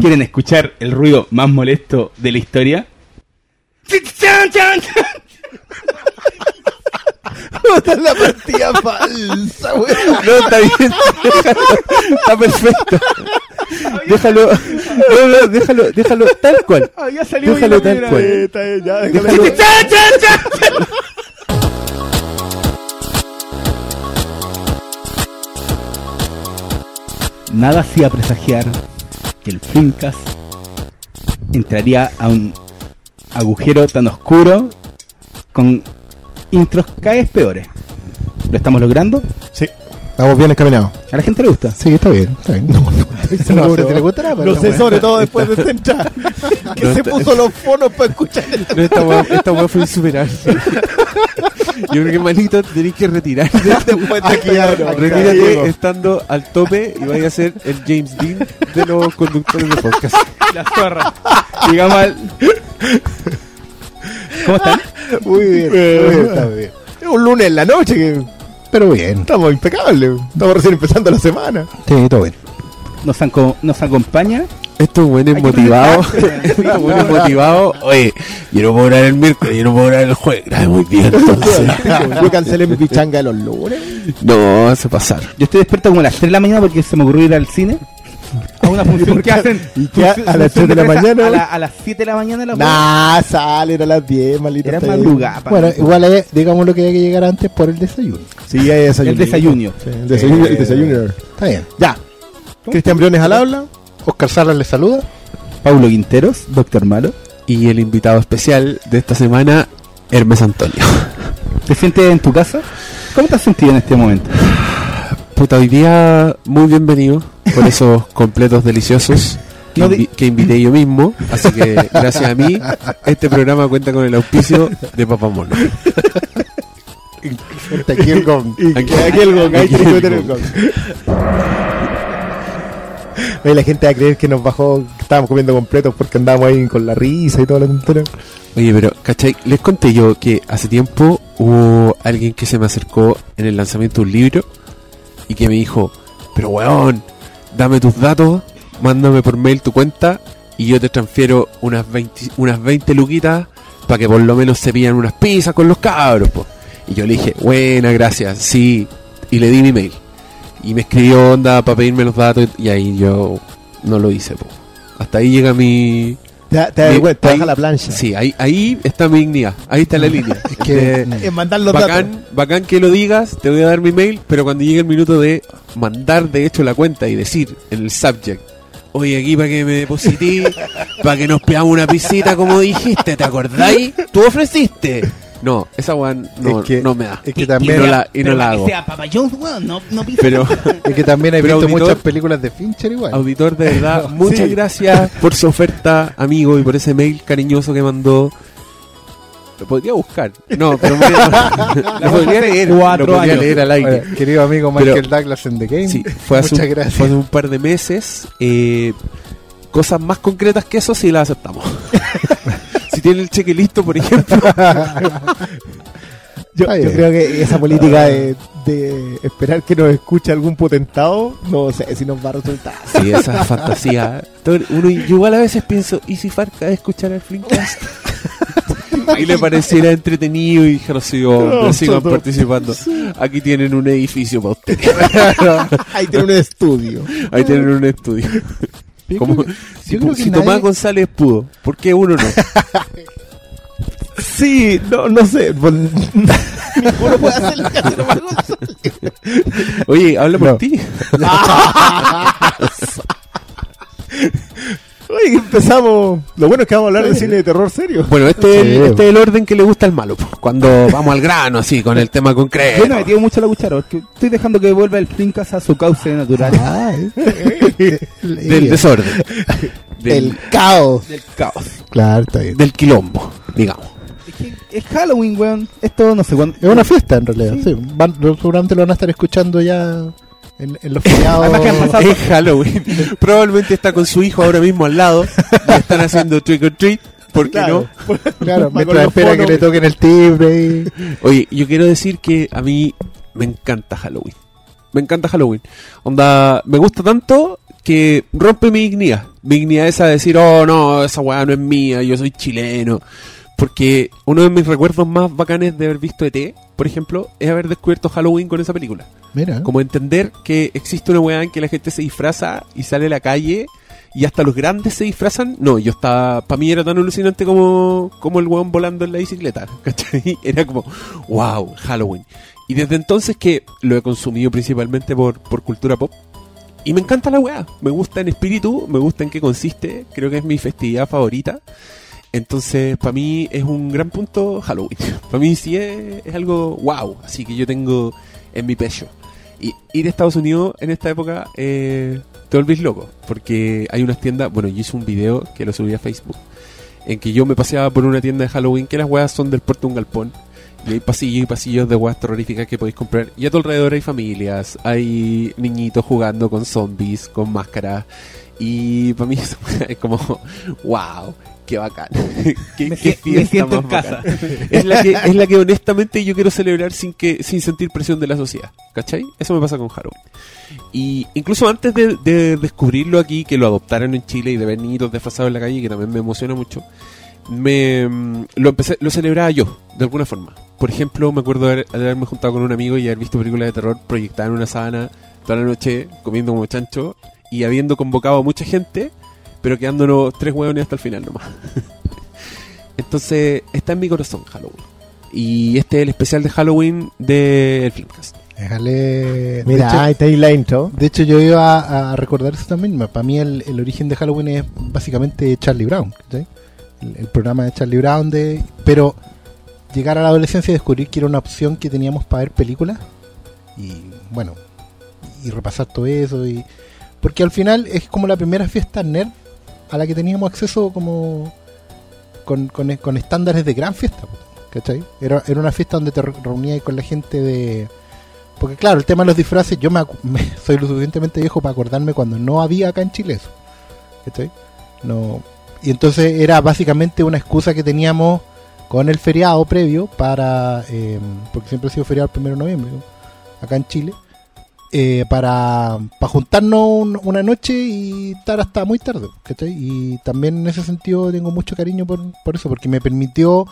¿Quieren escuchar el ruido más molesto de la historia? ¡Chan, chan, chan! Puta, la partida falsa, weón. No, está bien. está perfecto. Déjalo, no, no, déjalo, déjalo tal cual. Ya salió Déjalo tal cual. Nada hacía presagiar el Fincas entraría a un agujero tan oscuro con intros cada vez peores. ¿Lo estamos logrando? Sí, estamos bien encaminados. ¿A la gente le gusta? Sí, está bien, está bien. No, no, No le gustará, pero No sé, bueno. sobre todo después de entrada. que No se está- puso los fonos para escuchar. No, esta weá, esta weá fue insuperable. Yo creo que manito te tenés que retirar de este Después de aquí. Retírate estando al tope y vaya a ser el James Dean de los conductores de podcast. La zorra. Digamos al... ¿Cómo están? Muy bien, muy bien, está bien. Es un lunes en la noche que Pero bien. estamos impecables. Estamos recién empezando la semana. Sí, todo bien. Nos, anco- nos acompaña Estos buenos Hay que motivados. presentarse. Estos buenos motivados. Oye, yo no puedo orar el miércoles, yo no puedo orar el jueves. Grabe muy bien, entonces. Yo cancelé mi pichanga de los lunes. No, se pasaron. Yo estoy despierto como a las 3 de la mañana porque se me ocurrió ir al cine. A una función que hacen. ¿Y qué a- a las función 3 de la mañana? A, la- a las 7 de la mañana la Nah, salen a las 10, malito. Era madrugada. Bueno, igual es, digamos lo que hay que llegar antes por el desayuno. Sí, hay desayuno. El desayuno. Sí, el desayuno. El desayuno. Está bien. Ya. Cristian Briones al habla. Oscar Salas le saluda. Paulo Quinteros, Doctor Malo. Y el invitado especial de esta semana, Hermes Antonio. ¿Te sientes en tu casa? ¿Cómo te has sentido en este momento? Puta, hoy día muy bienvenido por esos completos deliciosos que, invi- que invité yo mismo. Así que gracias a mí, este programa cuenta con el auspicio de Papamono. Está aquí el gong. Y Aquí- aquí el gong, ahí tenés que meter el gong. gong. Oye, la gente va a creer que nos bajó, que estábamos comiendo completos porque andábamos ahí con la risa y toda la tontería. Oye, pero, ¿cachai? Les conté yo que hace tiempo hubo alguien que se me acercó en el lanzamiento de un libro y que me dijo, pero weón, dame tus datos, mándame por mail tu cuenta y yo te transfiero unas 20, unas 20 luquitas para que por lo menos se pillan unas pizzas con los cabros, po. Y yo le dije, buena, gracias, sí, y le di mi mail. Y me escribió onda para pedirme los datos y ahí yo no lo hice, po. Hasta ahí llega mi, Te, da- te cuenta, te ahí- baja la plancha. Sí, ahí, ahí está mi dignidad. Ahí está la línea. Es que- En mandar los datos. bacán, bacán que lo digas, te voy a dar mi mail, pero cuando llegue el minuto de mandar de hecho la cuenta y decir en el subject, oye aquí para que me deposité, para que nos pegamos una pisita como dijiste, ¿te acordáis? Tú ofreciste. No, esa weón no, Es que- no me da. es que Y- también- y no la, y no la hago. Papa John's, weón, no, no pisa. Pero, Es que también he visto auditor- muchas películas de Fincher igual. auditor, de verdad, muchas Sí. gracias por su oferta, amigo, y por ese mail cariñoso que mandó. Lo podría buscar. No, pero me- lo podría leer. cuatro lo podría años. leer al aire. Bueno, querido amigo Pero- Michael Douglas en The Game. Sí, fue hace, Muchas un, gracias. fue hace un par de meses. eh, cosas más concretas que eso sí las aceptamos. Si tiene el cheque listo, por ejemplo. Yo, yo creo que esa política de, de esperar que nos escuche algún potentado, no sé si nos va a resultar. Sí, esa fantasía. Uno, yo igual a veces pienso, ¿y si Farca escuchar el Flinkcast? y le pareciera entretenido y dijera, sí, hombre, No, sigan todo- participando. Aquí tienen un edificio para ustedes. Ahí tiene un estudio. Ahí tienen un estudio. Yo Como, que- si, si nadie- Tomás González pudo, ¿por qué uno no? Sí, no, no sé. pues, Ninguno puede hacer que hace Tomás González. Oye, habla por No. ti. Oye, empezamos. Lo bueno es que vamos a hablar de cine de terror serio. Bueno, este, es el, Sí. este es el orden que le gusta al malo. po. Cuando vamos al grano, así, con el tema concreto. Yo no he metido mucho la cuchara porque estoy dejando que vuelva el Flinkas a su cauce natural. Ah. Del desorden. Del, El caos. del caos. Claro, está bien. del quilombo, digamos. Es que es Halloween, weón. Esto no sé cuándo. Es una fiesta en realidad. Sí. Sí. Van- seguramente lo van a estar escuchando ya en, en los feriados. Además que han pasado- Es Halloween. Probablemente está con su hijo ahora mismo al lado. Y están haciendo trick or treat. ¿Por qué Claro. Claro, Va con mientras espera que le toquen el timbre. y- no? Oye, yo quiero decir que a mí me encanta Halloween. Me encanta Halloween. Onda, me gusta tanto que rompe mi dignidad mi dignidad esa de decir, oh no, esa weá no es mía, yo soy chileno. Porque uno de mis recuerdos más bacanes de haber visto ET, por ejemplo, es haber descubierto Halloween con esa película. Mira. Como entender que existe una weá en que la gente se disfraza y sale a la calle y hasta los grandes se disfrazan. No, yo estaba. Para mí era tan alucinante como, como el weón volando en la bicicleta. ¿Cachai? Era como, wow, Halloween. Y desde entonces que lo he consumido principalmente por, por cultura pop. Y me encanta la weá. Me gusta en espíritu, me gusta en qué consiste. Creo que es mi festividad favorita. Entonces, para mí es un gran punto Halloween. Para mí sí es, algo wow. Así que yo tengo en mi pecho. Y ir a Estados Unidos en esta época eh, te volvís loco. Porque hay unas tiendas. Bueno, yo hice un video que lo subí a Facebook. En que yo me paseaba por una tienda de Halloween que las weas son del puerto de un galpón. Y hay pasillos y pasillos de weas terroríficas que podéis comprar. Y a tu alrededor hay familias, hay niñitos jugando con zombies, con máscaras. Y para mí es como, wow, qué bacán. qué, Me fiesta en más casa. bacán. Es la, que, es la que honestamente yo quiero celebrar sin que sin sentir presión de la sociedad. ¿Cachai? Eso me pasa con Halloween. Y incluso antes de, de descubrirlo aquí, que lo adoptaran en Chile y de ver niñitos disfrazados en la calle, que también me emociona mucho, me mm, lo empecé, lo celebraba yo, de alguna forma. Por ejemplo, me acuerdo de haberme juntado con un amigo y haber visto películas de terror proyectadas en una sábana toda la noche, comiendo como chancho, y habiendo convocado a mucha gente, pero quedándonos tres hueones hasta el final nomás. Entonces, está en mi corazón Halloween. Y este es el especial de Halloween del Filmcast. Déjale. de Mira, hecho- ahí está ahí la intro. De hecho, yo iba a, a recordar eso también. Para mí, el, el origen de Halloween es básicamente Charlie Brown. El, el programa de Charlie Brown. de Pero llegar a la adolescencia y descubrir que era una opción que teníamos para ver películas. Y bueno, y repasar todo eso. y Porque al final es como la primera fiesta nerd a la que teníamos acceso como con, con, estándares de gran fiesta. ¿cachai? Era, era una fiesta donde te re- reunías con la gente de porque claro, el tema de los disfraces, yo me, me- soy lo suficientemente viejo para acordarme cuando no había acá en Chile eso. ¿Cachai? No. Y entonces era básicamente una excusa que teníamos con el feriado previo para, eh, porque siempre ha sido feriado el primero de noviembre, ¿no? acá en Chile, eh, para, para juntarnos un- una noche y estar hasta muy tarde. ¿cachai? Y también en ese sentido tengo mucho cariño por, por eso, porque me permitió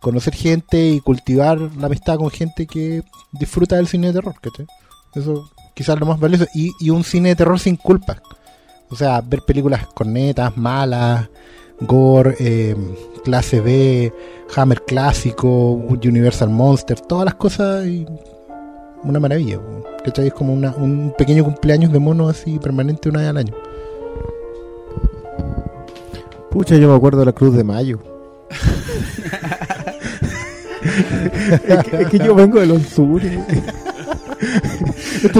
conocer gente y cultivar la amistad con gente que disfruta del cine de terror, ¿cachai? Eso quizás lo más valioso. Y, y un cine de terror sin culpa. O sea, ver películas cornetas, malas, gore, eh, clase B, Hammer clásico, Universal Monster, todas las cosas y una maravilla. ¿Cachai? Es como una- un pequeño cumpleaños de mono así permanente una vez al año. Pucha, yo me acuerdo de la Cruz de Mayo. es, que, es que yo vengo de los sures.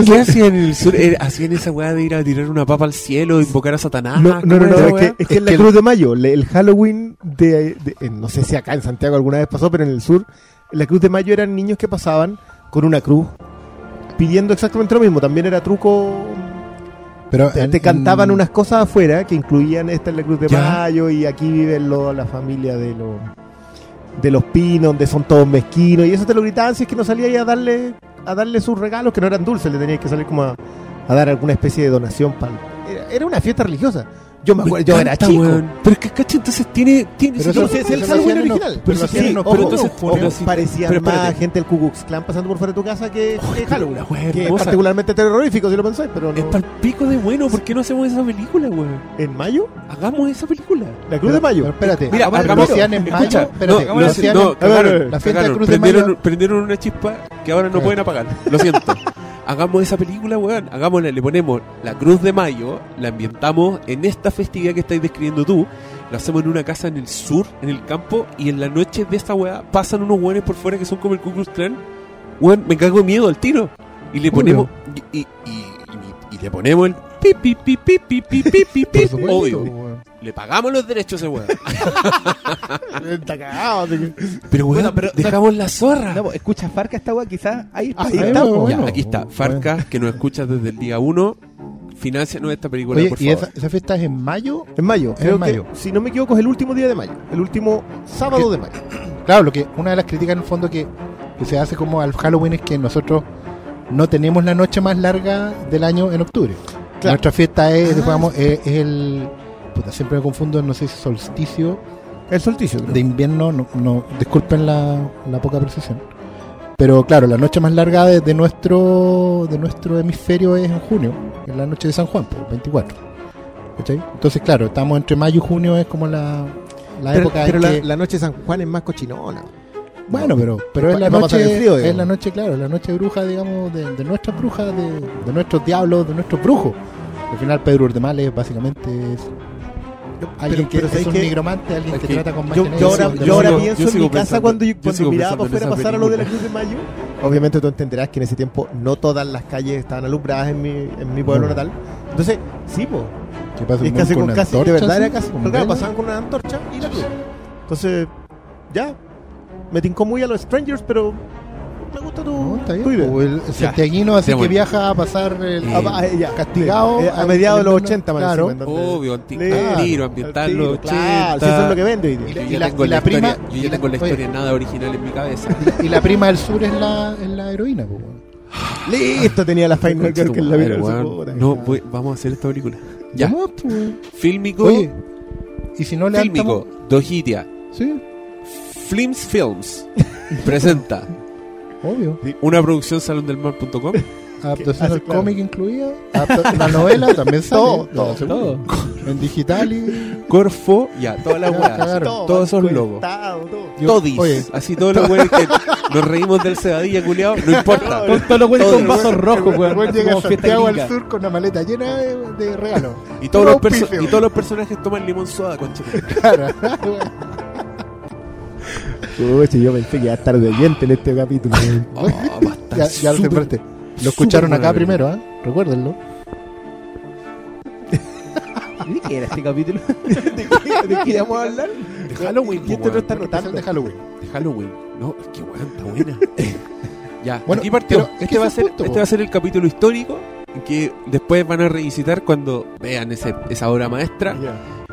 ¿Qué hacían en el sur? Era- ¿Hacían esa weá de ir a tirar una papa al cielo, invocar a Satanás? No, no, ¿Cómo no, es que, es que en la que Cruz de Mayo, le- el Halloween de, de- eh, no sé si acá en Santiago alguna vez pasó, pero en el sur, en la Cruz de Mayo eran niños que pasaban con una cruz pidiendo exactamente lo mismo. También era truco. Pero Te, en- te cantaban en- unas cosas afuera que incluían esta en la Cruz de Ya. Mayo y aquí viven lo- la familia de los de los pinos, donde son todos mezquinos y eso te lo gritaban si es que no salía ahí a darle a darle sus regalos que no eran dulces, le tenías que salir como a, a dar alguna especie de donación para era, era una fiesta religiosa. Yo me acuerdo, yo era chico. weón. Pero es que, cacha, entonces tiene... tiene Pero eso No sé, toque. si es el lo Halloween original. pero lo sí, entonces, pero sí, parecía más gente del Ku Klux Klan pasando por fuera de tu casa que, Halloween. que es particularmente terrorífico si lo pensáis, pero no. Es para pico de bueno, ¿por qué no hacemos esa película, weón? ¿En mayo? Hagamos esa película. ¿La Cruz de Mayo? Espérate, Mira, lo hagamos- hacían en mayo. Espérate, no, lo lo- hacían en- la fiesta de. Cruz de Mayo. prendieron una chispa que ahora no pueden apagar. Lo siento. Hagamos esa película, weón. Hagámosla, le ponemos la Cruz de Mayo, la ambientamos en esta festividad que estáis describiendo tú, lo hacemos en una casa en el sur, en el campo, y en la noche de esta weá pasan unos weones por fuera que son como el Ku Klux Klan. Weón, me cago de miedo al tiro. Y le ponemos. Y, y, y, y, le ponemos el. Pi, pi, pi, pi, pi, pi, pi, pi, Obvio. Le pagamos los derechos a ese weón. Está cagado. Pero weón, bueno, pero, dejamos la zorra. No, escucha Farca esta weá, quizás. Ahí, está, ahí, está, bueno, ya, aquí está, Farca, que nos escuchas desde el día 1 Financianos esta película, Oye, por ¿y favor. esa, esa fiesta es en mayo? En mayo. Es Creo en que, mayo. si no me equivoco, es el último día de mayo. El último sábado de mayo. Claro, lo que una de las críticas en el fondo que, que se hace como al Halloween es que nosotros no tenemos la noche más larga del año en octubre. Claro. Nuestra fiesta es, Ah. digamos, es, es el puta, siempre me confundo, no sé si solsticio El solsticio, creo. de invierno, no, no disculpen la, la poca precisión. Pero claro, la noche más larga de, de nuestro de nuestro hemisferio es en junio, es la noche de San Juan, pues, 24. ¿Cachai? Entonces, claro, estamos entre mayo y junio, es como la, la pero época pero en la, que- la noche de San Juan es más cochinona. Bueno, pero, pero es la noche, frío, es la noche, claro, la noche bruja, digamos, de, de nuestras brujas, de, de nuestros diablos, de nuestros brujos. Al final Pedro Urdemales básicamente es alguien que pero es ¿sabes un qué? nigromante, alguien Es que que trata con Yo, magia yo negra, ahora, de yo ahora los- pienso yo en sigo mi casa pensando- cuando, yo cuando sigo miraba pensando por en fuera esa pasar a lo de la. Cruz de Mayo. Obviamente tú entenderás que en ese tiempo no todas las calles estaban alumbradas en mi, en mi pueblo No. natal. Entonces, sí, po. que pasa Y es casi con casi, de antorcha, verdad era casi. con Pero claro, pasaban con una antorcha y la cruz. Entonces, ya. Me tincó muy a los Strangers, pero me gusta tu, No, está bien, tu idea. o el santiaguino así que viaja a pasar el, Eh, Ah, ah, ya. castigado Eh, a mediados de los al- 80, más claro. encima, en donde- Obvio, anti Claro, tiro, ambientar al tiro, los Claro, 80. si eso es lo que vende hoy Y día. Yo la- ya y la- tengo y la historia- prima- yo y ya la- tengo la oye. historia nada original en mi cabeza. y la prima del sur es la, es la heroína pues. Listo, tenía la Final Girl que es la vida. No, voy- vamos a hacer esta película. Ya. No, pues. Fílmico, oye y si no le Fílmico, Dojitia, sí Flims Films presenta obvio una producción salondelmar.com adaptación hace, al claro. cómic incluida adapta- la novela también sale Todo, todo, en digital y Corfo, ya, todas las weas. Todos esos logos. yo- Todis. oye Así todos los weones que nos reímos del cebadilla culiado, no importa. Con todos los güeyes Todo con vasos rojos, weón. llega a Santiago al sur con una maleta llena de, de regalos Y todos, los perso- auspicio. y todos los personajes toman limón soda, concha. claro Uy, yo pensé que iba a estar de oyente en este capítulo. Oh, ya, ya lo sembraste. Lo escucharon acá primero, ¿ah? Recuérdenlo. ¿De qué era este capítulo? ¿De qué íbamos a hablar? De Halloween, este po, no está weón. anotando. de Halloween. De Halloween. No, es que weón, está buena. ya, Bueno, aquí partió. Este va, a ser, el punto, este va a ser el capítulo histórico que después van a revisitar cuando vean ese, esa obra maestra.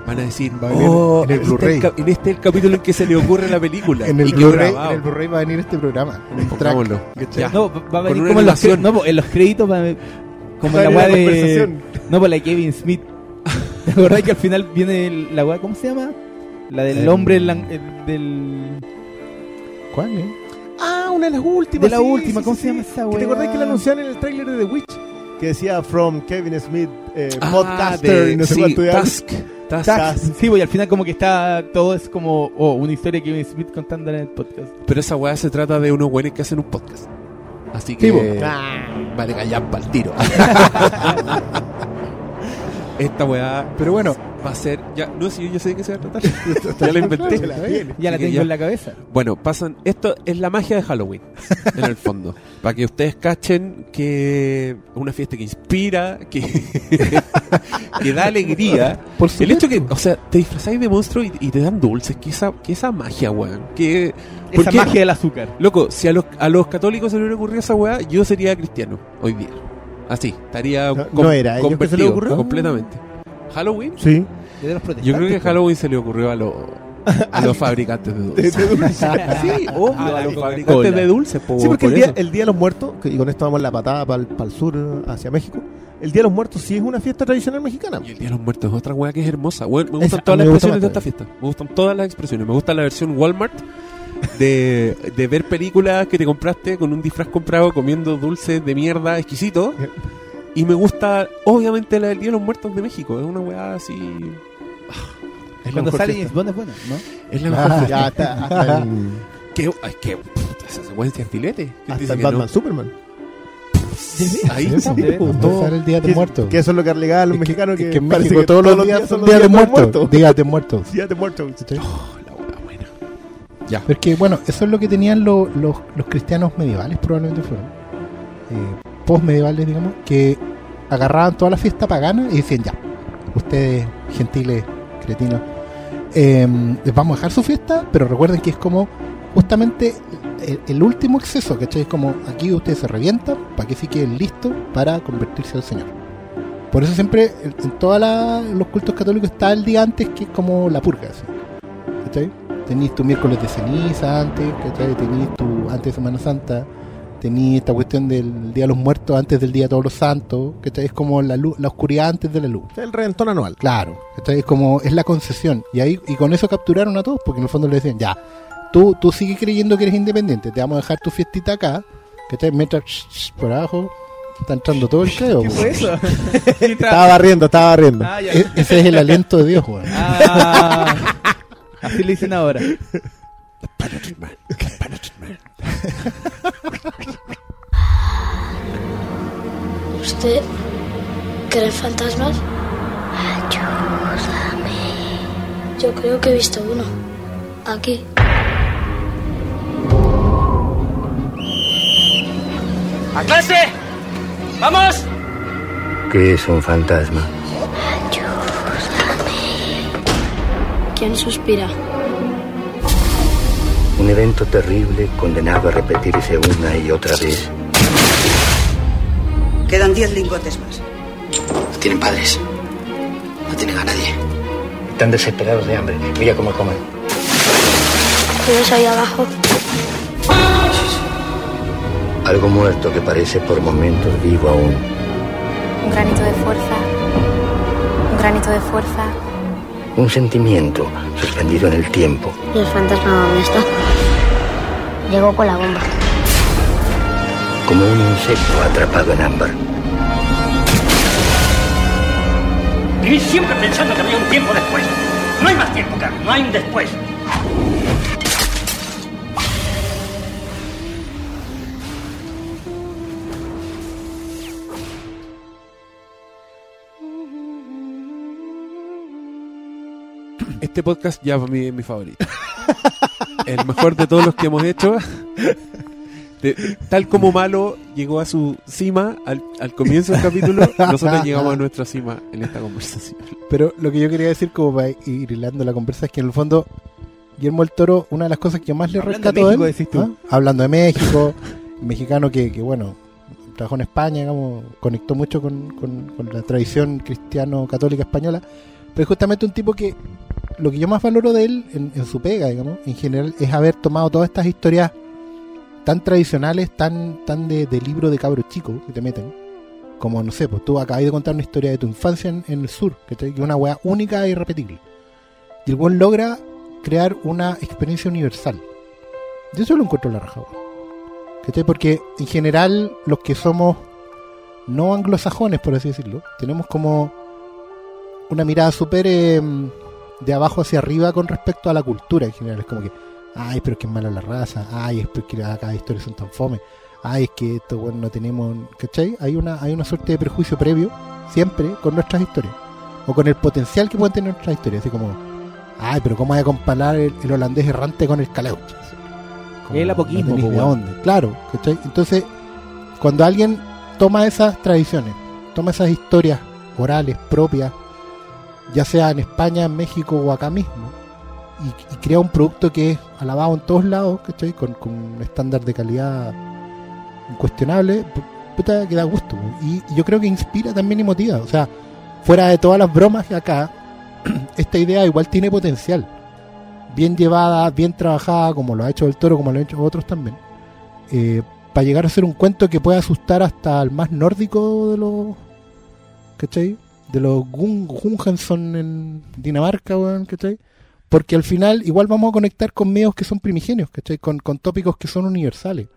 Van a decir, Va a venir oh, en el este Blu-ray. es ca- en este es el capítulo en que se le ocurre la película. En el Blu-ray grabado. en el Blu-ray va a venir este programa. En el track. No, va a venir como en los, no, en los créditos va a- como la weá la de conversación. no por la de Kevin Smith. ¿Te acordás que al final viene el- la weá cómo se llama? La del El- hombre el- del ¿Cuál, eh? Ah, una de las últimas. de la sí, última, sí, ¿cómo sí, se llama sí. esa ¿Que weá? ¿Te acordás que la anunciaron en el tráiler de The Witch? Que decía From Kevin Smith, eh, Ah, podcaster, de- y no sé sí, cuánto. Sí, pues, y al final como que está todo es como oh, una historia de Kevin Smith contándola en el podcast. Pero esa weá se trata de unos güeyes que hacen un podcast. Así que Sí, po. vale callar para el tiro. Esta weá Pero bueno, va a ser. Ya, no sé, yo ya sé qué se va a tratar. ya la inventé. La. Ya la que tengo ya. en la cabeza. Bueno, pasan. Esto es la magia de Halloween, en el fondo. Para que ustedes cachen que es una fiesta que inspira, que, que da alegría. por El hecho que, o sea, te disfrazáis de monstruo y, y te dan dulces, que esa, que esa magia, weón. Que, Esa magia del azúcar. Loco, si a los, a los católicos se les hubiera ocurrido esa weá, yo sería cristiano hoy día. Así, estaría No- no era a ellos que se convertido ocurrió. completamente. ¿Halloween? Sí. De los Yo creo que pues. Halloween se le ocurrió a, los a los fabricantes de De- dulces. de dulce. Sí, obvio, Ah, a los fabricantes Coca-Cola. de dulces. po, Sí, porque el por día, eso. el día de los Muertos, que- y con esto damos la patada para el, sur, hacia México, el Día de los Muertos sí es una fiesta tradicional mexicana. Y el Día de los Muertos es otra weá que es hermosa. Me Esa, gustan a todas las gusta expresiones de esta fiesta. Me gustan todas las expresiones. Me gusta la versión Walmart de, de ver películas que te compraste con un disfraz comprado comiendo dulces de mierda exquisito. Y me gusta, obviamente, la del Día de los Muertos de México. Es una weá así. Ah, Es la Cuando mejor sale. James Bond es bueno, ¿no? Es la mejor Ah. Ya hasta, hasta el, es que puta, esa secuencia. ¿Quién hasta el Batman no? Superman. Ahí Sí, está. sí, de- pues, todo- el Día de Que, Muertos. que eso es lo que alegaban los mexicanos, que, Es que en México que todos los días son días de muertos. Días de muertos. Días de muertos. Ya. Pero es que, bueno, eso es lo que tenían lo- los, los cristianos medievales, probablemente fueron. Eh, post-medievales, digamos, que agarraban toda la fiesta pagana y decían, ya, ustedes, gentiles, cretinos, eh, les vamos a dejar su fiesta, pero recuerden que es como justamente el, el último exceso, ¿cachai? Es como aquí ustedes se revientan para que sí queden listos para convertirse al Señor. Por eso siempre en, todos los cultos católicos está el día antes que es como la purga. ¿cachai? Tenéis tu miércoles de ceniza antes, ¿cachai? Tenéis tu antes de Semana Santa, Tenía esta cuestión del Día de los Muertos antes del Día de Todos los Santos, que es como la luz, la oscuridad antes de la luz. El reventón anual. Claro, ¿cachai? es como es la concesión. Y ahí y con eso capturaron a todos, porque en el fondo le decían, ya, tú, tú sigues creyendo que eres independiente, te vamos a dejar tu fiestita acá, que mientras shh, shh, por abajo está entrando todo el creo. ¿Qué fue eso? Estaba barriendo, estaba barriendo. Ah. E- Ese es el aliento de Dios, weón. Ah, así le dicen ahora. ¿Usted cree en fantasmas? Ayúdame. Yo creo que he visto uno. Aquí. ¡A clase! ¡Vamos! ¿Qué es un fantasma? ¿Quién suspira? Un evento terrible condenado a repetirse una y otra vez. Quedan diez lingotes más. No tienen padres. No tienen a nadie. Están desesperados de hambre. Mira cómo comen. ¿Qué ves ahí abajo? Algo muerto que parece por momentos vivo aún. Un granito de fuerza. Un granito de fuerza. Un sentimiento suspendido en el tiempo. ¿Y el fantasma dónde está? Llegó con la bomba. Como un insecto atrapado en ámbar. Viví siempre pensando que había un tiempo después. No hay más tiempo, Carlos. No hay un después. Este podcast ya para mí es mi favorito. El mejor de todos los que hemos hecho. De- tal como Malo llegó a su cima al, al comienzo del capítulo, nosotros llegamos a nuestra cima en esta conversación. Pero lo que yo quería decir, como para ir hilando la conversa, es que en el fondo, Guillermo el Toro, una de las cosas que más le Hablando de rescató México, él. ¿ah? hablando de México, mexicano que, que, bueno, trabajó en España, digamos, conectó mucho con, con- con la tradición cristiano-católica española, pero es justamente un tipo que lo que yo más valoro de él en, su pega, digamos, en general, es haber tomado todas estas historias tan tradicionales, tan, tan de, libro de cabros chicos que te meten. Como, no sé, pues tú acabas de contar una historia de tu infancia en, el sur, que es una weá única e irrepetible. Y el buen logra crear una experiencia universal. Yo eso lo encuentro la raja. ¿Cachai? Porque en general los que somos no anglosajones, por así decirlo, tenemos como una mirada súper eh, de abajo hacia arriba con respecto a la cultura en general. Es como que, ay, pero es que es mala la raza, ay, es porque acá las historias son tan fome, ay, es que esto, bueno, no tenemos, ¿cachai? Hay una, hay una suerte de prejuicio previo, siempre, con nuestras historias, o con el potencial que pueden tener nuestras historias, así como, ay, pero ¿cómo hay a comparar el, el holandés errante con el caleuche? El apoquismo, no de dónde. Claro, ¿cachai? Entonces, cuando alguien toma esas tradiciones, toma esas historias orales propias, ya sea en España, en México o acá mismo, y, crea un producto que es alabado en todos lados, ¿cachai? Con, con un estándar de calidad incuestionable, pu- puta que da gusto. Y, yo creo que inspira también y motiva. O sea, fuera de todas las bromas que acá, esta idea igual tiene potencial. Bien llevada, bien trabajada, como lo ha hecho el toro, como lo han hecho otros también. para llegar a ser un cuento que pueda asustar hasta el más nórdico de los. ¿cachai? De los Gun- Gungenson en Dinamarca, weón, ¿cachai? Porque al final igual vamos a conectar con medios que son primigenios, ¿cachai? Con, con tópicos que son universales,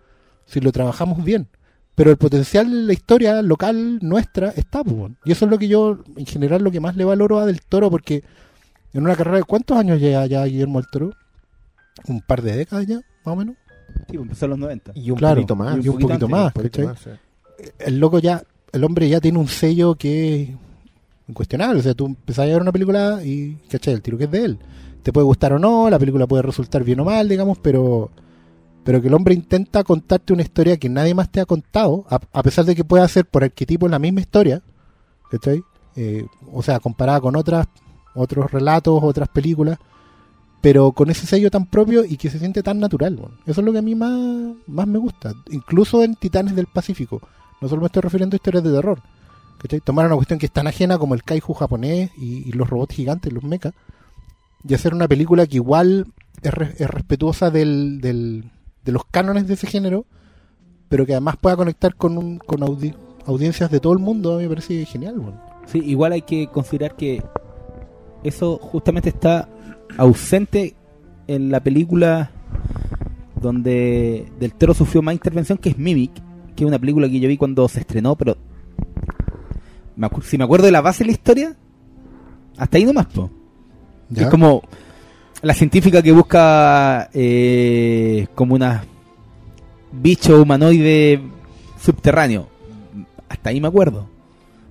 si lo trabajamos bien. Pero el potencial de la historia local nuestra está, pues, weón. Y eso es lo que yo, en general, lo que más le valoro a Del Toro, porque en una carrera de cuántos años lleva ya Guillermo del Toro? Un par de décadas ya, más o menos. Sí, empezó en los 90. Y un Claro, poquito más. y un poquito más, un poquito ¿cachai? más, sí. el loco ya, el hombre ya tiene un sello que es incuestionable. O sea, tú empezás a ver una película y, ¿cachai? El tiro que es de él. Te puede gustar o no, la película puede resultar bien o mal, digamos, pero pero que el hombre intenta contarte una historia que nadie más te ha contado, a, pesar de que pueda ser por arquetipo la misma historia, ¿cachai? Eh, o sea, comparada con otras otros relatos, otras películas, pero con ese sello tan propio y que se siente tan natural. Eso es lo que a mí más, más me gusta. Incluso en Titanes del Pacífico. No solo me estoy refiriendo a historias de terror. Tomar una cuestión que es tan ajena como el kaiju japonés y, los robots gigantes, los mechas, y hacer una película que igual es, re- es respetuosa del, del- de los cánones de ese género, pero que además pueda conectar con, un, con audi- audiencias de todo el mundo, a mí me parece genial. weón. Sí, igual hay que considerar que eso justamente está ausente en la película donde Del Toro sufrió más intervención, que es Mimic, que es una película que yo vi cuando se estrenó, pero me si me acuerdo de la base de la historia, hasta ahí nomás, po. ¿Ya? Es como la científica que busca eh, como una bicho humanoide subterráneo. Hasta ahí me acuerdo.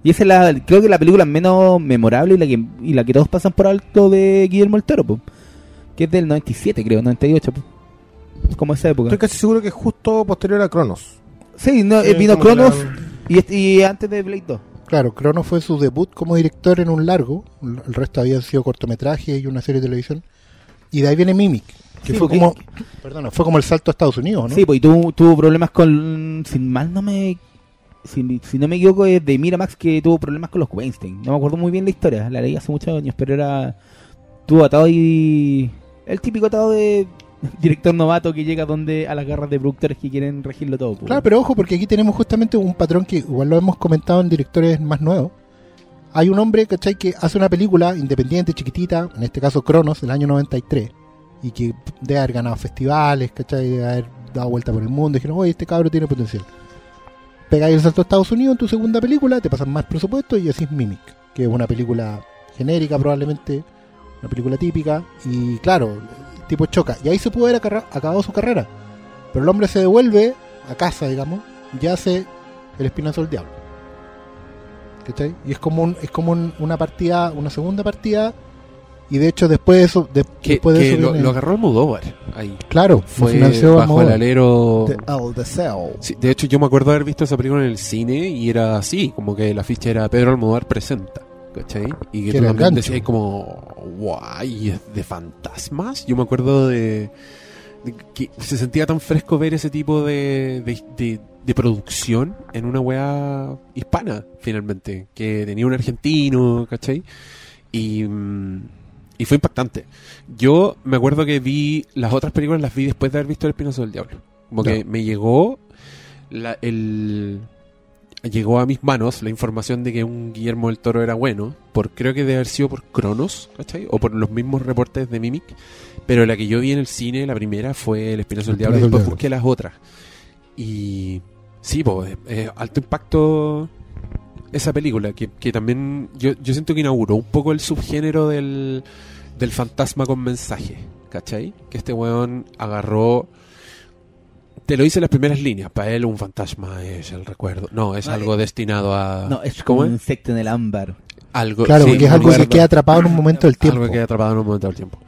Y esa es la, creo que la película menos memorable y la que, y la que todos pasan por alto de Guillermo el Toro, po. que es del 97, creo, 98. po. Como esa época. Estoy casi seguro que es justo posterior a Cronos. Sí, no, Sí, eh, vino Cronos la- y, y antes de Blade 2. Claro, Crono fue su debut como director en un largo, el resto habían sido cortometrajes y una serie de televisión. Y de ahí viene Mimic, que Sí, fue como perdona, fue como el salto a Estados Unidos, ¿no? Sí, pues y tuvo, tuvo problemas con. Sin mal no me. Si, si no me equivoco, es de Miramax que tuvo problemas con los Weinstein. No me acuerdo muy bien la historia, la leí hace muchos años, pero era. Tuvo atado y. El típico atado de director novato que llega donde a las garras de productores que quieren regirlo todo. pues. Claro, pero ojo, porque aquí tenemos justamente un patrón que igual lo hemos comentado en directores más nuevos. Hay un hombre, ¿cachai? Que hace una película independiente, chiquitita, en este caso Cronos, del año 93, y que debe haber ganado festivales, ¿cachai? Debe haber dado vuelta por el mundo. Y dijeron, oye, este cabro tiene potencial. Pegáis el salto a Estados Unidos en tu segunda película, te pasan más presupuesto y así es Mimic, que es una película genérica probablemente, una película típica, y claro, tipo choca. Y ahí se pudo haber acabado su carrera. Pero el hombre se devuelve a casa, digamos, y hace el espinazo del diablo. ¿Cachai? Y es como, un- es como un- una partida, una segunda partida, y de hecho después de eso, de- Que, después de que eso lo, viene- lo agarró Almodóvar ahí. claro, Fue financió bajo el alero... The, oh, the Cell. Sí, de hecho, yo me acuerdo haber visto esa película en el cine y era así, como que la ficha era Pedro Almodóvar presenta, ¿cachai? Y que, tú también decías como, guay, ¿es de fantasmas? Yo me acuerdo de, de que se sentía tan fresco ver ese tipo de, de, de- de producción en una weá hispana, finalmente, que tenía un argentino, ¿cachai? Y, mm, y fue impactante. Yo me acuerdo que vi las otras películas, las vi después de haber visto El Espinazo del Diablo. Como que me llegó la- el llegó a mis manos la información de que un Guillermo del Toro era bueno, por creo que debe haber sido por Cronos, ¿cachai? O por los mismos reportes de Mimic, pero la que yo vi en el cine, la primera fue El Espinazo del El Diablo, y después busqué las otras. Y sí, pues, alto impacto esa película, que, que también yo, yo siento que inauguró un poco el subgénero del, del fantasma con mensaje, ¿cachai? Que este weón agarró... Te lo hice en las primeras líneas, para él un fantasma es el recuerdo. No, es No, algo eh, destinado a... No, es ¿Cómo como es? un insecto en el ámbar. Algo, Claro, sí, porque es algo que queda atrapado en un momento del tiempo. Algo que queda atrapado en un momento del tiempo.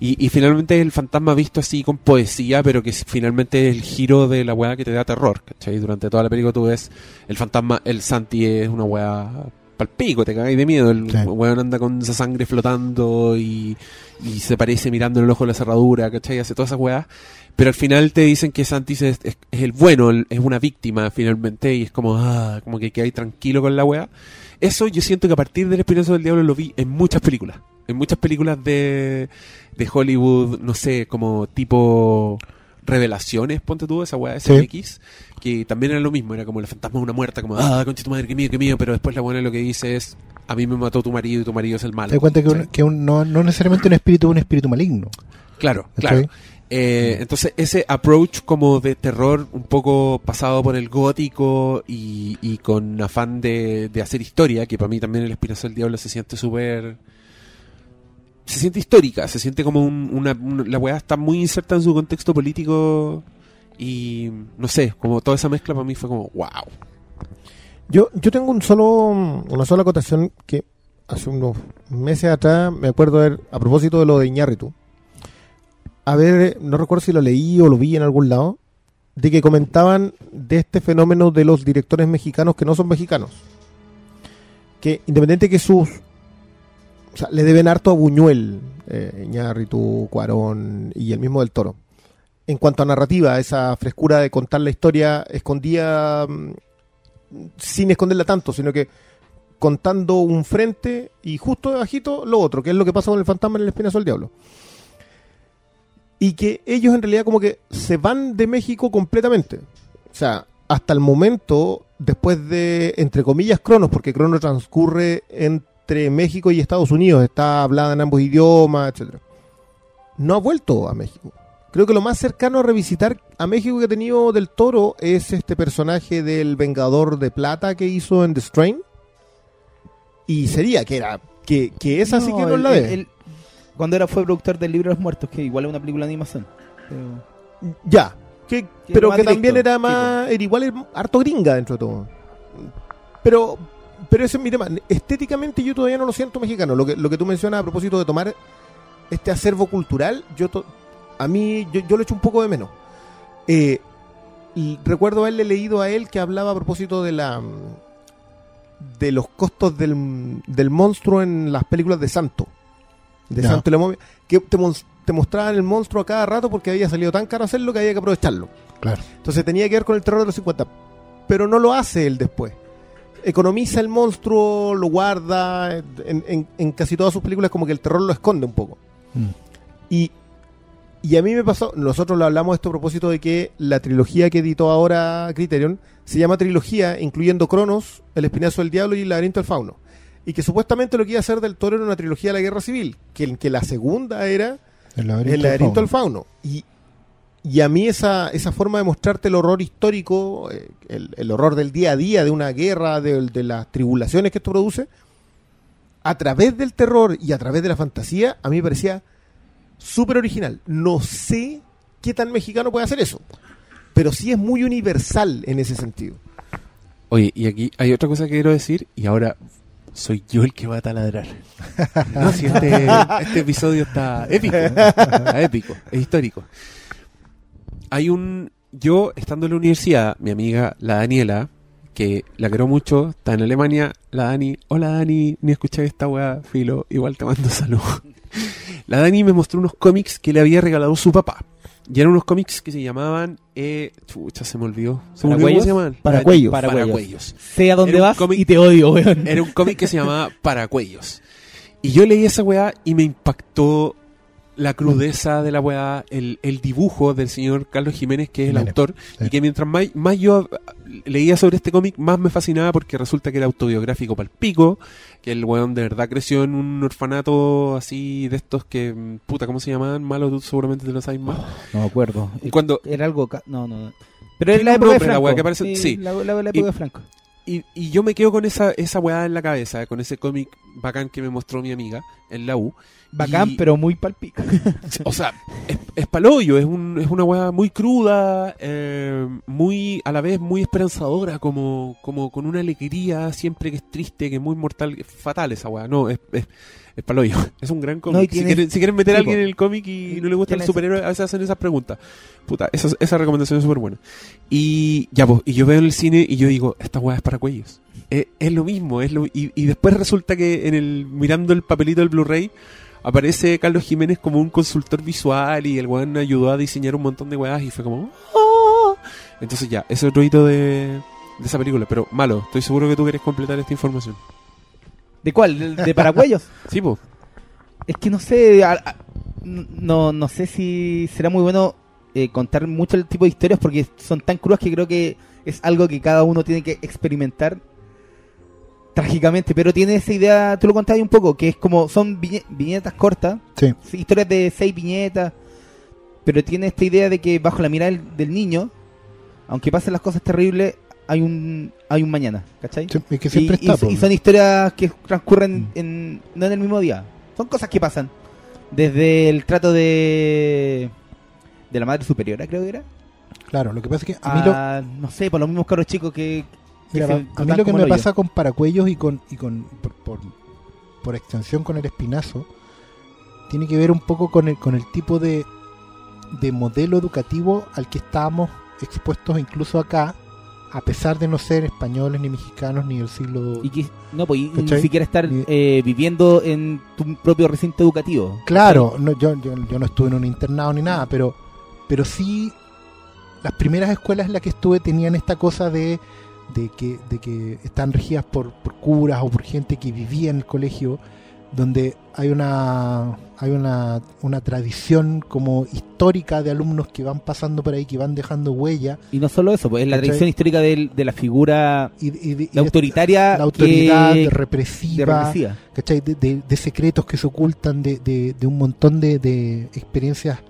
Y, y finalmente el fantasma visto así con poesía, pero que es finalmente el giro de la weá que te da terror, ¿cachai? Durante toda la película tú ves el fantasma, el Santi es una weá palpico, te cagáis de miedo. El Sí. weón anda con esa sangre flotando y, y se parece mirando en el ojo de la cerradura, ¿cachai? Hace todas esas weas. Pero al final te dicen que Santi es, es- es el bueno, el- es una víctima finalmente, y es como, ah, como que quedáis tranquilo con la wea. Eso yo siento que a partir del Espinazo del Diablo lo vi en muchas películas. En muchas películas de, de Hollywood, no sé, como tipo revelaciones, ponte tú, esa weá Sí. SX, que también era lo mismo, era como el fantasma de una muerta, como, ah, concha tu madre, que mío, que mío, pero después la buena lo que dice es, a mí me mató tu marido y tu marido es el malo. Te das cuenta que, un- ¿cachai? que un- no, no necesariamente un espíritu es un espíritu maligno. Claro, claro. Eh, entonces ese approach como de terror un poco pasado por el gótico y, y con afán de, de hacer historia, que para mí también el Espinazo del Diablo se siente súper... Se siente histórica, se siente como un- una, un- La weá está muy inserta en su contexto político y no sé, como toda esa mezcla para mí fue como wow. Yo, yo tengo un solo, una sola acotación que hace unos meses atrás me acuerdo de, a propósito de lo de Iñárritu. A ver, no recuerdo si lo leí o lo vi en algún lado, de que comentaban de este fenómeno de los directores mexicanos que no son mexicanos. Que independiente que sus... Sea, le deben harto a Buñuel, eh, Cuarón y el mismo del Toro. En cuanto a narrativa, esa frescura de contar la historia escondía mm, sin esconderla tanto, sino que contando un frente y justo debajito lo otro, que es lo que pasa con el fantasma en el espinazo del diablo. Y que ellos en realidad como que se van de México completamente. O sea, hasta el momento, después de, entre comillas, Cronos, porque Cronos transcurre entre México y Estados Unidos, está hablada en ambos idiomas, etcétera. No ha vuelto a México. Creo que lo más cercano a revisitar a México que ha tenido del Toro es este personaje del Vengador de Plata que hizo en The Strain. Y sería que era que, que esa sí que no la él- cuando era fue productor del libro de los muertos, que igual es una película de animación. Pero- Ya. Que, Que pero que directo, también era más. Era igual era harto gringa dentro de todo. Pero. Pero ese es mi tema. Estéticamente yo todavía no lo siento mexicano. Lo que, lo que tú mencionas a propósito de tomar este acervo cultural, yo to- a mí yo, yo lo echo un poco de menos. Eh, y recuerdo haberle leído a él que hablaba a propósito de la de los costos del, del monstruo en las películas de Santo. De. Santo y la momia. Que te, te mostraban el monstruo a cada rato porque había salido tan caro hacerlo que había que aprovecharlo. Claro. Entonces tenía que ver con el terror de los 50. Pero no lo hace él después. Economiza el monstruo, lo guarda. En, en- en casi todas sus películas como que el terror lo esconde un poco. Mm. Y, y a mí me pasó, nosotros lo hablamos esto a propósito de que la trilogía que editó ahora Criterion se llama trilogía, incluyendo Cronos, El Espinazo del Diablo y El Laberinto del Fauno. Y que supuestamente lo que iba a hacer del Toro era una trilogía de la Guerra Civil, que, que la segunda era El laberinto, el del laberinto del fauno. fauno. Y, y a mí esa, esa forma de mostrarte el horror histórico, eh, el, el horror del día a día, de una guerra, de, de las tribulaciones que esto produce, a través del terror y a través de la fantasía, a mí me parecía súper original. No sé qué tan mexicano puede hacer eso, pero sí es muy universal en ese sentido. Oye, y aquí hay otra cosa que quiero decir, y ahora soy yo el que va a taladrar. No, si este, este episodio está épico, está épico, es histórico. Hay un. Yo, estando en la universidad, mi amiga, la Daniela, que la quiero mucho, está en Alemania, la Dani, hola Dani, ni escuché esta weá, filo, igual te mando salud. La Dani me mostró unos cómics que le había regalado su papá. Y eran unos cómics que se llamaban. Eh, chucha, se me olvidó. Se me olvidó cómo se llamaban. Paracuellos. Paracuellos. Paracuellos. Sé a dónde Era un vas cómic- y te odio, weón. Era un cómic que se llamaba Paracuellos. Y yo leí esa weá y me impactó la crudeza de la weá, el, el dibujo del señor Carlos Jiménez, que es el Jiménez, autor, sí. y que mientras más, más yo leía sobre este cómic, más me fascinaba porque resulta que era autobiográfico para el pico, que el weón de verdad creció en un orfanato así de estos que, mm, puta, ¿cómo se llamaban? Malo, tú seguramente te lo sabes más. No me acuerdo. Cuando, Era algo. No, no. no. Pero es la época de la Franco. weá que aparece- sí. La, la- la época Y- de Franco. Y, y yo me quedo con esa, esa weá en la cabeza, con ese cómic bacán que me mostró mi amiga en la U. Bacán, Y- pero muy palpico. O sea, es, es palollo, es, un, es una weá muy cruda, eh, muy a la vez muy esperanzadora, como, como con una alegría siempre que es triste, que es muy mortal, es fatal esa weá. No, es, es, es palollo, es un gran cómic. No, si, quieren, si quieren meter a alguien en el cómic y no le gusta el superhéroe, a veces hacen esas preguntas. Puta, esa, esa recomendación es súper buena. Y ya, pues, y yo veo en el cine y yo digo, esta weá es para cuellos. Es, es lo mismo, es lo, y, y después resulta que en el mirando el papelito del Blu-ray aparece Carlos Jiménez como un consultor visual y el weón ayudó a diseñar un montón de weas y fue como... "Ah". Entonces ya, ese es otro hito de, de esa película, pero malo, estoy seguro que tú quieres completar esta información. ¿De cuál? ¿De, de Paracuellos? Sí, pues. Es que no sé, a- a- no, no sé si será muy bueno eh, contar mucho el tipo de historias porque son tan crudas que creo que es algo que cada uno tiene que experimentar trágicamente, pero tiene esa idea, tú lo contabas un poco, que es como, son viñe- viñetas cortas, sí, historias de seis viñetas, pero tiene esta idea de que bajo la mirada del, del niño, aunque pasen las cosas terribles, hay un, hay un mañana, ¿cachai? Sí, es que siempre y, está. y- son historias que transcurren Mm. en, no en el mismo día. Son cosas que pasan. Desde el trato de de la madre superiora, creo que era. Claro, lo que pasa es que a mí lo, a, no sé, por los mismos caros chicos que... que Mira, se a mí lo que me pasa con Paracuellos y con, y con por, por, por extensión con el espinazo, tiene que ver un poco con el, con el tipo de, de modelo educativo al que estábamos expuestos incluso acá, a pesar de no ser españoles, ni mexicanos, ni del siglo... Y que, no, pues, y ni siquiera estar eh, viviendo en tu propio recinto educativo. Claro, no, yo, yo, yo no estuve en un internado ni nada, pero, pero sí las primeras escuelas en las que estuve tenían esta cosa de, de, que, de que están regidas por, por curas o por gente que vivía en el colegio, donde hay una hay una, una tradición como histórica de alumnos que van pasando por ahí, que van dejando huella. Y no solo eso, pues es la tradición histórica del- de, la figura Y, de- la de- autoritaria, la autoridad que- de represiva, de represiva. ¿cachai? De, de- de secretos que se ocultan, de, de- de un montón de, de experiencias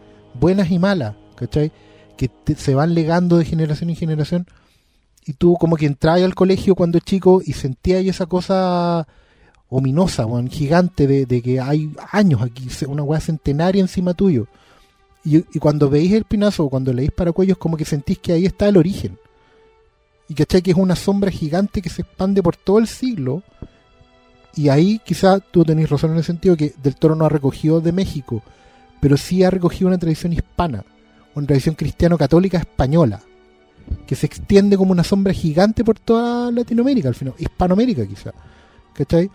buenas y malas, ¿cachai? Que te- se van legando de generación en generación. Y tú como que entras al colegio cuando chico y sentías esa cosa ominosa, weón, gigante, de, que hay años aquí, una weá centenaria encima tuyo. Y, y cuando veis el pinazo o cuando leéis Paracuellos, como que sentís que ahí está el origen. Y cachai que es una sombra gigante que se expande por todo el siglo. Y ahí quizá tú tenés razón en el sentido que Del Toro no ha recogido de México, pero sí ha recogido una tradición hispana, una tradición cristiano-católica española, que se extiende como una sombra gigante por toda Latinoamérica, al final, Hispanoamérica quizá. ¿Cachai?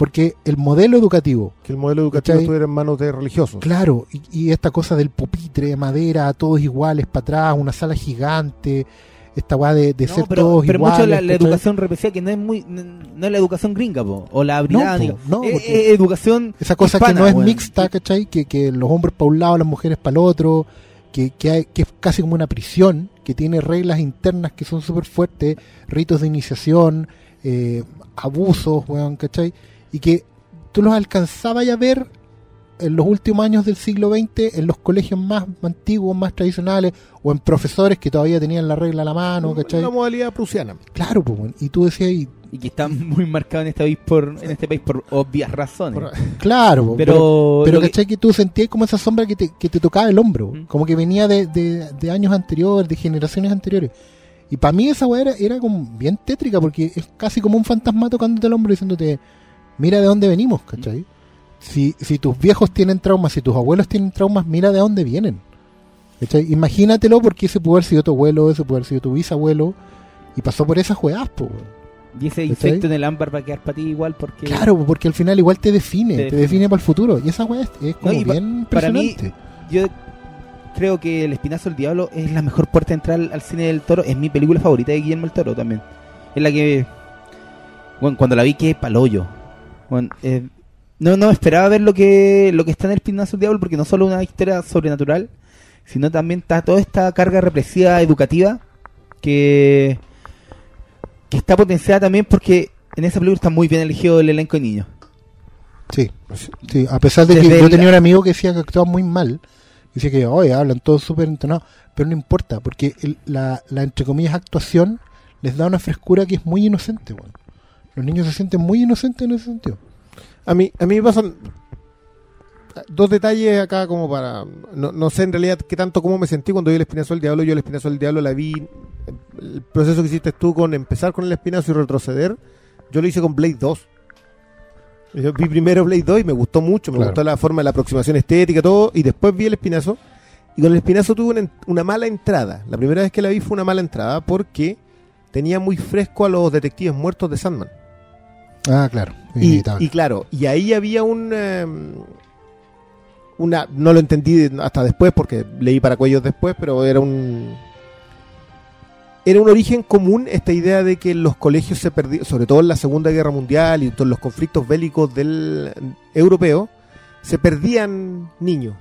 Porque el modelo educativo, Que el modelo educativo ¿Cachai? estuviera en manos de religiosos. Claro, y, y esta cosa del pupitre de madera, todos iguales para atrás, una sala gigante, esta weá de, de No, ser pero, todos pero iguales. mucho la, la educación represiva que no es muy no, no es la educación gringa po, o la británica po, no, es, porque- es educación Esa cosa que hispana, no es weón. mixta, ¿cachai? Que, que los hombres para un lado, las mujeres para el otro, que, que, hay- que es casi como una prisión, que tiene reglas internas que son súper fuertes, ritos de iniciación, eh, abusos, weón, ¿cachai? Y que tú los alcanzabas a ver en los últimos años del siglo XX en los colegios más antiguos, más tradicionales, o en profesores que todavía tenían la regla a la mano, ¿cachai? Una modalidad prusiana. Claro, pues, y tú decías, y- y que está muy marcado en este país por en este país por obvias razones Por- claro, po, pero, Pero lo que- ¿cachai? Que tú sentías como esa sombra que te, que te tocaba el hombro, Mm. como que venía de, de- de años anteriores, de generaciones anteriores. Y para mí esa weá era, era como bien tétrica, porque es casi como un fantasma tocándote el hombro diciéndote, mira de dónde venimos, ¿cachai? Si, si tus viejos tienen traumas, si tus abuelos tienen traumas, mira de dónde vienen. ¿cachai? Imagínatelo porque ese pudo haber sido tu abuelo, ese pudo haber sido tu bisabuelo, y pasó por esas weón. y ese insecto en el ámbar va a quedar para ti igual porque Claro, po, porque al final igual te define, Te te, define. para el futuro. Y esa weá es, es como y pa- bien para mí- yo creo que El Espinazo del Diablo es la mejor puerta de entrar al, cine del Toro. Es mi película favorita de Guillermo el Toro también. Es la que. Bueno, cuando la vi, que paloyo. Bueno, eh, no, no esperaba ver lo que, lo que está en El Espinazo del Diablo, porque no solo una historia sobrenatural, sino también está toda esta carga represiva educativa que, que está potenciada también porque en esa película está muy bien elegido el elenco de niños. Sí, sí, a pesar de Desde que yo el- tenía un amigo que decía que actuaba muy mal, decía que, oye, hablan todos súper entonados, pero no importa, porque el- la, la, entre comillas, actuación les da una frescura que es muy inocente, weón. Los niños se sienten muy inocentes en ese sentido. A mí, a mí me pasan dos detalles acá como para... No, no sé en realidad qué tanto cómo me sentí cuando vi el Espinazo del Diablo. Yo el Espinazo del Diablo la vi... El proceso que hiciste tú con empezar con el Espinazo y retroceder, yo lo hice con Blade 2. Yo vi primero Blade 2 y me gustó mucho, me Claro. gustó la forma de la aproximación estética, todo, y después vi el Espinazo. Y con el Espinazo tuve una, una mala entrada. La primera vez que la vi fue una mala entrada porque tenía muy fresco a los detectives muertos de Sandman. Ah, claro. Y, claro, y ahí había un... eh, una, no lo entendí hasta después porque leí para cuellos después, pero era un... Era un origen común esta idea de que los colegios se perdían, sobre todo en la Segunda Guerra Mundial y en todos los conflictos bélicos del europeo, se perdían niños.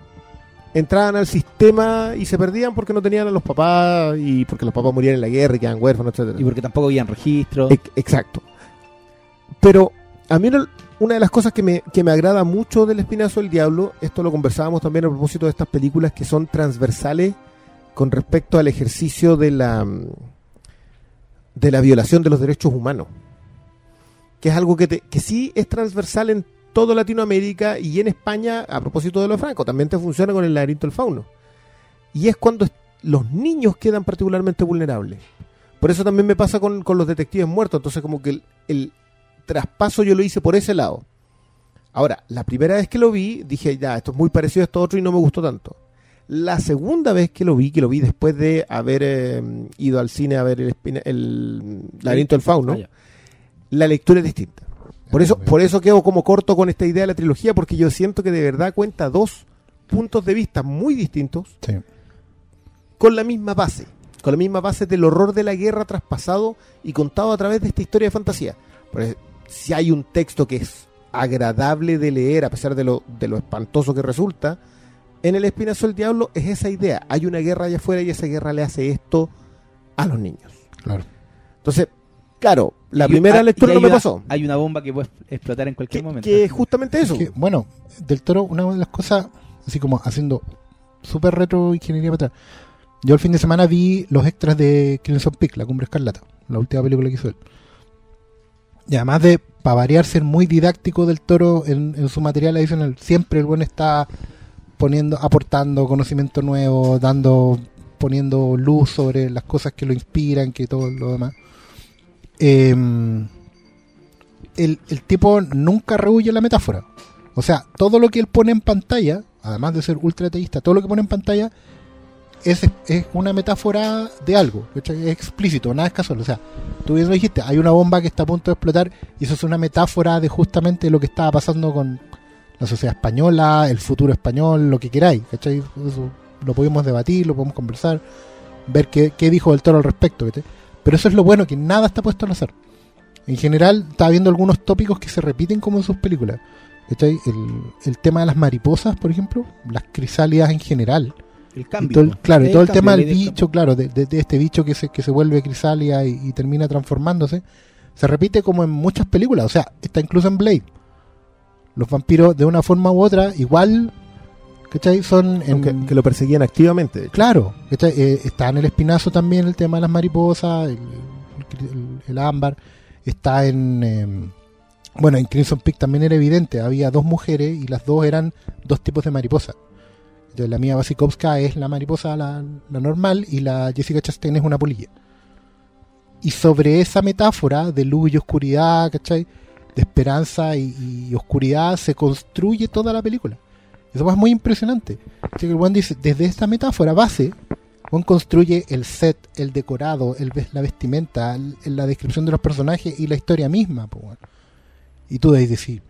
Entraban al sistema y se perdían porque no tenían a los papás y porque los papás morían en la guerra y quedaban huérfanos, etcétera. Y porque tampoco habían registros. Ex- Exacto. Pero a mí una, de las cosas que me, que me agrada mucho del Espinazo del Diablo, esto lo conversábamos también a propósito de estas películas que son transversales con respecto al ejercicio de la mm, de la violación de los derechos humanos. Que es algo que, te- que sí es transversal en toda Latinoamérica y en España, a propósito de lo Franco, también te funciona con el laberinto del fauno. Y es cuando los niños quedan particularmente vulnerables. Por eso también me pasa con, con los detectives muertos. Entonces, como que el traspaso yo lo hice por ese lado. Ahora, la primera vez que lo vi, dije, ya, esto es muy parecido a esto otro y no me gustó tanto. La segunda vez que lo vi, que lo vi después de haber eh, ido al cine a ver el, espina- el laberinto del fauno, Ah, la lectura es distinta. Por Ah, eso, por eso quedo como corto con esta idea de la trilogía, porque yo siento que de verdad cuenta dos puntos de vista muy distintos Sí. con la misma base, con la misma base del horror de la guerra traspasado y contado a través de esta historia de fantasía. Si hay un texto que es agradable de leer, a pesar de lo, de lo espantoso que resulta, en El Espinazo del Diablo es esa idea. Hay una guerra allá afuera y esa guerra le hace esto a los niños. Claro. Entonces, claro, la Y- primera lectura no me una- pasó. Hay una bomba que puede explotar en cualquier Que, momento. que es justamente eso. Es que, bueno, del toro, una de las cosas, así como haciendo súper retro ingeniería para atrás. Yo el fin de semana vi los extras de Crimson Peak, La Cumbre Escarlata, la última película que hizo él. Y además de, para variar, ser muy didáctico del toro en, en su material adicional, siempre el buen está poniendo, aportando conocimiento nuevo, dando, poniendo luz sobre las cosas que lo inspiran, que todo lo demás. Em, el, el tipo nunca rehuye la metáfora. O sea, todo lo que él pone en pantalla, además de ser ultra ateísta, todo lo que pone en pantalla es, es una metáfora de algo, es explícito, nada es casual. O sea, tú bien dijiste, hay una bomba que está a punto de explotar y eso es una metáfora de justamente lo que estaba pasando con la sociedad española, el futuro español, lo que queráis. ¿cachai? Eso lo podemos debatir, lo podemos conversar, ver qué, qué dijo el toro al respecto. ¿cachai? Pero eso es lo bueno, que nada está puesto al azar. En general, estaba viendo algunos tópicos que se repiten como en sus películas. El, el tema de las mariposas, por ejemplo, las crisálidas en general. El Y cambio. todo el- claro, y El todo el tema del bicho, claro, de, de- de este bicho que se, que se vuelve crisálida y, y termina transformándose, se repite como en muchas películas, o sea, está incluso en Blade. Los vampiros, de una forma u otra, igual, ¿cachai? Son en, que lo perseguían activamente. Claro. Eh, está en el espinazo también el tema de las mariposas, el, el- el ámbar, está en... em, bueno, en Crimson Peak también era evidente, había dos mujeres y las dos eran dos tipos de mariposa. Entonces, la mía Vasikowska es la mariposa, la, normal, y la Jessica Chastain es una polilla. Y sobre esa metáfora de luz y oscuridad, ¿cachai? De esperanza y, oscuridad se construye toda la película. Eso es muy impresionante. Así que dice, desde esta metáfora base, Juan construye el set, el decorado, el, la vestimenta, la descripción de los personajes y la historia misma. Y tú debes decir,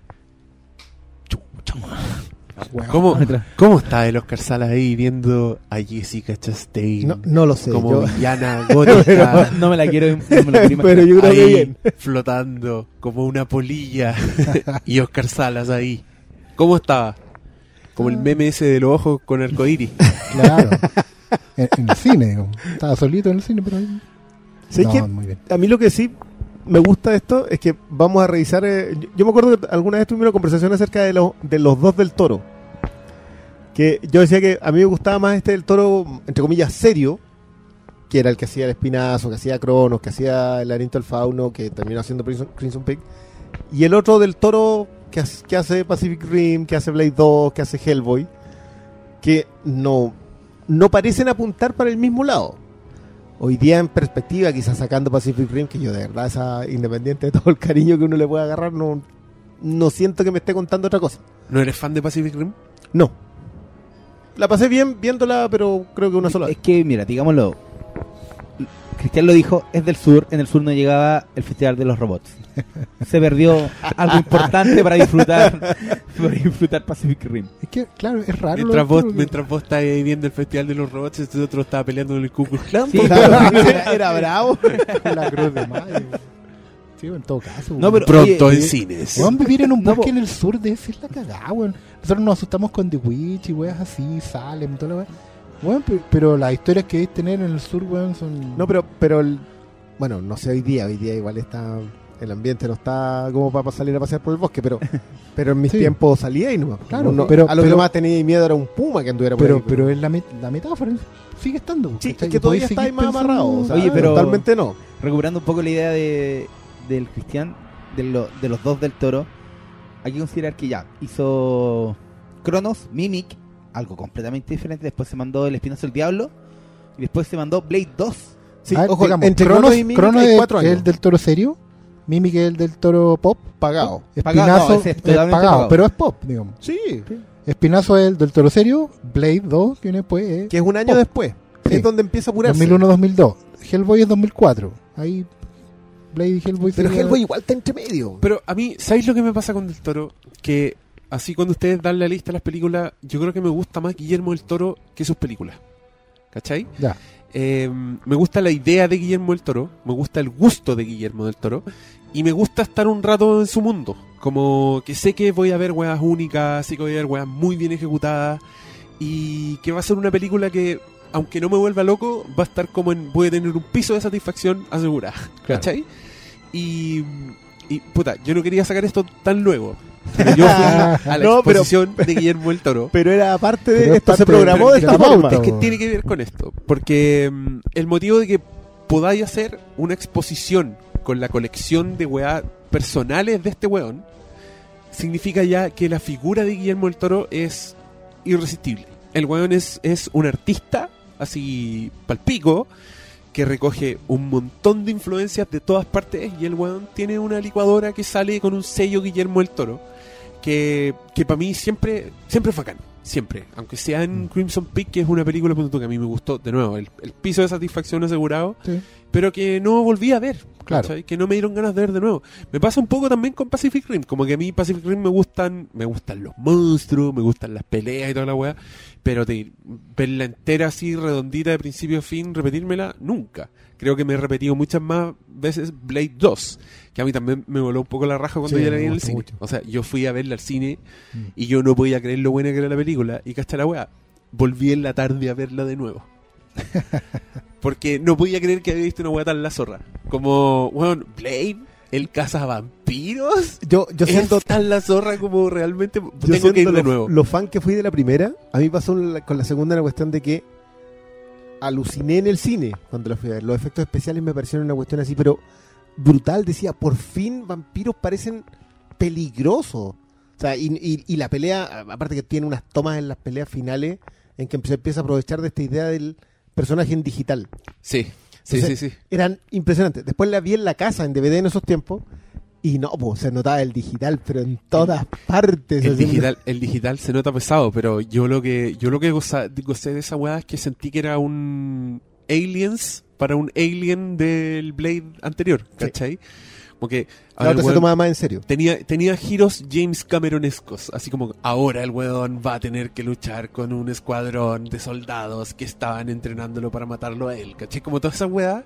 weón. ¿Cómo, ¿Cómo está el Oscar Salas ahí viendo a Jessica Chastain No, no lo sé. como yo- villana gótica No me la quiero, no me la quiero pero imaginar. yo creo que ahí bien. flotando como una polilla y Oscar Salas ahí? ¿Cómo estaba? Como el meme ese de los ojos con arcoíris. Claro. en, en el cine, estaba solito en el cine, pero ahí- ¿Sabes No, qué? muy bien. A mí lo que sí me gusta de esto es que vamos a revisar. eh, yo, yo me acuerdo que alguna vez tuvimos una conversación acerca de, los de los dos del toro. Que yo decía que a mí me gustaba más este del toro, entre comillas, serio, que era el que hacía el espinazo, que hacía Cronos, que hacía el laberinto del fauno, que terminó haciendo Crimson, Crimson Peak. Y el otro del toro que, hace- que hace Pacific Rim, que hace Blade 2, que hace Hellboy, que no, no parecen apuntar para el mismo lado. Hoy día en perspectiva, quizás sacando Pacific Rim, que yo de verdad, esa, independiente de todo el cariño que uno le pueda agarrar, no, no siento que me esté contando otra cosa. ¿No eres fan de Pacific Rim? No. La pasé bien viéndola, pero creo que una sola Es que, mira, digámoslo. Cristian lo dijo, es del sur. En el sur no llegaba el Festival de los Robots. Se perdió algo importante para disfrutar para disfrutar Pacific Rim. Es que, claro, es raro. Mientras vos, toro, mientras vos estás viendo el Festival de los Robots, este otro estaba peleando en el Ku Klux Klan. Sí, era, era bravo. la cruz de mayo. Sí, en todo caso. No, pero- Pronto Oye, en eh, cines. Weón, vivir en un bosque en el sur debe ser la cagada, weón. Nosotros nos asustamos con The Witch y weas así, Salem, toda la wea. Pe- pero las historias que debes tener en el sur, weón, son. No, pero, pero el- bueno, no sé hoy día, hoy día igual está, el ambiente no está como para salir a pasear por el bosque, pero, pero en mis Sí. tiempos salía y no. Claro, Uno- pero- a lo que más tenía miedo era un puma que anduviera por pero, ahí, pero es la, met- la metáfora, sigue estando. Sí, ¿cachai? es que todavía está ahí más amarrado. o sea, Oye, pero- Totalmente no. Recuperando un poco la idea de, del Cristian, de, lo- de los dos del toro, hay que considerar que ya hizo Cronos, Mimic, algo completamente diferente. Después se mandó El Espinazo del Diablo. Y después se mandó Blade 2. Sí, A ver, ojo, digamos, entre Cronos, Cronos y Mimic Cronos hay es, cuatro es años. el del toro serio, Mimic es el del toro pop, pagado. Pagado, Espinazo no, es pagado, pagado. pero es pop, digamos. Sí, Espinazo es el del toro serio, Blade 2, que viene después es que es un año Pop. después. Sí. Es donde empieza a apurarse. 2001-2002. Hellboy es 2004. Ahí Blade y Hellboy Pero sería- Hellboy igual está entre medio. Pero a mí, ¿sabéis lo que me pasa con Del Toro? Que así cuando ustedes dan la lista de las películas, yo creo que me gusta más Guillermo del Toro que sus películas. ¿Cachai? Ya. Eh, me gusta la idea de Guillermo del Toro, me gusta el gusto de Guillermo del Toro y me gusta estar un rato en su mundo. Como que sé que voy a ver weas únicas, sé que voy a ver weas muy bien ejecutadas y que va a ser una película que, aunque no me vuelva loco, va a estar como en. Voy a tener un piso de satisfacción asegurada. Claro. ¿Cachai? Y. Y puta, yo no quería sacar esto tan luego. Pero yo fui a la No, pero- exposición de Guillermo el Toro. Pero era parte de Pero es esto, se parte programó de de esta la forma. pauta, Es que tiene que ver con esto. Porque mm, el motivo de que podáis hacer una exposición con la colección de weá personales de este weón significa ya que la figura de Guillermo el Toro es irresistible. El weón es, es un artista, así palpico, que recoge un montón de influencias de todas partes y el weón tiene una licuadora que sale con un sello Guillermo el Toro que, que para mí siempre siempre fue bacán, siempre, aunque sea en Crimson Peak que es una película que a mí me gustó de nuevo, el, el piso de satisfacción asegurado, Sí. pero que no volví a ver, Claro. que no me dieron ganas de ver de nuevo. Me pasa un poco también con Pacific Rim, como que a mí Pacific Rim me gustan, me gustan los monstruos, me gustan las peleas y toda la weá, pero de verla entera así, redondita de principio a fin, repetírmela, nunca. Creo que me he repetido muchas más veces Blade 2, que a mí también me voló un poco la raja cuando Sí, ya la vi en el cine. mucho. O sea, yo fui a verla al cine Mm. y yo no podía creer lo buena que era la película, y cachai la weá. Volví en la tarde a verla de nuevo. Porque no podía creer que había visto una weá tan la zorra. Como, weón, Blade, el cazavampiros. Yo, yo siento, Es tan la zorra como realmente yo tengo que ir de lo, nuevo. lo fan que fui de la primera. A mí pasó la- con la segunda la cuestión de que aluciné en el cine cuando la fui a ver. Los efectos especiales me parecieron una cuestión así, pero brutal. Decía, por fin vampiros parecen peligrosos. O sea, y, y- y la pelea, aparte que tiene unas tomas en las peleas finales en que se empieza a aprovechar de esta idea del personaje en digital. Sí, sí, Entonces, sí, sí. Eran impresionantes. Después la vi en la casa, en DVD en esos tiempos. Y no, pues se notaba el digital, pero en todas partes. El digital, el digital se nota pesado, pero yo lo que yo lo que gocé de esa weá es que sentí que era un Aliens para un Alien del Blade anterior, ¿cachai? Como que La otra se tomaba más en serio. tenía, tenía giros James Cameronescos, así como ahora el weón va a tener que luchar con un escuadrón de soldados que estaban entrenándolo para matarlo a él, ¿cachai? Como toda esa weá.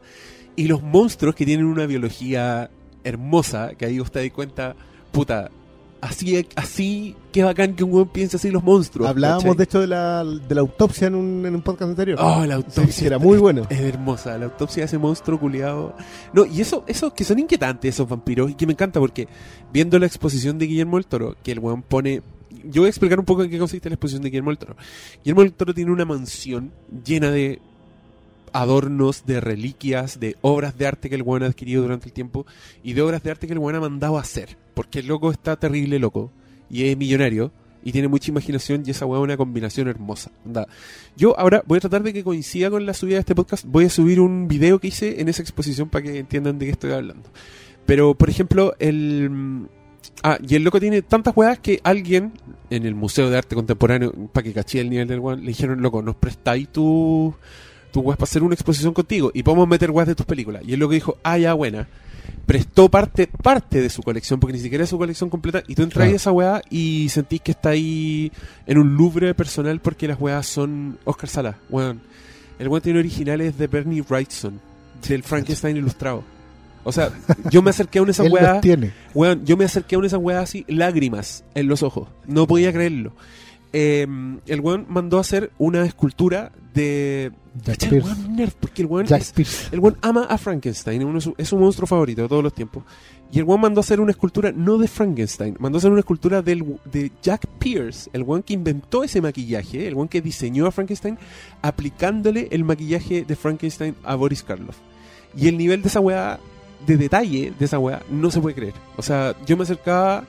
Y los monstruos que tienen una biología hermosa, que ahí usted da cuenta, puta, así, así, qué bacán que un weón piense así los monstruos. Hablábamos, ¿cachai? de hecho, de la, de la autopsia en un, en un podcast anterior. Oh, la autopsia. sí, era muy bueno. Es hermosa, la autopsia de ese monstruo culiado. No, y eso, eso que son inquietantes esos vampiros, y que me encanta porque viendo la exposición de Guillermo del Toro, que el weón pone. Yo voy a explicar un poco en qué consiste la exposición de Guillermo del Toro. Guillermo del Toro tiene una mansión llena de adornos, de reliquias, de obras de arte que el weón ha adquirido durante el tiempo y de obras de arte que el weón ha mandado a hacer. Porque el loco está terrible loco y es millonario y tiene mucha imaginación y esa weá es una combinación hermosa. Onda, Yo ahora voy a tratar de que coincida con la subida de este podcast. Voy a subir un video que hice en esa exposición para que entiendan de qué estoy hablando. Pero, por ejemplo, el... Ah, y el loco tiene tantas weas que alguien en el Museo de Arte Contemporáneo, para que caché el nivel del weón, le dijeron, loco, nos prestáis tu, tu weas para hacer una exposición contigo y podemos meter weas de tus películas. Y el loco dijo, ah, ya, buena. Prestó parte, parte de su colección, porque ni siquiera es su colección completa, y tú entras Claro. a esa wea y sentís que está ahí en un Louvre personal porque las weas son Oscar Sala, weón. El weón tiene originales de Bernie Wrightson, del Frankenstein ilustrado. O sea, yo me acerqué a una de esas weas. tiene. Weón, yo me acerqué a una de esas weas así, lágrimas en los ojos. No podía creerlo. Eh, el weón mandó a hacer una escultura de. Jack Cacha, el Pierce. weón nerd, porque el weón, Jack es, Pierce. el weón ama a Frankenstein, es uno su monstruo favorito de todos los tiempos. Y el weón mandó a hacer una escultura no de Frankenstein, mandó a hacer una escultura del, de Jack Pierce, el weón que inventó ese maquillaje, el weón que diseñó a Frankenstein, aplicándole el maquillaje de Frankenstein a Boris Karloff. Y el nivel de esa weá, de detalle de esa weá, no se puede creer. O sea, yo me acercaba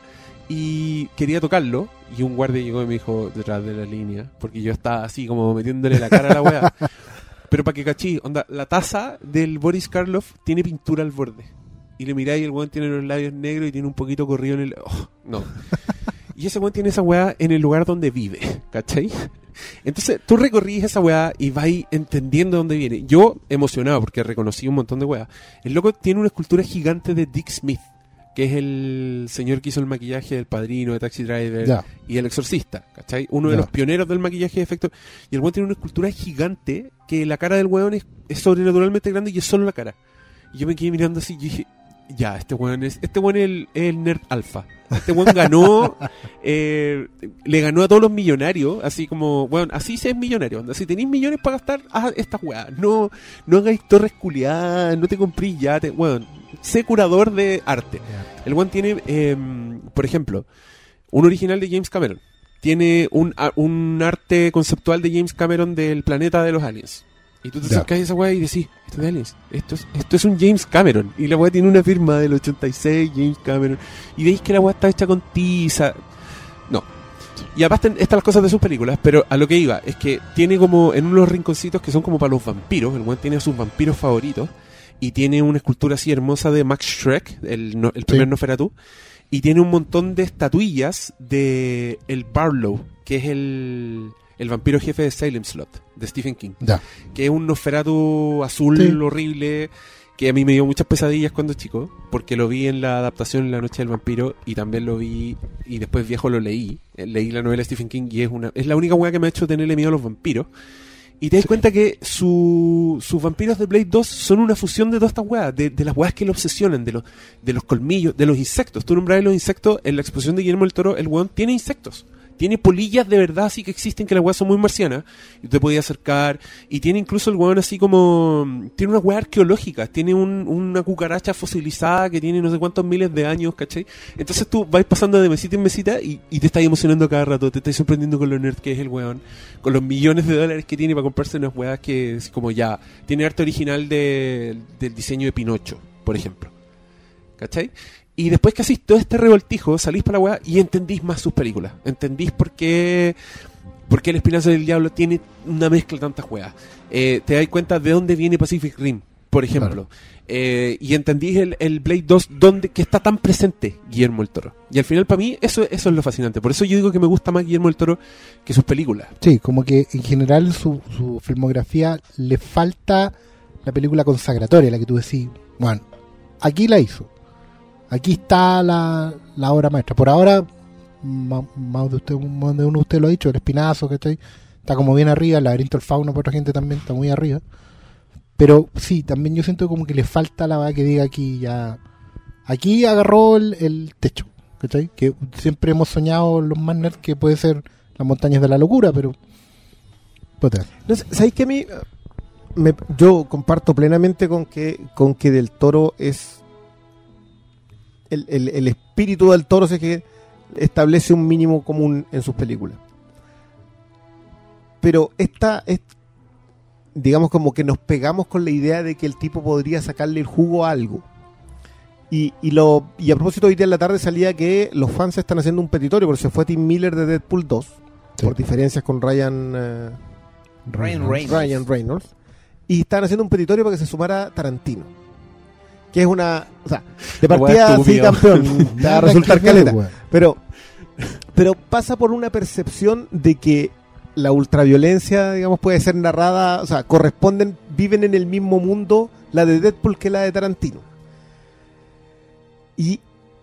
y quería tocarlo, y un guardia llegó y me dijo detrás de la línea, porque yo estaba así como metiéndole la cara a la weá. Pero para que cachí, onda, la taza del Boris Karloff tiene pintura al borde. Y le miráis y el weón tiene los labios negros y tiene un poquito corrido en el. oh, no. Y ese weón tiene esa weá en el lugar donde vive, ¿cachai? Entonces tú recorrís esa weá y vais entendiendo dónde viene. Yo, emocionado porque reconocí un montón de weá. El loco tiene una escultura gigante de Dick Smith, que es el señor que hizo el maquillaje del padrino, de Taxi Driver Ya. y el exorcista, ¿cachai? Uno de Ya. los pioneros del maquillaje de efecto. Y el weón tiene una escultura gigante que la cara del weón es, es sobrenaturalmente grande y es solo la cara. Y yo me quedé mirando así y dije, ya, este weón es, este weón es el, el nerd alfa. Este weón ganó, eh, le ganó a todos los millonarios, así como, weón, así se es millonario. onda, Si tenéis millones para gastar, haz estas weas. No, no hagáis torres culiadas, no te comprís yate, weón. Sé curador de arte. El weón tiene, eh, por ejemplo, un original de James Cameron. Tiene un, a- un arte conceptual de James Cameron del planeta de los aliens. Y tú te acercas a esa weá y decís, esto es de aliens. Esto es, esto es un James Cameron. Y la weá tiene una firma del 86, James Cameron. Y veis que la weá está hecha con tiza. No. Y aparte están las cosas de sus películas, pero a lo que iba es que tiene como en unos rinconcitos que son como para los vampiros. El weón tiene a sus vampiros favoritos. Y tiene una escultura así hermosa de Max Shrek, el, no- el primer Noferatu. Y tiene un montón de estatuillas de el Barlow, que es el, el vampiro jefe de Salem Slot, de Stephen King Ya. que es un Nosferatu azul Sí. horrible que a mí me dio muchas pesadillas cuando chico porque lo vi en la adaptación La Noche del Vampiro y también lo vi y después viejo lo leí Eh, leí la novela de Stephen King y es una es la única weá que me ha hecho tenerle miedo a los vampiros y te das cuenta que su- sus vampiros de Blade 2 son una fusión de todas estas weas, de, de las weas que lo obsesionan, de los, de los colmillos, de los insectos. Tú nombrabas los insectos, en la exposición de Guillermo del Toro, el weón tiene insectos. Tiene polillas de verdad, así que existen, que las weas son muy marcianas. Y te podías acercar. Y tiene incluso el weón así como. Tiene una wea arqueológica. Tiene un- una cucaracha fosilizada que tiene no sé cuántos miles de años, ¿cachai? Entonces tú vas pasando de mesita en mesita y, y te estás emocionando cada rato. Te estás sorprendiendo con lo nerd que es el weón. Con los millones de dólares que tiene para comprarse unas weas que es como ya. Tiene arte original de- del diseño de Pinocho, por ejemplo. ¿Cachai? Y después que hacís todo este revoltijo, salís para la weá y entendís más sus películas. Entendís por qué, por qué El Espinazo del Diablo tiene una mezcla de tantas weas. Eh, te das cuenta de dónde viene Pacific Rim, por ejemplo. Eh, y entendís el, el Blade 2 donde, que está tan presente Guillermo el Toro. Y al final, para mí, eso, eso es lo fascinante. Por eso yo digo que me gusta más Guillermo el Toro que sus películas. Sí, como que en general su, su filmografía le falta la película consagratoria, la que tú decís, bueno, aquí la hizo. Aquí está la, la obra maestra. Por ahora, más de, usted, de uno de ustedes lo ha dicho, el espinazo, que está como bien arriba, el laberinto del fauno, por otra gente también está muy arriba. Pero sí, también yo siento como que le falta la verdad que diga aquí ya. Aquí agarró el, techo, ¿cachai? Que siempre hemos soñado los más que puede ser las montañas de la locura, pero. No ¿Sabéis que a mí eh, yo comparto plenamente con que con que del toro es el, el- el espíritu del toro es que establece un mínimo común en sus películas. Pero esta es digamos como que nos pegamos con la idea de que el tipo podría sacarle el jugo a algo. Y, y lo y a propósito hoy día en la tarde salía que los fans están haciendo un petitorio porque se fue Tim Miller de Deadpool 2 Sí. por diferencias con Ryan eh, Ryan Reynolds. Ryan Reynolds. Y están haciendo un petitorio para que se sumara Tarantino. Que es una. O sea, de partida, sí, campeón. Te va a resultar caleta. Pero, pero pasa por una percepción de que la ultraviolencia, digamos, puede ser narrada. O sea, corresponden, viven en el mismo mundo la de Deadpool que la de Tarantino. Y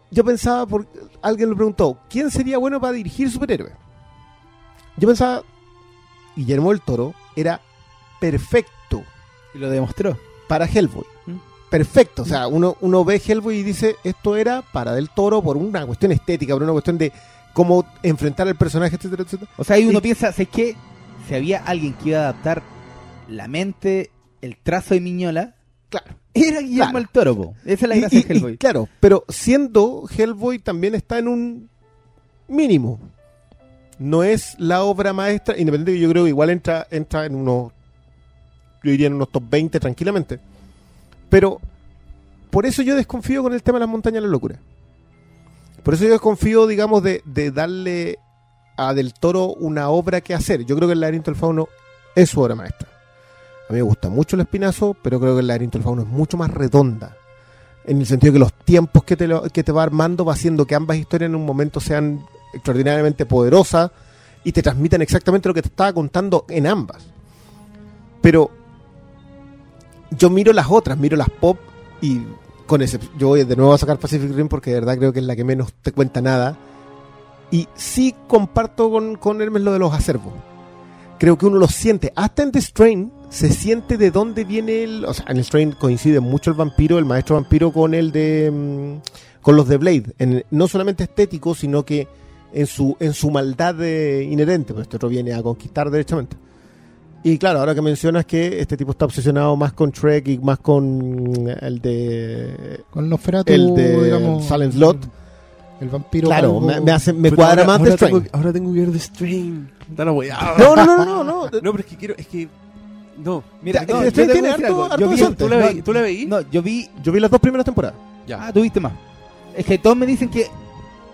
yo pensaba, por, alguien le preguntó, ¿quién sería bueno para dirigir superhéroes? Yo pensaba, Guillermo del Toro era perfecto Y lo demostró. para Hellboy. Perfecto. O sea, uno, uno ve Hellboy y dice, esto era para Del Toro por una cuestión estética, por una cuestión de cómo enfrentar al personaje, etcétera, etcétera. O sea, ahí uno Y- piensa, ¿sabes qué? Si había alguien que iba a adaptar la mente, el trazo de Miñola, Claro. era Guillermo Claro. el Toro, po. Esa es la gracia y- de Hellboy. y claro, pero siendo Hellboy también está en un mínimo. No es la obra maestra, independiente que yo creo que igual entra, entra en unos, yo diría en unos top 20 tranquilamente. Pero por eso yo desconfío con el tema de las montañas de la locura. Por eso yo desconfío, digamos, de, de darle a Del Toro una obra que hacer. Yo creo que el laberinto del fauno es su obra maestra. A mí me gusta mucho el espinazo, pero creo que el laberinto del fauno es mucho más redonda. En el sentido que los tiempos que te, lo- que te va armando va haciendo que ambas historias en un momento sean extraordinariamente poderosas y te transmitan exactamente lo que te estaba contando en ambas. Pero yo miro las otras, miro las pop y con ese yo voy de nuevo a sacar Pacific Rim porque de verdad creo que es la que menos te cuenta nada. Y sí comparto con, con Hermes lo de los acervos. Creo que uno lo siente. Hasta en The Strain se siente de dónde viene el. O sea, en el Strain coincide mucho el vampiro, el maestro vampiro, con el de. mm, con los de Blade. En- no solamente estético, sino que en su, en su maldad eh, inherente. Pues este otro viene a conquistar derechamente. Y claro, ahora que mencionas que este tipo está obsesionado más con Trek y más con mm, el de. Con Nosferatu, El de digamos, Silent Slot. El vampiro. Claro, me, me hace, me cuadra ahora- más ahora de Strain. tengo- ahora tengo que ver The Strain. No, no, no, no, no. no. No, pero es que quiero, es que. No. Mira, no, el yo Strain te tiene harto- algo. harto Yo vi- decente. ¿Tú la veí? ¿Tú la veí? No, yo vi. Yo vi las dos primeras temporadas. Ya. Ah, tuviste más. Es que todos me dicen que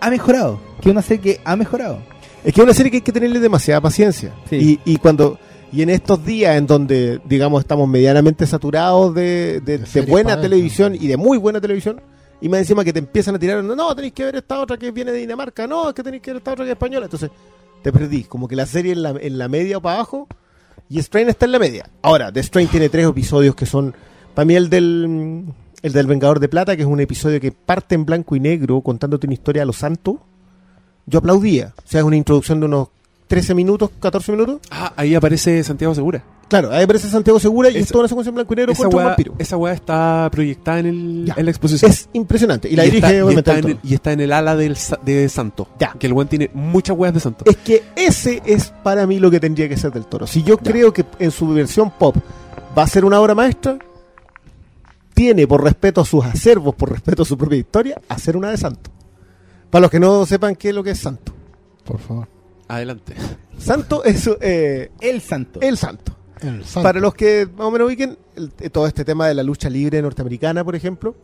ha mejorado. Que una serie que ha mejorado. Es que es una serie que hay que tenerle demasiada paciencia. Sí. Y, y cuando y en estos días en donde, digamos, estamos medianamente saturados de, de- De de series buena televisión y de muy buena televisión, y más encima que te empiezan a tirar, no, no, tenéis que ver esta otra que viene de Dinamarca, no, es que tenéis que ver esta otra que es española. Entonces, te perdís. Como que la serie en la, en la media o para abajo, y Strain está en la media. Ahora, The Strain tiene tres episodios que son, para mí el del, el del Vengador de Plata, que es un episodio que parte en blanco y negro contándote una historia a los santos, yo aplaudía. O sea, es una introducción de unos 13 minutos, 14 minutos. Ah, ahí aparece Santiago Segura. Claro, ahí aparece Santiago Segura y Esa- es toda una secuencia en blanco y negro Esa contra un weá, vampiro. esa weá está proyectada en, el, en la exposición. Es impresionante. Y la está- dirige, y obviamente, está, en el el, toro. y está en el ala del, de Santo. Ya. Que el weón tiene muchas weas de Santo. Es que ese es para mí lo que tendría que ser del toro. Si yo creo que en su versión pop va a ser una obra maestra, tiene, por respeto a sus acervos, por respeto a su propia historia, hacer una de santo. Para los que no sepan qué es lo que es santo. Por favor. Adelante. Santo es eh, El santo. el santo. El santo. Para los que más o menos ubiquen el- eh, todo este tema de la lucha libre norteamericana, por ejemplo,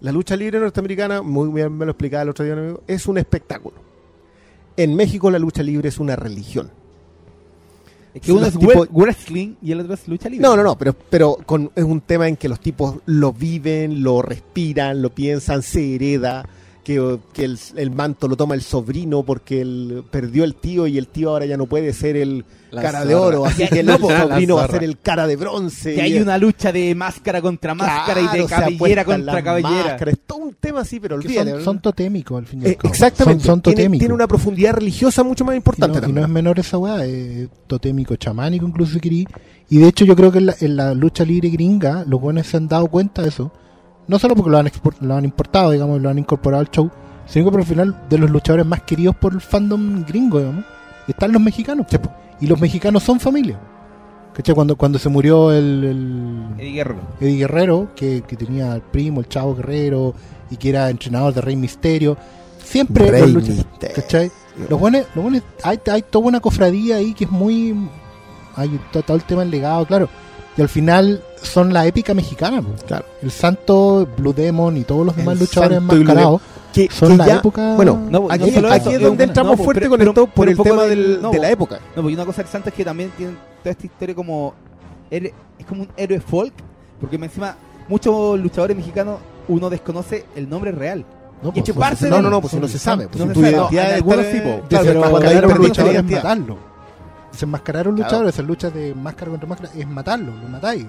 la lucha libre norteamericana, muy bien me lo explicaba el otro día un amigo, es un espectáculo. En México la lucha libre es una religión. Es que uno es wre- wrestling y el otro es lucha libre. No, no, no, pero, pero con, es un tema en que los tipos lo viven, lo respiran, lo piensan, se hereda, que, que el, el manto lo toma el sobrino porque él perdió el tío y el tío ahora ya no puede ser el La cara de oro, así que el no, sobrino va a ser el cara de bronce. Que hay una lucha de máscara contra máscara y de cabellera contra cabellera. máscaras. Es todo un tema así, pero olvídate. son, son totémicos al fin y al Eh, cabo. exactamente. Son, son tiene, una profundidad religiosa mucho más Y importante no, y no es menor esa weá, es totémico, chamánico, incluso si querí. Y de hecho, yo creo que en la, en la lucha libre gringa, los buenos se han dado cuenta de eso. No solo porque lo han, expor- lo han importado, digamos, lo han incorporado al show, sino que por el final, de los luchadores más queridos por el fandom gringo, digamos, están los mexicanos. Y los mexicanos son familia. ¿Cachai? Cuando, cuando se murió el, el Eddie Guerrero. Eddie Guerrero, que, que tenía al primo, el chavo Guerrero, y que era entrenador de Rey Misterio, siempre Rey los luchadores- Misterio. ¿Cachai? Los buenos, los buenos- hay, hay toda una cofradía ahí que es muy. Hay to- todo, el tema del legado, claro. Y al final son la épica mexicana, po. Claro. El Santo, Blue Demon y todos los demás El luchadores enmascarados Que, son que la ya- época. Bueno, No, aquí, no aquí es donde entramos no, fuerte pero- con pero- esto por el tema del- del- no, de la época. No, porque una cosa del santo es que también tienen toda esta historia como. Es como un héroe folk. Porque encima, muchos luchadores mexicanos, uno desconoce el nombre real. no, y pues, parte son- No, no, no, pues no se sabe. Pues, No tu se sabe, identidad no, es- algunos po. claro, pero cuando hay un luchador es matarlo. Desenmascarar a un luchador, esas luchas de máscara contra máscara, es matarlo, lo matáis.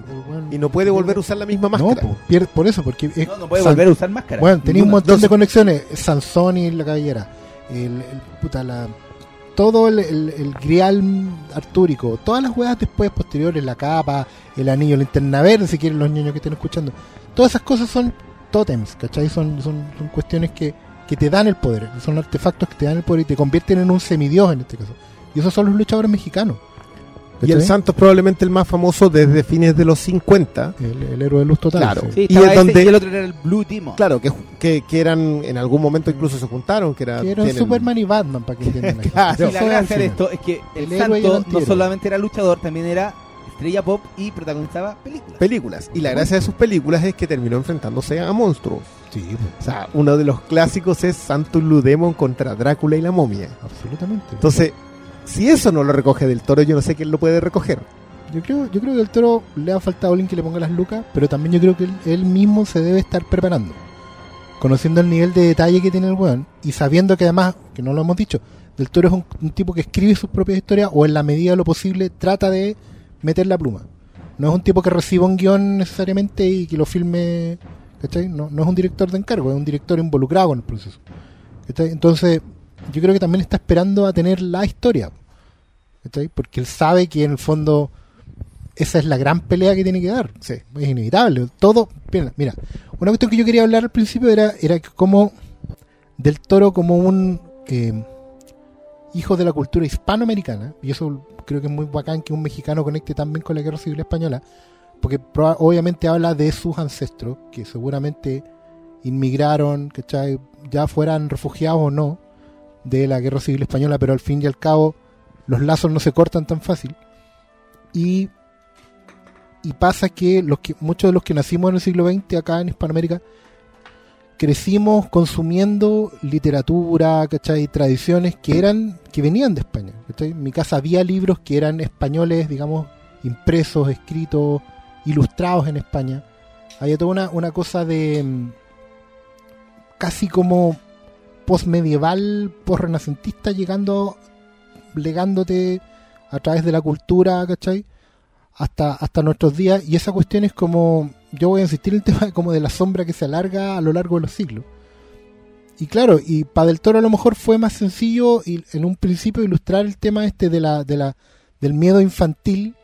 Y no puede volver a usar la misma No, máscara. po, pierde- por eso, porque es No, no puede San- volver a usar máscara. Bueno, tenía un montón de conexiones. Sansón y la cabellera. El, el- puta, la, todo el, el, el grial artúrico. Todas las huevas después, posteriores, la capa, el anillo, la linterna verde, si quieren los niños que estén escuchando. Todas esas cosas son tótems, ¿cachai? Son, son, son cuestiones que, que te dan el poder. Son artefactos que te dan el poder y te convierten en un semidios en este caso. Y esos son los luchadores mexicanos. Y el ¿cachai? santo es probablemente el más famoso desde fines de los 50. El, el héroe de luz total. Claro. sí. Sí, Y donde- el otro era el Blue Demon. Claro, que, que, que eran en algún momento incluso se juntaron, que era Que eran tienen- Superman y Batman, para que entiendan. Claro. La gracia de esto es que el, El héroe y el santo no solamente era luchador, también era estrella pop y protagonizaba películas. películas. Y la gracia de sus películas es que terminó enfrentándose a monstruos. Sí, pues, O sea, uno de los clásicos es Santo Blue Demon contra Drácula y la momia. absolutamente. Entonces, si eso no lo recoge del toro, yo no sé quién lo puede recoger. Yo creo, yo creo que el toro le ha faltado a alguien que le ponga las lucas, pero también yo creo que él, mismo se debe estar preparando. Conociendo el nivel de detalle que tiene el weón y sabiendo que además, que no lo hemos dicho, del toro es un, un tipo que escribe sus propias historias o en la medida de lo posible trata de meter la pluma. No es un tipo que reciba un guion necesariamente y que lo filme, ¿cachai? No, no es un director de encargo, es un director involucrado en el proceso. ¿cachai? Entonces, yo creo que también está esperando a tener la historia. Porque él sabe que en el fondo esa es la gran pelea que tiene que dar. Sí. Es inevitable. Todo. Mira, una cuestión que yo quería hablar al principio era, era como del toro como un eh, hijo de la cultura hispanoamericana, y eso creo que es muy bacán que un mexicano conecte también con la guerra civil española, porque obviamente habla de sus ancestros, que seguramente inmigraron, ¿cachai? ya fueran refugiados o no, de la guerra civil española, pero al fin y al cabo los lazos no se cortan tan fácil. Y, y pasa que, los que muchos de los que nacimos en el siglo XX acá en Hispanoamérica, crecimos consumiendo literatura, ¿cachai? tradiciones que eran, que venían de España. En mi casa había libros que eran españoles, digamos, impresos, escritos, ilustrados en España. Había toda una, una cosa de mm, casi como postmedieval, postrenacentista, llegando, legándote a través de la cultura, ¿cachai? Hasta, hasta nuestros días. Y esa cuestión es como, yo voy a insistir en el tema como de la sombra que se alarga a lo largo de los siglos. Y claro, y para Del Toro a lo mejor fue más sencillo y en un principio ilustrar el tema este de la, de la, del miedo infantil,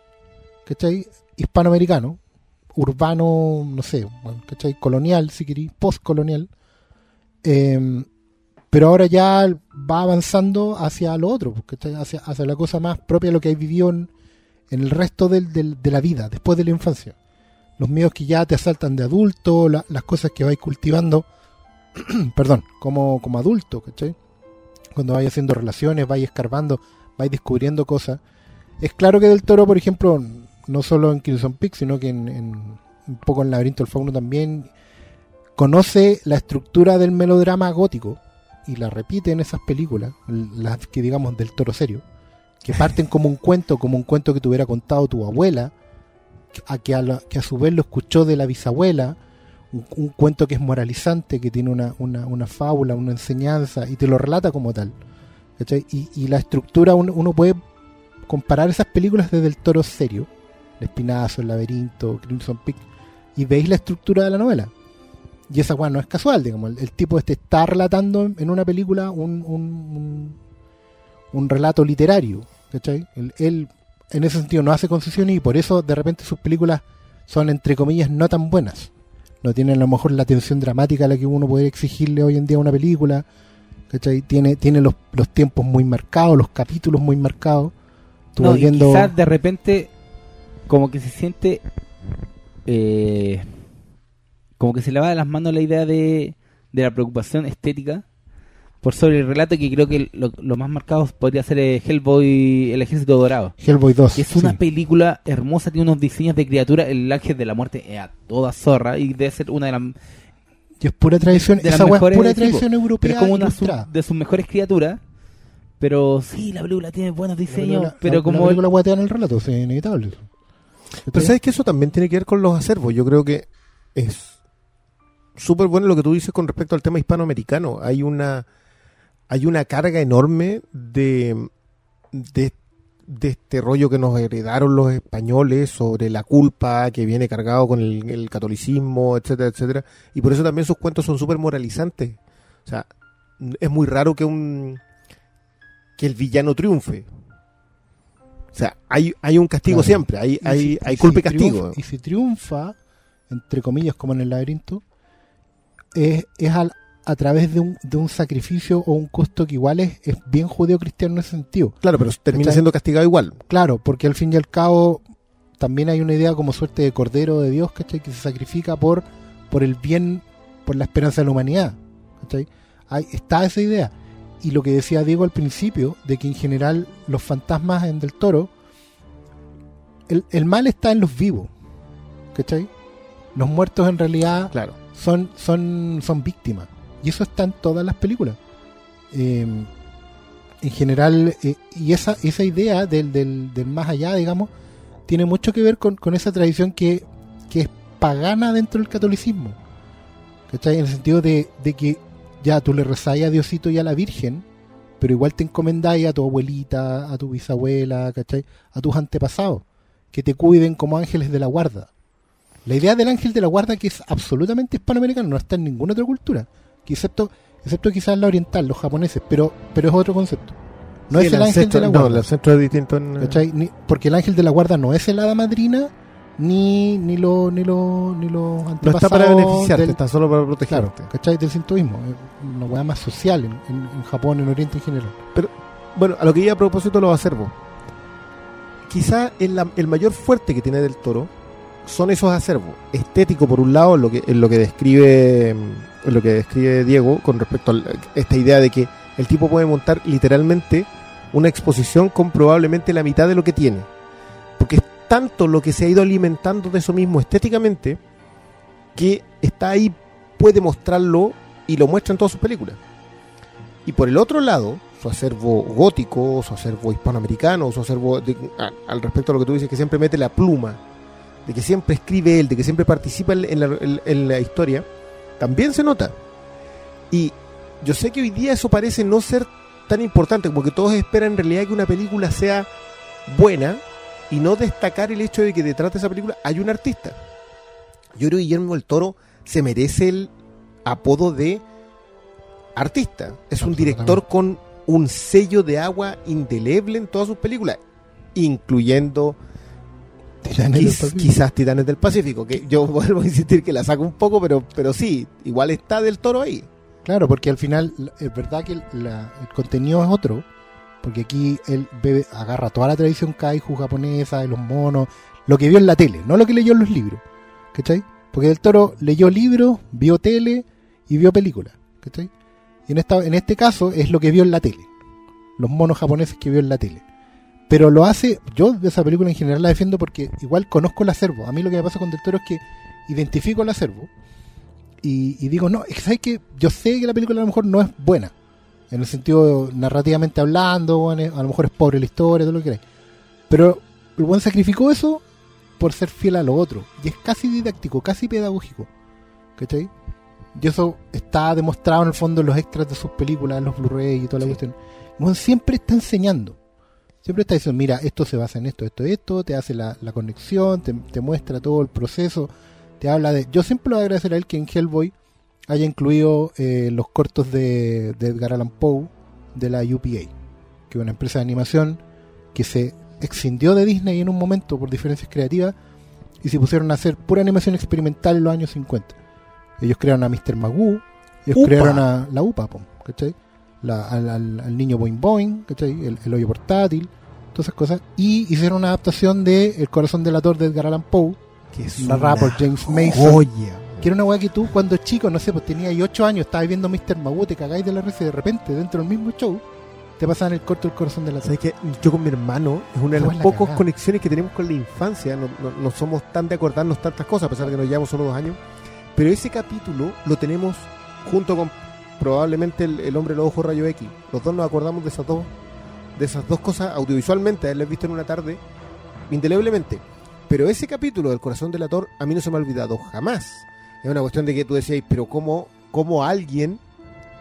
¿cachai? Hispanoamericano, urbano, no sé, ¿cachai? Colonial, si queréis, postcolonial. Eh, pero ahora ya va avanzando hacia lo otro, ¿cachai? Hacia, hacia la cosa más propia de lo que hay vivido en, el resto del- del- de la vida, después de la infancia. Los miedos que ya te asaltan de adulto, la- las cosas que vais cultivando, perdón, como, como adulto, ¿cachai? Cuando vais haciendo relaciones, vais escarbando, vais descubriendo cosas. Es claro que Del Toro, por ejemplo, no solo en Crimson Peak, sino que en, en- un poco en Laberinto del Fauno también, conoce la estructura del melodrama gótico y la repite en esas películas, las que digamos del Toro serio, que parten como un cuento, como un cuento que te hubiera contado tu abuela, a que, a la- que a su vez lo escuchó de la bisabuela, un, cuento que es moralizante, que tiene una, una, una fábula, una enseñanza, y te lo relata como tal. Y, y la estructura, uno, uno puede comparar esas películas desde el toro serio, El Espinazo, El Laberinto, Crimson Peak, y veis la estructura de la novela. Y esa weá no es casual, digamos. El, el tipo este está relatando en una película un, un, un, un relato literario, ¿cachai? Él, él, en ese sentido no hace concesiones y por eso de repente sus películas son entre comillas no tan buenas. No tienen a lo mejor la atención dramática a la que uno podría exigirle hoy en día a una película. ¿cachai? Tiene, tiene los, los tiempos muy marcados, los capítulos muy marcados. Tú No, y quizás de repente como que se siente eh, como que se le va de las manos la idea de, de la preocupación estética por sobre el relato que creo que lo, lo más marcado podría ser eh, Hellboy el ejército dorado Hellboy 2. que es una sí. película hermosa tiene unos diseños de criatura el ángel de la muerte es a toda zorra y debe ser una de las Y es pura tradición, de las esa es mejores pura tradición europea. pero es como una su- de sus mejores criaturas pero sí la película tiene buenos diseños La- pero la- como la película guatea en el relato, sí, es inevitable. Pero sabes que eso también tiene que ver con los acervos. Yo creo que es súper bueno lo que tú dices con respecto al tema hispanoamericano. Hay una hay una carga enorme de, de, de este rollo que nos heredaron los españoles sobre la culpa que viene cargado con el, el catolicismo, etcétera, etcétera. Y por eso también sus cuentos son súper moralizantes. O sea, es muy raro que un que el villano triunfe. O sea, hay, hay un castigo Claro. siempre, hay, hay, si- hay culpa y castigo. triunfa- y si triunfa, entre comillas, como en el laberinto, es, es al- a través de un, de un sacrificio o un costo que igual es, es bien judeo-cristiano en ese sentido. Claro, pero termina ¿Cachai? siendo castigado igual. Claro, porque al fin y al cabo también hay una idea como suerte de cordero de Dios, ¿cachai? Que se sacrifica por, por el bien, por la esperanza de la humanidad, ¿cachai? Hay, está esa idea. Y lo que decía Diego al principio, de que en general los fantasmas en Del Toro, el, el mal está en los vivos, ¿cachai? Los muertos en realidad Claro. Son, son, son víctimas. Y eso está en todas las películas. Eh, en general, eh, y esa, esa idea del, del, del más allá, digamos, tiene mucho que ver con, con esa tradición que, que es pagana dentro del catolicismo. ¿Cachai? En el sentido de, de que ya tú le rezáis a Diosito y a la Virgen, pero igual te encomendáis a tu abuelita, a tu bisabuela, ¿cachai? A tus antepasados, que te cuiden como ángeles de la guarda. La idea del ángel de la guarda, que es absolutamente hispanoamericana, no está en ninguna otra cultura, excepto, excepto quizás la oriental, los japoneses, pero, pero es otro concepto. No Sí, es el ángel ancestro- de la No, guarda. el centro es distinto en... ¿cachai? Ni- porque el ángel de la guarda no es el hada madrina, ni, ni lo, ni lo, ni los No está para beneficiarte, del- está solo para protegerte. Claro, ¿cachai? Del sintoísmo. Es una weá más social en, en- en Japón, en Oriente en general. Bueno, a lo que iba a propósito los acervos. Quizá el, el mayor fuerte que tiene del toro son esos acervos. Estético, por un lado, lo que, lo que describe mm, lo que describe Diego con respecto a esta idea de que el tipo puede montar literalmente una exposición con probablemente la mitad de lo que tiene. Porque es tanto lo que se ha ido alimentando de eso mismo estéticamente que está ahí, puede mostrarlo y lo muestra en todas sus películas. Y por el otro lado, su acervo gótico, su acervo hispanoamericano, su acervo al respecto a lo que tú dices, que siempre mete la pluma, de que siempre escribe él, de que siempre participa en, la, en- en la historia, también se nota. Y yo sé que hoy día eso parece no ser tan importante, como que todos esperan en realidad que una película sea buena y no destacar el hecho de que detrás de esa película hay un artista. Yo creo que Guillermo del Toro se merece el apodo de artista. Es un director con un sello de agua indeleble en todas sus películas, incluyendo Titanes del quiz- quizás Titanes del Pacífico, que yo vuelvo a insistir que la saco un poco, pero, pero sí, igual está del toro ahí. Claro, porque al final es verdad que el, la- el contenido es otro, porque aquí él bebe- agarra toda la tradición kaiju japonesa, de los monos, lo que vio en la tele, no lo que leyó en los libros, ¿cachai? Porque el toro leyó libros, vio tele y vio películas, ¿cachai? Y en, esta, en este caso es lo que vio en la tele, los monos japoneses que vio en la tele. Pero lo hace, yo de esa película en general la defiendo porque igual conozco el acervo. A mí lo que me pasa con Del Toro es que identifico el acervo y, y digo, no, es que sabes que yo sé que la película a lo mejor no es buena, en el sentido narrativamente hablando, bueno, a lo mejor es pobre la historia, todo lo que queráis. Pero el buen sacrificó eso por ser fiel a lo otro. Y es casi didáctico, casi pedagógico. ¿Cachai? Y eso está demostrado en el fondo en los extras de sus películas, en los Blu-ray y toda la cuestión. El buen siempre está enseñando. Siempre está diciendo, mira, esto se basa en esto, esto, esto, te hace la, la conexión, te, te muestra todo el proceso, te habla de... Yo siempre le voy a agradecer a él que en Hellboy haya incluido eh, los cortos de, de Edgar Allan Poe de la UPA, que es una empresa de animación que se excindió de Disney en un momento por diferencias creativas y se pusieron a hacer pura animación experimental en los años 50. Ellos crearon a Mr. Magoo, ellos Upa. crearon a la UPA, ¿cachai? La- al, al- al niño Boing Boing, ¿cachai? El, el hoyo portátil, todas esas cosas. Y hicieron una adaptación de El corazón delator de Edgar Allan Poe, Que es narrada por James Mason. joya. Que era una weá que tú, cuando chico, no sé, pues tenías 8 años, estabas viendo Mr. Magoo, te cagáis de la risa y de repente, dentro del mismo show, te pasaban el corto del corazón de la ¿Sabes qué? Yo con mi hermano es una de las la pocas cagada. conexiones que tenemos con la infancia. No, no- no somos tan de acordarnos tantas cosas, a pesar de que nos llevamos solo dos años. Pero ese capítulo lo tenemos junto con probablemente el, el hombre los ojos rayo X. Los dos nos acordamos de esas dos, de esas dos cosas audiovisualmente, haberlas visto en una tarde, indeleblemente. Pero ese capítulo del corazón del ator a mí no se me ha olvidado jamás. Es una cuestión de que tú decías, pero ¿cómo, cómo alguien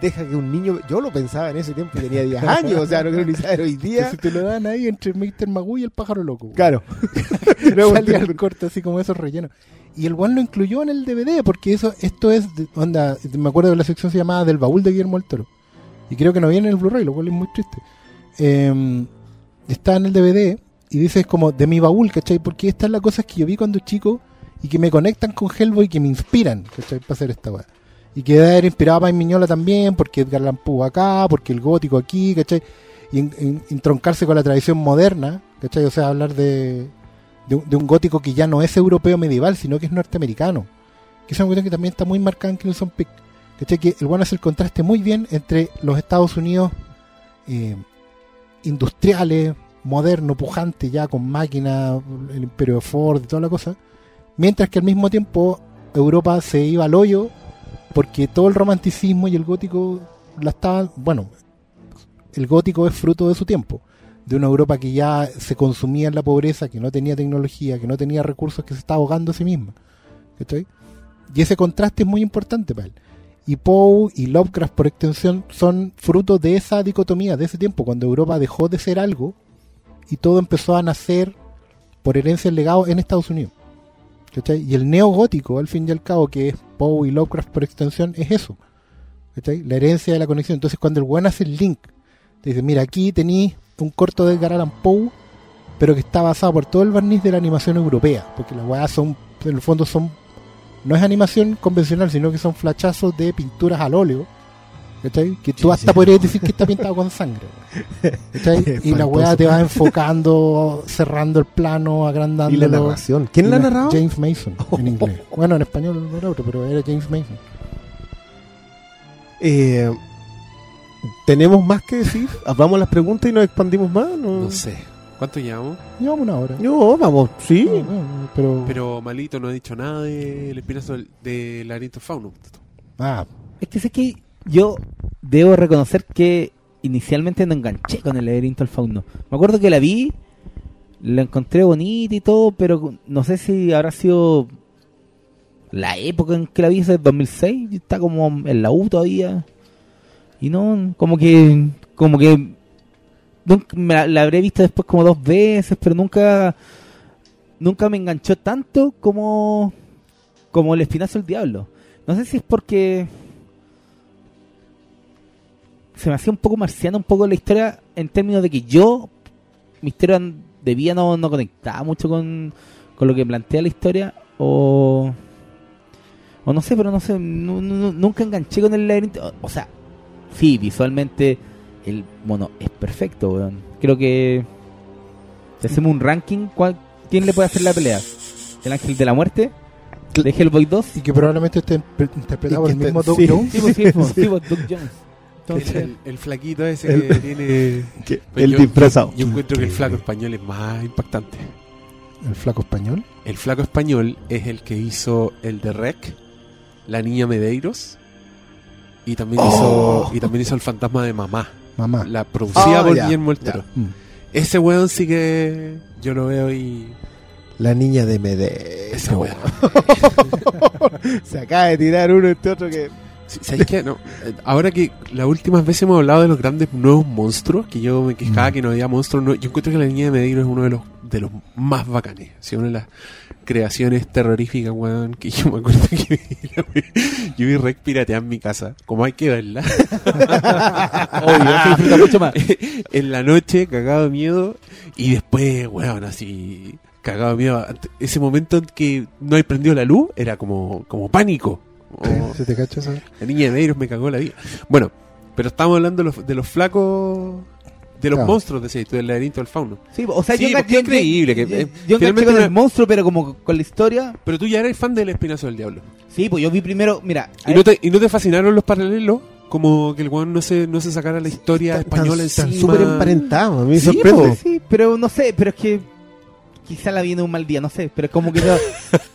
deja que un niño... Yo lo pensaba en ese tiempo tenía 10 años, o sea, no quiero ni saber hoy día. si te lo dan ahí entre Mr. Magoo y el pájaro loco. Claro. Salía el corto así como esos rellenos. Y el one lo incluyó en el DVD, porque eso, esto es, onda, me acuerdo de la sección se llamaba Del baúl de Guillermo del Toro. Y creo que no viene en el Blu-ray, lo cual es muy triste. Eh, está en el DVD y dice es como de mi baúl, ¿cachai? Porque estas son las cosas que yo vi cuando chico y que me conectan con Hellboy y que me inspiran, ¿cachai? Para hacer esta weá. Y que haber inspirado a Paz Miñola también, porque Edgar Poe acá, porque el gótico aquí, ¿cachai? Y en- en- entroncarse con la tradición moderna, ¿cachai? O sea, hablar de, de, un- gótico que ya no es europeo medieval, sino que es norteamericano. Que es una cuestión que también está muy marcada en Crimson Peak. Que el bueno hace el contraste muy bien entre los Estados Unidos eh, industriales, moderno, pujante, ya con máquinas, el imperio de Ford y toda la cosa, mientras que al mismo tiempo Europa se iba al hoyo porque todo el romanticismo y el gótico la estaban, bueno, el gótico es fruto de su tiempo, de una Europa que ya se consumía en la pobreza, que no tenía tecnología, que no tenía recursos, que se estaba ahogando a sí misma. ¿cachai? Y ese contraste es muy importante para él. Y Poe y Lovecraft, por extensión, son fruto de esa dicotomía, de ese tiempo, cuando Europa dejó de ser algo y todo empezó a nacer por herencia del legado en Estados Unidos. ¿cachai? Y el neogótico, al fin y al cabo, que es Poe y Lovecraft por extensión, es eso. La herencia de la conexión. Entonces, cuando el buen hace el link Te dice, mira, aquí tenéis un corto de Edgar Allan Poe, pero que está basado por todo el barniz de la animación europea, porque las weas son, en el fondo son, no es animación convencional, sino que son flachazos de pinturas al óleo, ¿cachai? Que tú hasta podrías decir que está pintado con sangre, ¿cachai? Y la wea espantoso. te va enfocando, cerrando el plano, Y la narración. ¿Quién la narrado? James Mason, en inglés. Bueno, en español no era otro, pero era James Mason. Eh, ¿Tenemos más que decir? ¿Vamos a las preguntas y nos expandimos más? No, No sé. ¿Cuánto llevamos? Llevamos una hora. No, vamos, sí. No, no, pero, Pero Malito no ha dicho nada del espinazo del, del laberinto fauno. Ah, Es que sé que yo debo reconocer que inicialmente no enganché con el laberinto del fauno. Me acuerdo que la vi, la encontré bonita y todo, pero no sé si habrá sido la época en que la vi, ese 2006. Yo estaba como en la U todavía. Y no, como que, como que me la, habré visto después como dos veces, pero nunca, nunca me enganchó tanto como, como el espinazo del diablo. No sé si es porque se me hacía un poco marciana un poco la historia en términos de que yo, mi historia de no, no conectaba mucho con, con lo que plantea la historia o... O no sé, pero no sé, nu- nu- nunca enganché con el laberinto. O sea, sí, visualmente el mono es perfecto, weón. Creo que si hacemos un ranking, ¿cuál, ¿quién le puede hacer la pelea? ¿El ángel de la muerte? ¿De Hellboy 2? y que probablemente esté interpretado por el mismo Doug sí. Jones. Sí, sí, sí, Doug Jones. El, Entonces, el- el flaquito ese El- que tiene... Que- Pues el yo- disfrazado. Yo encuentro que el flaco español es más impactante. El flaco español. El flaco español es el que hizo el de Rec, La Niña Medeiros, y también, Oh. hizo, y también hizo El Fantasma de Mamá, Mamá. la producida Ah, por Guillermo. Mm. Ese weón sí que yo lo veo y... La niña de Medellín. Ese weón. Se acaba de tirar uno este otro que. ¿Sabes qué? No, eh, ahora que las últimas veces hemos hablado de los grandes nuevos monstruos, que yo me quejaba Mm. que no había monstruos, no- yo encuentro que la niña de Medeiros es uno de los de los más bacanes. Sí, una de las creaciones terroríficas, weón, que yo me acuerdo que vi- yo vi Rec piratear en mi casa, como hay que verla, obvio, se disfruta mucho más. en la noche, cagado de miedo, y después, weón, así, cagado de miedo. Ese momento en que no hay prendido la luz, era como, como pánico. ¿Se te cacha eso? la niña de Medeiros me cagó la vida. Bueno, pero estamos hablando de los, de los flacos, de los Claro. monstruos de ese, del laberinto del fauno. Sí, o sea, Sí, yo es creíble que, yo- eh, yo finalmente con una- el monstruo, pero como con la historia. Pero tú ya eres fan del Espinazo del Diablo. Sí, pues yo vi primero, mira, ¿Y no, te, ¿Y no te fascinaron los paralelos? Como que el weón no se, no se sacara la historia española Están súper emparentados. A mí me Sí, sorprende. po. sí, pero no sé, pero es que quizá la viene un mal día, no sé, pero es como que no,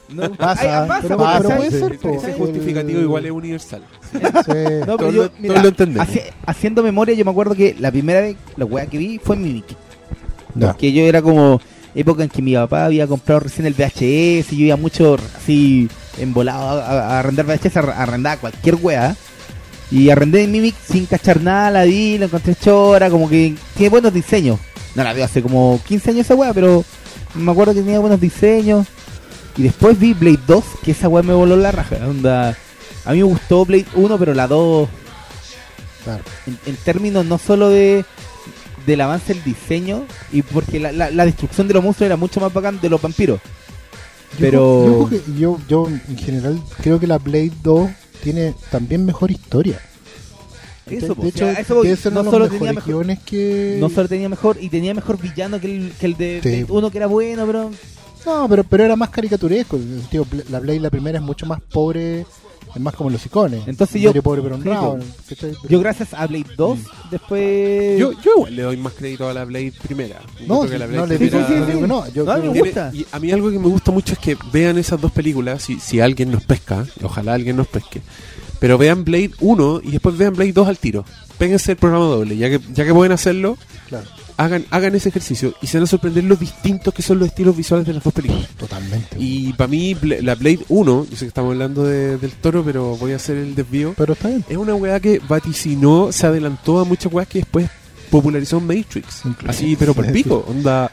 no Pasa, Ay, pasa, pero, pasa, pero puede ser. Ese- justificativo igual es universal. Sí. No, pero yo, mira, lo haci- haciendo memoria, yo me acuerdo que la primera vez, la weá que vi fue Mimic. Ya. Que yo era como época en que mi papá había comprado recién el VHS y yo iba mucho así embolado a, a- arrendar VHS, a- arrendaba cualquier weá. Y arrendé en Mimic sin cachar nada, la vi, la encontré chora, como que tiene buenos diseños. No la veo hace como 15 años esa weá, pero me acuerdo que tenía buenos diseños. Y después vi Blade 2, que esa weá me voló la raja. Onda, a mí me gustó Blade 1, pero la 2 Claro. en, en términos no solo de del avance del diseño y porque la, la, la destrucción de los monstruos era mucho más bacán de los vampiros Yo Pero- Yo, yo, yo en general creo que la Blade 2 tiene también mejor historia. Eso, de o hecho, sea, eso voy. debe ser No uno solo tenía mejores mejor- que... no solo tenía mejor y tenía mejor villano que el, que el de Sí. Uno que era bueno pero No, pero, pero era más caricaturesco. El sentido, Bla- la Blade, la primera, es mucho más pobre, es más como los icones. Entonces yo- pobre pero sí, honrado. yo gracias a Blade 2 después Yo, yo igual le doy más crédito a la Blade primera. No, Encuentro que la Blade no le Sí, sí, primera- sí, no digo que no. Yo No, a mí creo- me gusta. y a mí algo que me gusta mucho es que vean esas dos películas, si, si alguien nos pesca, ojalá alguien nos pesque, pero vean Blade 1 y después vean Blade 2 al tiro. Péguense el programa doble, ya que, ya que pueden hacerlo, Claro, hagan, hagan ese ejercicio y se van a sorprender los distintos que son los estilos visuales de las dos películas. totalmente. Y para mí, Bla- la Blade 1, yo sé que estamos hablando de- del toro, pero voy a hacer el desvío. Pero está bien. Es una weá que vaticinó, se adelantó a muchas weas que después popularizó Matrix. Incluso. Así, pero por Sí, pico. Onda,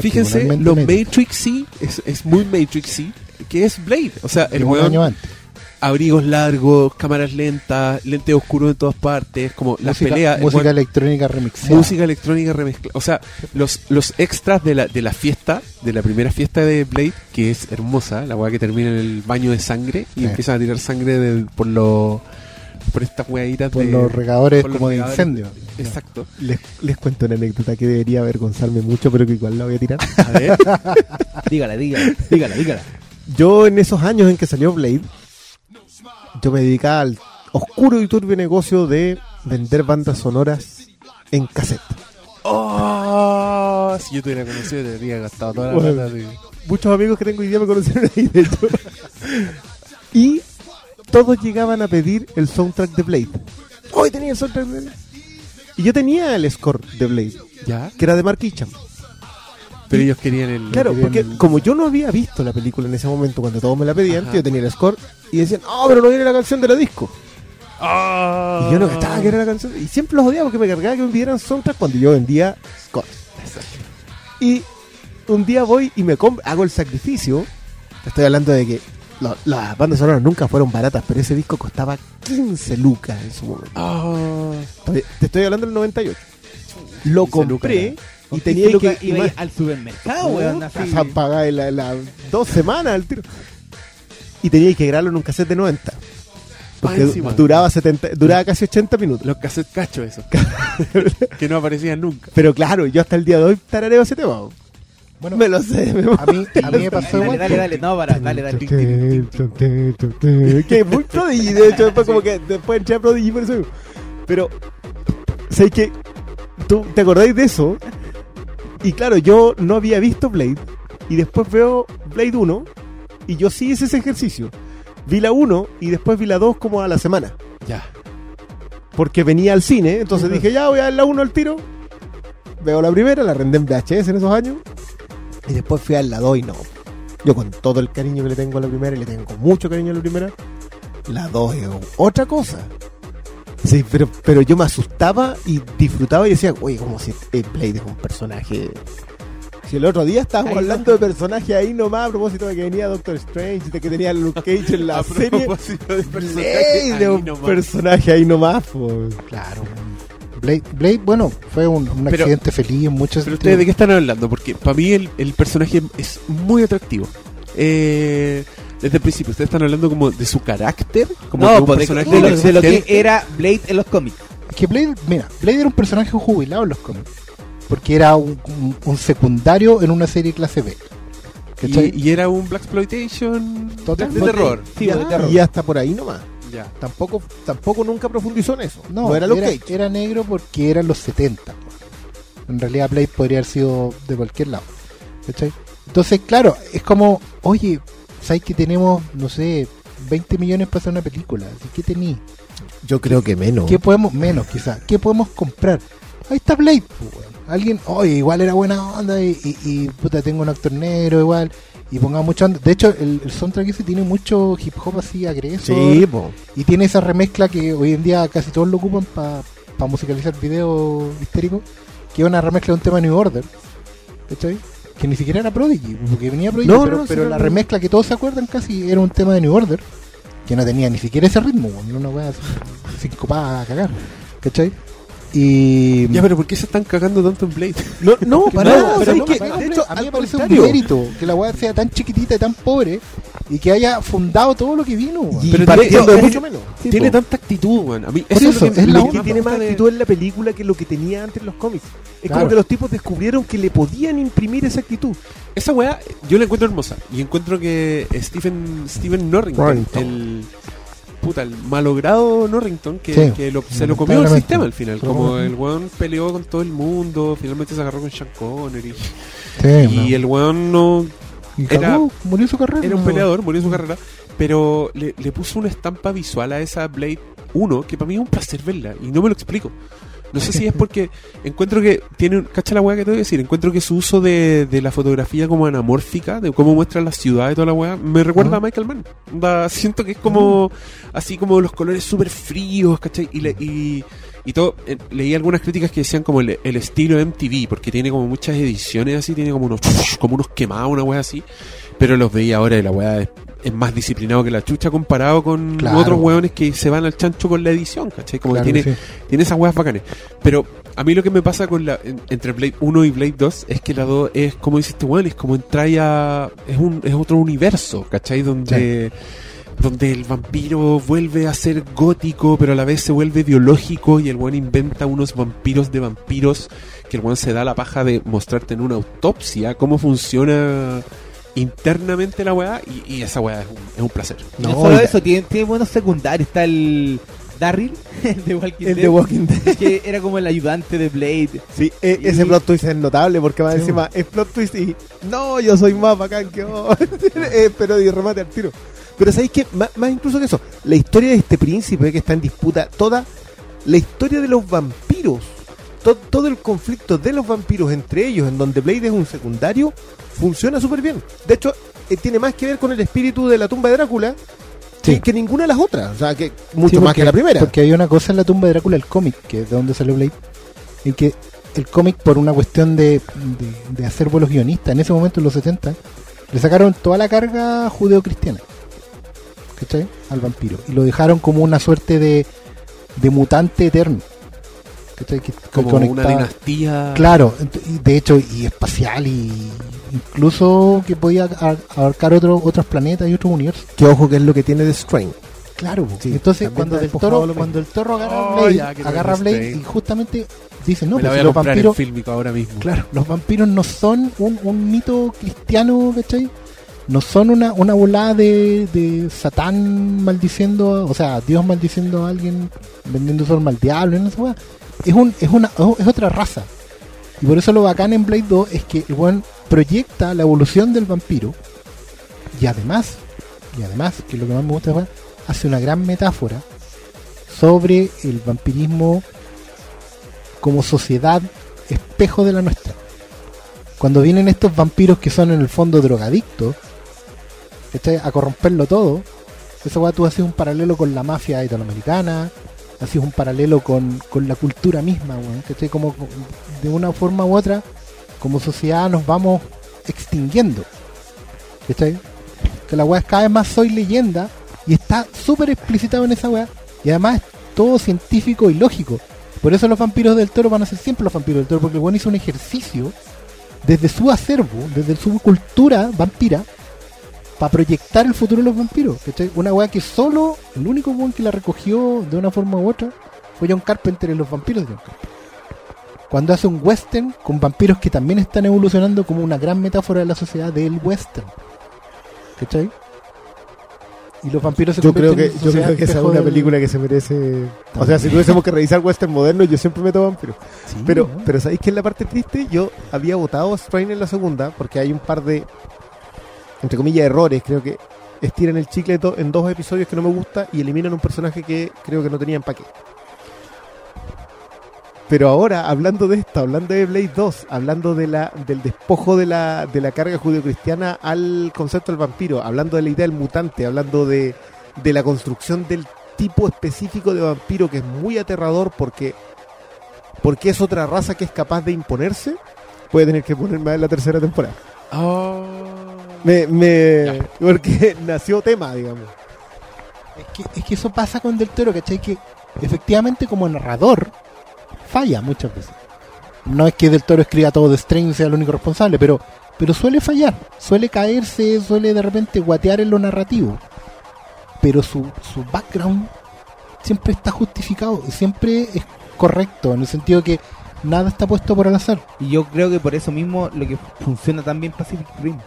fíjense, Particularmente los Matrix. Matrix sí, es, es muy Matrix sí, que es Blade. O sea, el un weón año antes. Abrigos largos, cámaras lentas, lentes oscuros en todas partes, como las música, peleas. el música electrónica remixada. música electrónica remezclada. O sea, los, los extras de la, de la fiesta, de la primera fiesta de Blade, que es hermosa, la weá que termina en el baño de sangre y Sí. empiezan a tirar sangre de- por los por estas weaditas por de los regadores por los como de incendio. Exacto. Les, les cuento una anécdota que debería avergonzarme mucho, pero que igual la voy a tirar. A ver. Dígala, dígala, dígala, dígala. Yo en esos años en que salió Blade, yo me dedicaba al oscuro y turbio negocio de vender bandas sonoras en cassette. Oh, si yo te hubiera conocido, te habría gastado toda la Bueno. plata. de- Muchos amigos que tengo hoy día me conocieron ahí, de hecho. y todos llegaban a pedir el soundtrack de Blade. Hoy tenía el soundtrack de Blade. Y yo tenía el score de Blade, ¿Ya? que era de Mark. Pero ellos querían el. Claro, querían porque el- como yo no había visto la película en ese momento cuando todos me la pedían, Ajá. yo tenía el score y decían, oh, pero no viene la canción de la disco. Ah. Y yo no cachaba que era la canción. Y siempre los odiaba porque me cargaba que me pidieran soundtrack cuando yo vendía score. Y un día voy y me hago el sacrificio. Te estoy hablando de que lo- las bandas sonoras nunca fueron baratas, pero ese disco costaba 15 lucas en su momento. Ah. Te, te estoy hablando del 98. Lo 15 lucas, compré y tenía que ir al supermercado, weón. pagar la, la- dos semanas al tiro. Y tenía que grabarlo en un cassette de 90. Porque encima. duraba 70, duraba casi 80 minutos. Los cassettes cachos esos. que no aparecían nunca. Pero claro, yo hasta el día de hoy tarareo ese tema. Bueno, me lo sé. me- a mí, a mí me pasó Dale, igual. dale, dale, no, para, dale, dale. que es muy Prodigy, de hecho, después como que después entré a Prodigy por eso. Pero, sé que tú te acordáis de eso. Y claro, yo no había visto Blade. Y después veo Blade 1. Y yo sí hice ese ejercicio. Vi la 1 y después vi la 2 como a la semana. Ya. Porque venía al cine. Entonces dije, ya voy a ver la 1 al tiro. Veo la primera, la rendé en VHS en esos años. Y después fui a la 2 y no. Yo con todo el cariño que le tengo a la primera, y le tengo mucho cariño a la primera, la 2 es otra cosa. Sí, pero, pero yo me asustaba y disfrutaba y decía, oye, como si eh, Blade es un personaje... Si el otro día estábamos hablando de personajes ahí nomás a propósito de que venía Doctor Strange, de que tenía Luke Cage en la A serie. propósito de personajes, Blade ahí es un nomás. personaje ahí nomás, po. Claro. Blade, Blade, bueno, fue un, un Pero- accidente feliz en muchos Pero ustedes de qué están hablando? Porque para mí el, el personaje es muy atractivo. Eh, desde el principio, ustedes están hablando como de su carácter, como de No, un pues de, personaje de lo, de lo que era Blade en los cómics. que Blade, mira, Blade era un personaje jubilado en los cómics. Porque era un, un- un secundario en una serie clase B. ¿Cachai? y, y era un Black Exploitation de terror. Sí, Ya, de terror. Y hasta por ahí nomás. Ya. Tampoco, tampoco nunca profundizó en eso. No, No, era era, Cage. era negro porque eran los 70. En realidad Blade podría haber sido de cualquier lado. ¿cachai? Entonces, claro, es como, oye, ¿sabes que tenemos, no sé, 20 millones para hacer una película? ¿Y ¿Qué tení? Yo creo que menos. ¿Qué podemos, menos quizás, qué podemos comprar? Ahí está Blade, pues, weón. Alguien, oye, igual era buena onda y, y, y, puta, tengo un actor negro igual. Y ponga mucho onda. De hecho, el, el soundtrack ese tiene mucho hip hop así agresor. Sí, po. Y tiene esa remezcla que hoy en día casi todos lo ocupan para musicalizar videos histéricos, que es una remezcla de un tema de New Order. ¿Cachai? Que ni siquiera era Prodigy, porque venía Prodigy, No, pero, no, la no. remezcla que todos se acuerdan casi era un tema de New Order, que no tenía ni siquiera ese ritmo, una wea así, sincopada a cagar. ¿Cachai? Y. Ya, pero ¿por qué se están cagando tanto en Blade? No, no, para No, nada. pero ¿sabes no, qué? para- de hecho, a mí me parece un mérito que la weá sea tan chiquitita y tan pobre y que haya fundado todo lo que vino. weón. Y Pero partiendo tiene- de mucho menos. Sí, Tiene po. tanta actitud, weón. A mí, eso eso, lo que, es la lo Es que tiene más de- actitud en la película que lo que tenía antes en los cómics. Es Claro. como que los tipos descubrieron que le podían imprimir esa actitud. Esa weá, yo la encuentro hermosa. Y encuentro que Stephen, Stephen Norrington, Norrington. el puta, el malogrado Norrington, que, Sí, que lo- se lo comió el sistema al final. Como el weón peleó con todo el mundo, finalmente se agarró con Sean Connery. Sí, y no. el weón no Y era- cagó, murió su carrera. era un peleador, murió su carrera, pero le, le puso una estampa visual a esa Blade 1 que para mí es un placer verla y no me lo explico. No sé si es porque encuentro que tiene, un- cacha la weá que te voy a decir, encuentro que su uso de, de la fotografía como anamórfica, de cómo muestra la ciudad y toda la weá, me recuerda Ah. a Michael Mann. Onda, siento que es como así como los colores súper fríos, ¿cachai? Y, le- y, y todo, eh, leí algunas críticas que decían como el, el estilo MTV, porque tiene como muchas ediciones así, tiene como unos, como unos quemados, una weá así, pero los veía ahora y la weá es es más disciplinado que la chucha comparado con Claro. otros hueones que se van al chancho con la edición, ¿cachai? Como Claro que tiene, sí. tiene esas huevas bacanes. Pero a mí lo que me pasa con la en- entre Blade 1 y Blade 2 es que la 2 es como dice este weón, es como entrar a es un es otro universo, ¿cachai? Donde donde el vampiro vuelve a ser gótico, pero a la vez se vuelve biológico y el weón inventa unos vampiros de vampiros que el weón se da la paja de mostrarte en una autopsia cómo funciona internamente la weá y, y esa weá es un, es un placer. No, No, solo eso, tiene, tiene buenos secundarios. Está el Darryl, el de Walking El Dead, de Walking Dead. que era como el ayudante de Blade. Sí, e- Y- ese plot twist es notable porque más Sí. encima es plot twist y no, yo soy más bacán que vos. Eh, pero y remate al tiro. Pero sabéis que más, más incluso que eso, la historia de este príncipe que está en disputa, toda la historia de los vampiros, to- todo el conflicto de los vampiros entre ellos, en donde Blade es un secundario, funciona súper bien. De hecho, eh, tiene más que ver con el espíritu de la tumba de Drácula que, Sí. que ninguna de las otras. O sea, que mucho Sí, más que la primera. Porque hay una cosa en la tumba de Drácula, el cómic, que es de donde salió Blade, en que el cómic, por una cuestión de, de, de hacer vuelos guionistas, en ese momento, en los 70, le sacaron toda la carga judeo-cristiana. ¿Cachai? Al vampiro. Y lo dejaron como una suerte de, de mutante eterno. ¿Cachai? Que, que Como conectaba- una dinastía. Claro, de hecho, y espacial, y incluso que podía a- abarcar otro, otros planetas y otros universos. que ojo que es lo que tiene de Strain. Claro. Sí, entonces cuando el toro, lo cuando el toro agarra a Oh, Blade, ya, agarra Blade y justamente dice, no, la pues si los vampiros, ahora mismo. claro, los vampiros no son un, un mito cristiano, ¿cachai? No son una, una volada de, de Satán maldiciendo, o sea, Dios maldiciendo a alguien, vendiendo su alma al diablo, no sé. Es un, es una, es otra raza. Y por eso lo bacán en Blade 2 es que el weón proyecta la evolución del vampiro y además, y además, que es lo que más me gusta, hace una gran metáfora sobre el vampirismo como sociedad espejo de la nuestra. Cuando vienen estos vampiros que son en el fondo drogadictos, a corromperlo todo, esa weá tú haces un paralelo con la mafia italoamericana, haces un paralelo con, con la cultura misma, weón, ¿cachai? Como de una forma u otra, como sociedad nos vamos extinguiendo. ¿Cachai? Que la weá es cada vez más soy leyenda y está súper explicitado en esa weá. Y además es todo científico y lógico. Por eso los vampiros del toro van a ser siempre los vampiros del toro, porque el weón hizo un ejercicio desde su acervo, desde su cultura vampira, para proyectar el futuro de los vampiros. ¿cachai? Una weá que solo, el único weón que la recogió de una forma u otra fue John Carpenter en los vampiros de John Carpenter. Cuando hace un western con vampiros que también están evolucionando como una gran metáfora de la sociedad del western. ¿Cachai? Y los vampiros se Yo creo que yo creo que esa es una del- película que se merece. O sea, si tuviésemos que revisar western moderno, yo siempre meto vampiros. Sí, Pero, ¿no? pero ¿sabéis que es la parte triste? Yo había votado a Strain en la segunda porque hay un par de, entre comillas, errores. Creo que estiran el chicle en dos episodios que no me gusta y eliminan un personaje que creo que no tenía empaque. Pero ahora, hablando de esto, hablando de Blade 2, hablando de la, del despojo de la, de la carga judeocristiana al concepto del vampiro, hablando de la idea del mutante, hablando de, de la construcción del tipo específico de vampiro que es muy aterrador porque, porque es otra raza que es capaz de imponerse, puede tener que ponerme en la tercera temporada. Oh. Me, me, porque nació tema, digamos. Es que, es que eso pasa con Del Toro, ¿cachai? Que efectivamente como narrador falla muchas veces. No es que Del Toro escriba todo de Strange y sea el único responsable, pero, pero suele fallar, suele caerse, suele de repente guatear en lo narrativo. Pero su, su background siempre está justificado, y siempre es correcto, en el sentido que nada está puesto por al azar. Y yo creo que por eso mismo lo que funciona tan bien Pacific Rim.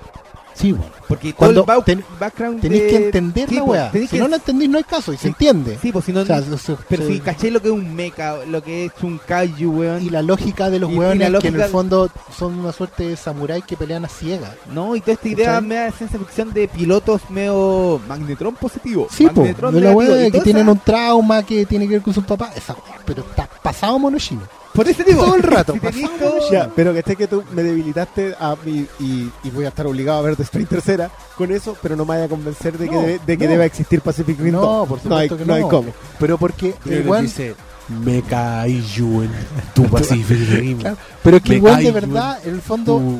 Sí, bueno. Porque Cuando todo el ten- background Tenéis de- que entender Sí, la pues, weá. Si que- no la entendís, no hay caso, y se Sí. entiende. Sí, pues si no... O sea, se- se- pero se- si caché lo que es un mecha, lo que es un kaiju, weón. y la lógica de los Y- la que en el fondo son una suerte de samuráis que pelean a ciegas. No, y toda esta idea me da ciencia ficción de pilotos medio magnetron positivo. Sí, magnetron de la weá de que tienen un trauma que tiene que ver con sus papás. Esa weá, pero está pasado monochino. Por ese tipo. todo el rato, Si tenés Ya, pero que esté que tú me debilitaste a mí y, y voy a estar obligado a ver The Strain tercera con eso, pero no me vaya a convencer de que, No, debe- de que no. deba existir Pacific Rim No, 2. por no hay, supuesto que no hay cómo. Pero porque Pero weón- dice, me kaiju en tu Pacific Rim. Claro, pero que Me weón de verdad, en el fondo, Tu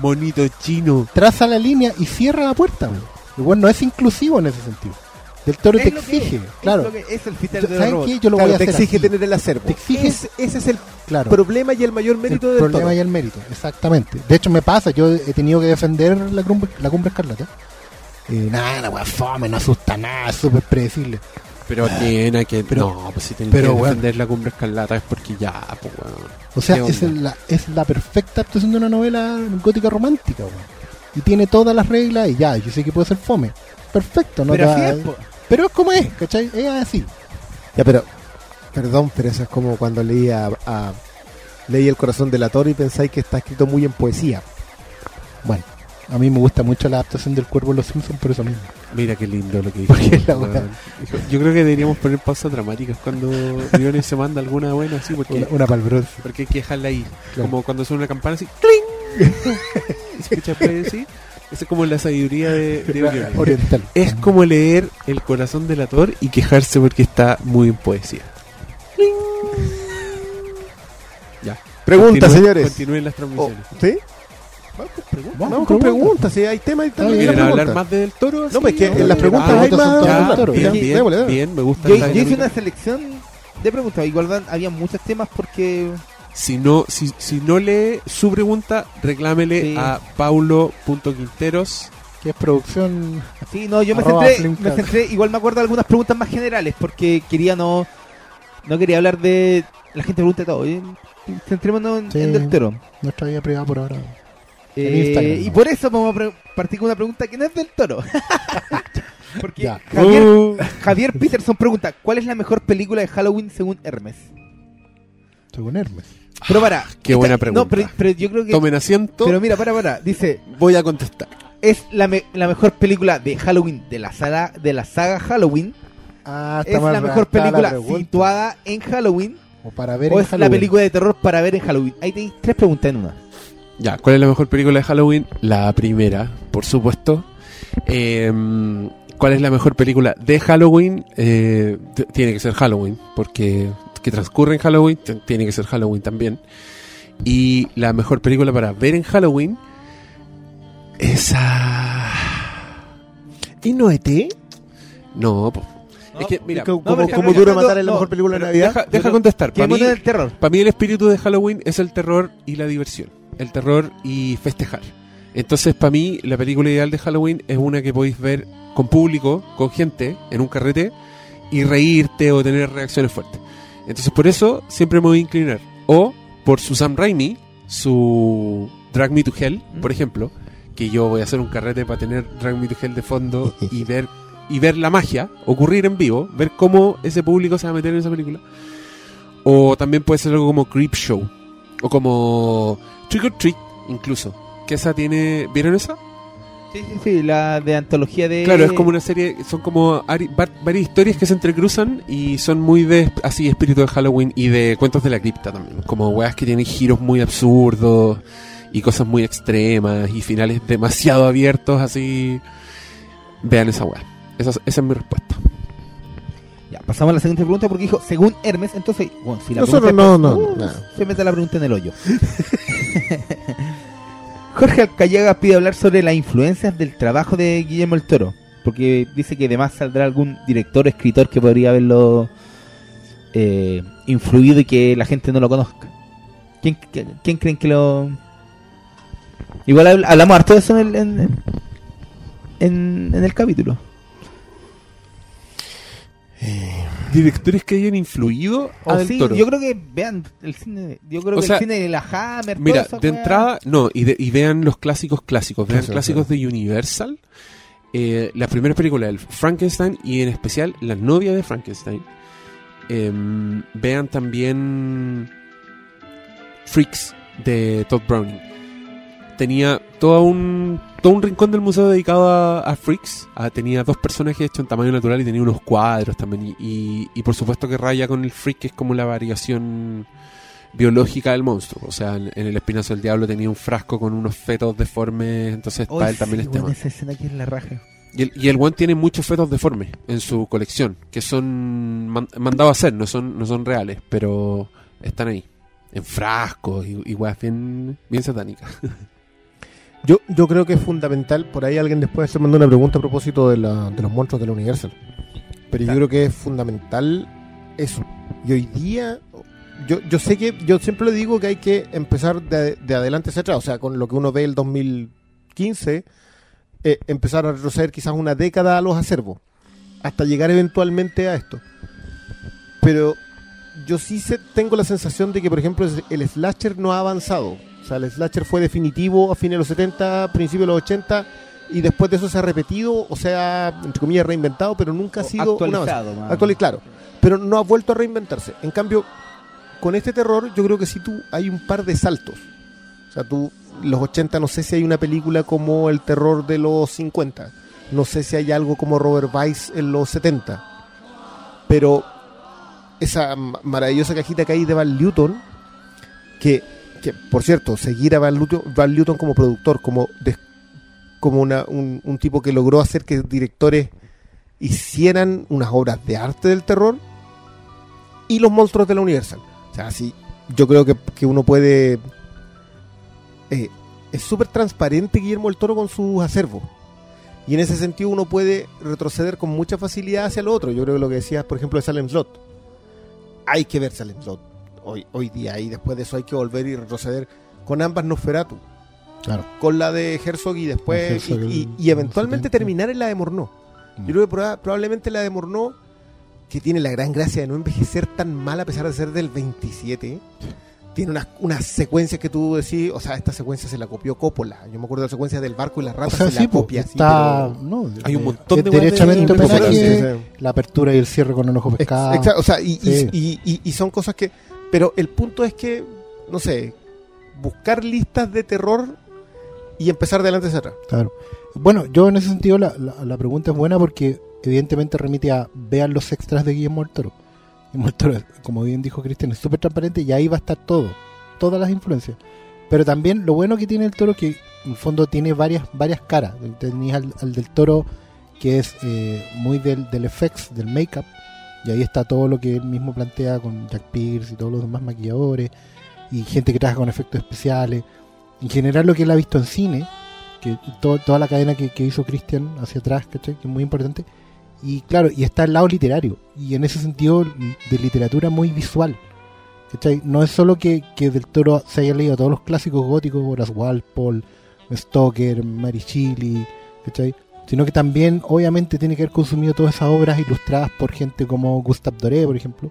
monito chino. traza la línea y cierra la puerta. weón no es inclusivo en ese sentido. Del Toro te exige, es, claro. Es, lo que es el Yo- de ¿Saben robot. qué? Yo lo Claro, voy a te hacer exige así. tener el acervo. Te exige- Es- ese es el Claro. problema y el mayor mérito el del problema Toro. y el mérito, exactamente. De hecho, me pasa, yo he tenido que defender la cumbre, la cumbre escarlata. Eh, nada, la weá fome, no asusta nada, es súper predecible. Pero tiene que. pero- no, pues si pero, que defender la cumbre escarlata es porque ya, pues weón. O sea, ¿Qué es la, es la perfecta actuación de una novela gótica romántica, weón. Y tiene todas las reglas y ya, yo sé que puede ser fome. Perfecto, no Pero es. Pero es como es, ¿cachai? Es así. Ya, pero, perdón, pero eso es como cuando leí a, a- leí El corazón de la torre y pensáis que está escrito muy en poesía. Bueno, a mí me gusta mucho la adaptación del cuervo de los Simpsons por eso mismo. Mira qué lindo lo que dijo. Yo creo que deberíamos poner pausas dramáticas cuando Briones se manda alguna buena así, porque, Una, una porque hay que dejarla ahí. Claro. Como cuando suena una campana así, ¡cling! ¿Se escucha play así? Esa es como la sabiduría de, de. Oriental. Es como leer El corazón del ator y quejarse porque está muy en poesía. Ya. Pregunta, Continúen- señores. Continúen las Oh, transmisiones. ¿Sí? Vamos Vamos con con preguntas, si hay tema y Está también bien. la ¿Quieren hablar pregunta. más de Del Toro? No, pues que en las Ah, preguntas ya, hay más ya, Del Toro. bien, bien, démosle. bien, me gusta Yo, yo hice una selección de preguntas. Igual había muchos temas porque. Si no, si, si no lee su pregunta, reclámele Sí. a paulo.quinteros. Que es producción. Sí, no, yo me centré, me centré. Igual me acuerdo de algunas preguntas más generales porque quería no. No quería hablar de. La gente pregunta de todo. ¿eh? Centrémonos en, Sí. en Del Toro. Nuestra vida privada por ahora. Eh, y por eso vamos a partir con una pregunta que no es del toro. Porque. Javier, Uh, Javier Peterson pregunta, ¿cuál es la mejor película de Halloween según Hermes? Según Hermes. Pero para. qué buena pregunta. No, pero, pero yo creo que... tomen asiento, Pero mira, para, para. Dice, voy a contestar. ¿es la, me- la mejor película de Halloween de la saga, de la saga Halloween? Ah, ¿Es la mejor película situada en Halloween? O para ver ¿O en es la película de terror para ver en Halloween? Ahí tenéis tres preguntas en una. Ya, ¿cuál es la mejor película de Halloween? La primera, por supuesto. Eh, ¿Cuál es la mejor película de Halloween? Eh, tiene que ser Halloween, porque que transcurre en Halloween, tiene que ser Halloween también. Y la mejor película para ver en Halloween, esa... ¿Y no ET? No, po. es que, mira, como, no, pero no, matar es la no, mejor película de Navidad. deja, no- contestar. Para mí, el terror. Para mí el espíritu de Halloween es el terror y la diversión. El terror y festejar. Entonces, para mí, la película ideal de Halloween es una que podéis ver con público, con gente, en un carrete, y reírte o tener reacciones fuertes. Entonces, por eso siempre me voy a inclinar. O por su Sam Raimi, su Drag Me to Hell, por ejemplo, que yo voy a hacer un carrete para tener Drag Me to Hell de fondo y ver y ver la magia ocurrir en vivo, ver cómo ese público se va a meter en esa película. O también puede ser algo como Creep Show. O como Trick or Treat, incluso. Que esa tiene. ¿Vieron esa? Sí, sí, sí, la de antología de... Claro, es como una serie. Son como ari- var- varias historias que se entrecruzan y son muy de. Así, espíritu de Halloween y de cuentos de la cripta también. Como weas que tienen giros muy absurdos y cosas muy extremas y finales demasiado abiertos, así. Vean esa wea. Esa, es- esa es mi respuesta. Ya, pasamos a la siguiente pregunta porque dijo, según Hermes, entonces, bueno, si la Nosotros pregunta no, es- no, Uh, no. Se mete la pregunta en el hoyo. Jorge Alcayaga pide hablar sobre las influencias del trabajo de Guillermo el Toro, porque dice que además saldrá algún director o escritor que podría haberlo eh, influido y que la gente no lo conozca. ¿Quién, creen que lo...? Igual habl- hablamos harto de eso en el, en, el capítulo. Directores que hayan influido a O Del sí, Toro. yo creo que vean el cine, yo creo O que sea, el cine de la Hammer, Mira, de wea- entrada, no, y, de- y vean los clásicos clásicos, vean Clásicos, clásicos de Universal, eh, la primera película del Frankenstein y en especial La novia de Frankenstein. Em, vean también Freaks de Todd Browning. Tenía todo un, todo un rincón del museo dedicado a, a Freaks. Ah, tenía dos personajes hechos en tamaño natural y tenía unos cuadros también. Y, y- y por supuesto que raya con el Freak, que es como la variación biológica del monstruo. O sea, en, en el espinazo del diablo tenía un frasco con unos fetos deformes, entonces Oy, para él también sí, es tema. weón, esa escena que es la raja. Y el, y el one tiene muchos fetos deformes en su colección, que son man- mandados a hacer, no son, no son reales, pero están ahí, en frascos y, y weas bien, bien satánicas. Yo, yo creo que es fundamental, por ahí alguien después se mandó una pregunta a propósito de, la- de los monstruos de la Universal. Pero yo creo que es fundamental eso. Y hoy día, yo, yo sé que, yo siempre le digo que hay que empezar de, de adelante hacia atrás, o sea, con lo que uno ve el 2015, eh, empezar a retroceder quizás una década a los acervos, hasta llegar eventualmente a esto. Pero yo sí sé- tengo la sensación de que, por ejemplo, el slasher no ha avanzado. O sea, el slasher fue definitivo a fines de los 70, principios de los 80, y después de eso se ha repetido, o sea, entre comillas, reinventado, pero nunca ha sido actualizado. más. Actual, claro. Pero no ha vuelto a reinventarse. En cambio, con este terror, yo creo que sí tú hay un par de saltos. O sea, tú, los 80, no sé si hay una película como el terror de los 50. No sé si hay algo como Robert Weiss en los 70. Pero esa ma- maravillosa cajita que hay de Val Newton, que, que, por cierto, seguir a Val Newton como productor, como, como un tipo que logró hacer que directores hicieran unas obras de arte del terror y los monstruos de la Universal. O sea, sí, yo creo que, que uno puede... eh, es súper transparente Guillermo el Toro con sus acervos. Y en ese sentido uno puede retroceder con mucha facilidad hacia lo otro. Yo creo que lo que decías, por ejemplo, de Salem Slot. Hay que ver Salem Slot hoy, hoy día. Y después de eso hay que volver y retroceder con ambas Nosferatu. Claro. Con la de Herzog y después... Herzog y, y- y eventualmente 70. terminar en la de Morneau. Mm. Yo creo que proba- probablemente la de Morneau, que tiene la gran gracia de no envejecer tan mal a pesar de ser del 27, tiene unas, unas secuencias que tú decís, o sea, esta secuencia se la copió Coppola. Yo me acuerdo de la secuencia del barco y la O rata sea, se sí, la copia. así, está, pero- no, Hay un montón de de- derechamente de Sí, sí. la apertura y el cierre con el ojo Ex- pescado. exacto, o sea, y, y- Sí. y- y- y son cosas que... Pero el punto es que, no sé, buscar listas de terror y empezar de adelante hacia. Claro. Bueno, yo en ese sentido la, la- la pregunta es buena porque evidentemente remite a vean los extras de Guillermo del Toro. Guillermo del Toro, como bien dijo Cristian, es súper transparente y ahí va a estar todo, todas las influencias. Pero también lo bueno que tiene el Toro que en el fondo tiene varias varias caras. Tenías al, al del Toro que es eh, muy del, del effects, del make-up, y ahí está todo lo que él mismo plantea con Jack Pierce y todos los demás maquilladores, y gente que trabaja con efectos especiales. En general lo que él ha visto en cine, que to- toda la cadena que, que hizo Christian hacia atrás, ¿cachai? que es muy importante. Y claro, y está el lado literario, y en ese sentido de literatura muy visual. ¿cachai? No es solo que, que Del Toro se haya leído todos los clásicos góticos, Horace Walpole, Stoker, Mary Shelley, ¿cachai? Sino que también obviamente tiene que haber consumido todas esas obras ilustradas por gente como Gustave Doré, por ejemplo,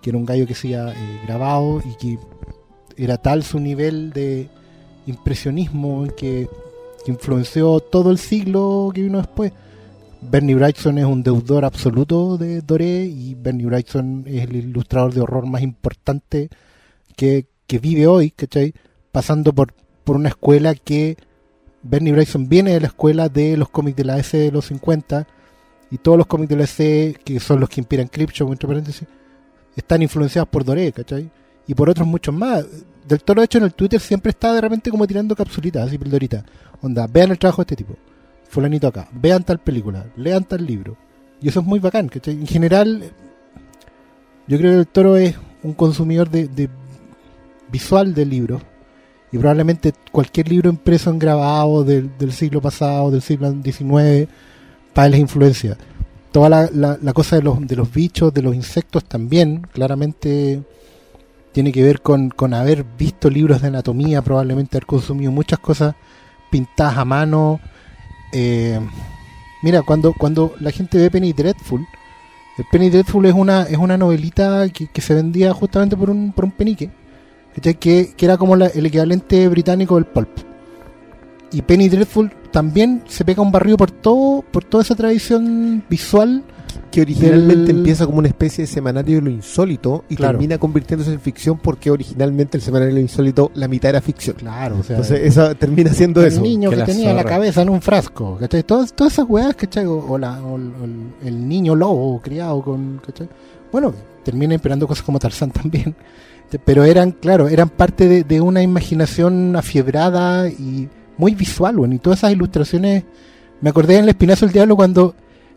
que era un gallo que se había eh, grabado y que era tal su nivel de impresionismo que, que influenció todo el siglo que vino después. Bernie Wrightson es un deudor absoluto de Doré y Bernie Wrightson es el ilustrador de horror más importante que, que vive hoy, ¿cachai? Pasando por, por una escuela que Bernie Wrightson viene de la escuela de los cómics de la S de los 50 y todos los cómics de la S, que son los que inspiran Creepshow, entre paréntesis, están influenciados por Doré, ¿cachai? Y por otros muchos más. Del Toro, de hecho, en el Twitter siempre está de repente como tirando capsulitas, así pildoritas. Onda, vean el trabajo de este tipo. Fulanito acá. Vean tal película. Lean tal libro. Y eso es muy bacán, ¿cachai? En general, yo creo que el Toro es un consumidor de, de visual de libros. Y probablemente cualquier libro impreso en grabado del, del siglo pasado, del siglo XIX, para él es influencia. Toda la, la, cosa de los, de los bichos, de los insectos también, claramente tiene que ver con, con haber visto libros de anatomía, probablemente haber consumido muchas cosas pintadas a mano. Eh, mira, cuando, cuando la gente ve Penny Dreadful, el Penny Dreadful es una, es una novelita que, que se vendía justamente por un, por un penique. Que, que era como la- el equivalente británico del pulp. Y Penny Dreadful también se pega un barrio por todo, por toda esa tradición visual. Que originalmente Del- empieza como una especie de semanario de lo insólito y Claro. termina convirtiéndose en ficción porque originalmente el semanario de lo insólito, la mitad era ficción. Claro, o sea, Entonces, esa termina siendo el eso. niño que que la tenía la zorra. cabeza en un frasco, ¿cachai? Todas, todas esas weas, ¿cachai? O, o la- o el, o el- el niño lobo criado con, ¿cachai? Bueno, termina esperando cosas como Tarzán también. Pero eran, claro, eran parte de, de una imaginación afiebrada y muy visual, bueno, y todas esas ilustraciones. Me acordé en El Espinazo del Diablo cuando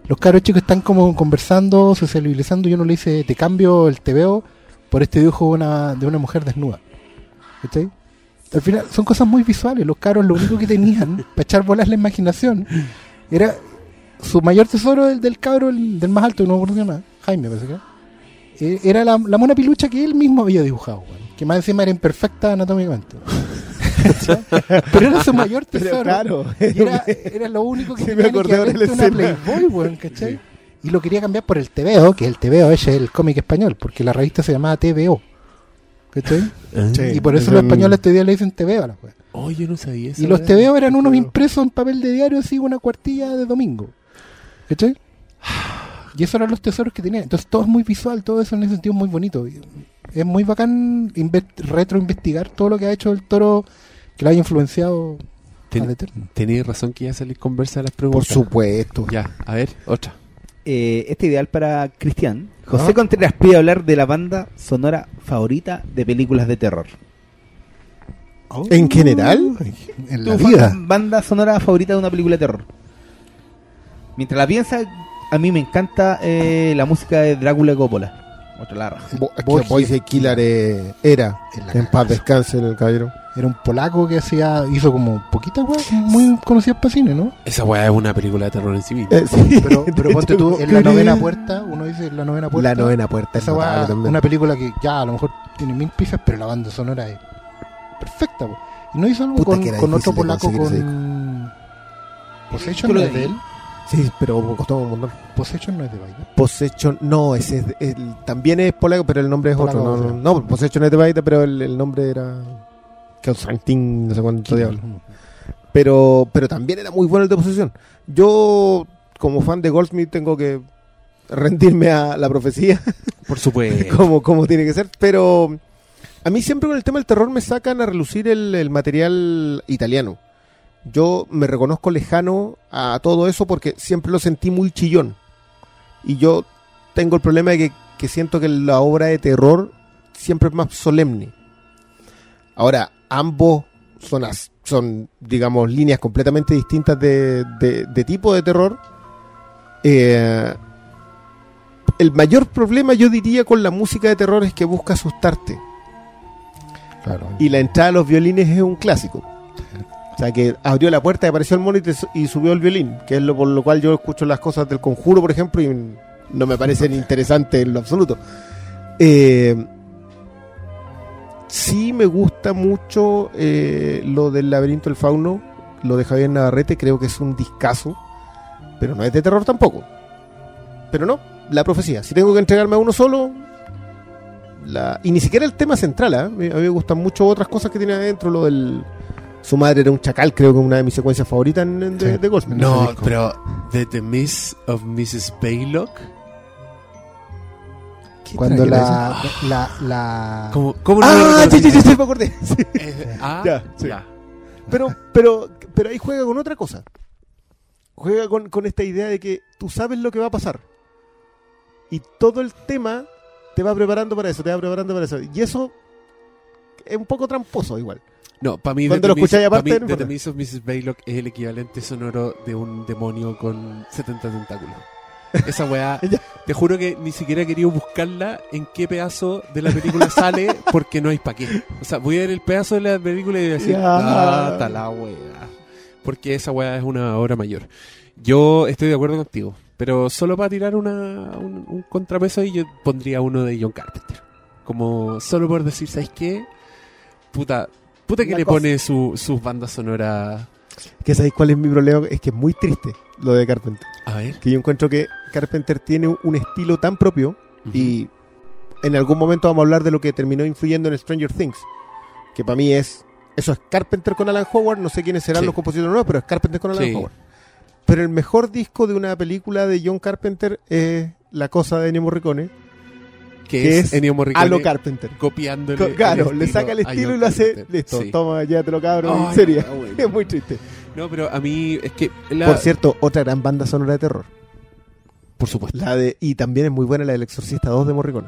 los caros chicos están como conversando, socializando, y uno le dice, te cambio el te veo por este dibujo de una, de una mujer desnuda. ¿Cachai? Al final son cosas muy visuales. Los caros lo único que tenían para echar bolas la imaginación era su mayor tesoro del, del cabro, el- del más alto, no me acuerdo más, Jaime, parece que. Era. Eh, Era la, la mona pilucha que él mismo había dibujado, weón. que más encima era imperfecta anatómicamente. Pero era su mayor Pero tesoro. claro. Y era, era lo único que Sí, me tenía acordé ahora de la una. Playboy, weón, ¿cachai? Y lo quería cambiar por el TVO, que el TVO es el cómic español, porque la revista se llamaba TVO. ¿Cachai? Sí, Y por eso los españoles este día le dicen TVO a la weá. Oh, yo no sabía eso. Y los ¿verdad? TVO eran unos impresos en papel de diario, así, una cuartilla de domingo. ¿Cachai? Y esos eran los tesoros que tenían. Entonces todo es muy visual, todo eso en ese sentido es muy bonito. Es muy bacán inve- retroinvestigar todo lo que ha hecho el toro que lo haya influenciado Ten-. Tenéis razón que ya salir conversa de las Por preguntas. supuesto. Ya, a ver, otra. Eh, este ideal para Cristian. José Ah. Contreras pide hablar de la banda sonora favorita de películas de terror. ¿En general? En la Tu vida. banda sonora favorita de una película de terror. Mientras la piensa, a mí me encanta eh, la música de Drácula y Coppola. Otra la raja. Bo- es que Borges. Boise Killer eh, era. En la En paz descanse el caballero. Era un polaco que hacía, hizo como poquitas weas muy conocidas para cine, ¿no? Esa weá es una película de terror en sí misma. Eh, sí. Pero, pero ponte tú, en la novena puerta, uno dice en la novena puerta. La novena puerta. es Esa también. una película que ya a lo mejor tiene mil pifes, pero la banda sonora es perfecta. po. Y no hizo algo Puta con, que era con otro de polaco conseguir con. Possession no es de él. Sí, pero costó un montón. Possession no es de Baida. Possession, no, ese es, el- también es polaco, pero el nombre es Polaco, otro. No, no, no, Possession es de Baita, pero el, el nombre era. Constantin, no sé cuánto diablo. Pero, pero también era muy bueno el de Possession. Yo, como fan de Goldsmith, tengo que rendirme a la profecía, Por supuesto. como, como tiene que ser. Pero a mí siempre con el tema del terror me sacan a relucir el, el material italiano. Yo me reconozco lejano a todo eso porque siempre lo sentí muy chillón. Y yo tengo el problema de que, que siento que la obra de terror siempre es más solemne. Ahora, ambos son, as- son digamos, líneas completamente distintas de, de- de tipo de terror. Eh, el mayor problema, yo diría, con la música de terror es que busca asustarte. Claro. Y la entrada de los violines es un clásico. Sea, que abrió la puerta y apareció el mono y, subió el violín, que es lo por lo cual yo escucho las cosas del conjuro, por ejemplo, y no me parecen interesantes en lo absoluto. Eh, sí me gusta mucho eh, lo del laberinto del fauno, lo de Javier Navarrete, creo que es un discazo, pero no es de terror tampoco. Pero no, la profecía. Si tengo que entregarme a uno solo, y ni siquiera el tema central, ¿ah? a mí me gustan mucho otras cosas que tiene adentro, lo del... Su madre era un chacal, creo que es una de mis secuencias favoritas en- en- de, Sí. de Goldsmith. No, pero The, The Miss of Mrs. Baylock. ¿Qué Cuando la, la, la, ¿Cómo, cómo no Ah, sí, sí, sí, sí, me acordé. Sí. Eh, ah, Ya, sí. ya. Pero, pero, pero ahí juega con otra cosa. Juega con, con esta idea de que tú sabes lo que va a pasar. Y todo el tema te va preparando para eso, te va preparando para eso. Y eso es un poco tramposo igual. No, para mí, Cuando lo escucháis pa' aparte, mí, The of Mrs. Baylock es el equivalente sonoro de un demonio con 70 tentáculos. Esa weá, te juro que ni siquiera he querido buscarla en qué pedazo de la película sale porque no hay pa' qué. O sea, voy a ver el pedazo de la película y voy a decir, ah, está la weá. Porque esa weá es una obra mayor. Yo estoy de acuerdo contigo, pero solo para tirar una, un, un contrapeso y yo pondría uno de John Carpenter. Como solo por decir, ¿sabes qué? Puta, puta que le cosa. pone su, sus bandas sonoras. Que sabéis cuál es mi problema, es que es muy triste lo de Carpenter. A ver. Que yo encuentro que Carpenter tiene un estilo tan propio y en algún momento vamos a hablar de lo que terminó influyendo en Stranger Things. Que para mí es. Eso es Carpenter con Alan Howard. No sé quiénes serán Sí. los compositores nuevos, pero es Carpenter con Alan Sí. Howard. Pero el mejor disco de una película de John Carpenter es La cosa de Ennio Morricone. Que, que es, es Ennio Morricone A lo Carpenter. copiándole. Co- Claro, le saca el estilo y lo hace. Carpenter. Listo, Sí. toma, ya te lo cabrón. Ay, en serio. ah, bueno. Es muy triste. No, pero a mí es que. La, Por cierto, otra gran banda sonora de terror. por supuesto. La de, y también es muy buena la del Exorcista 2 de Morricone.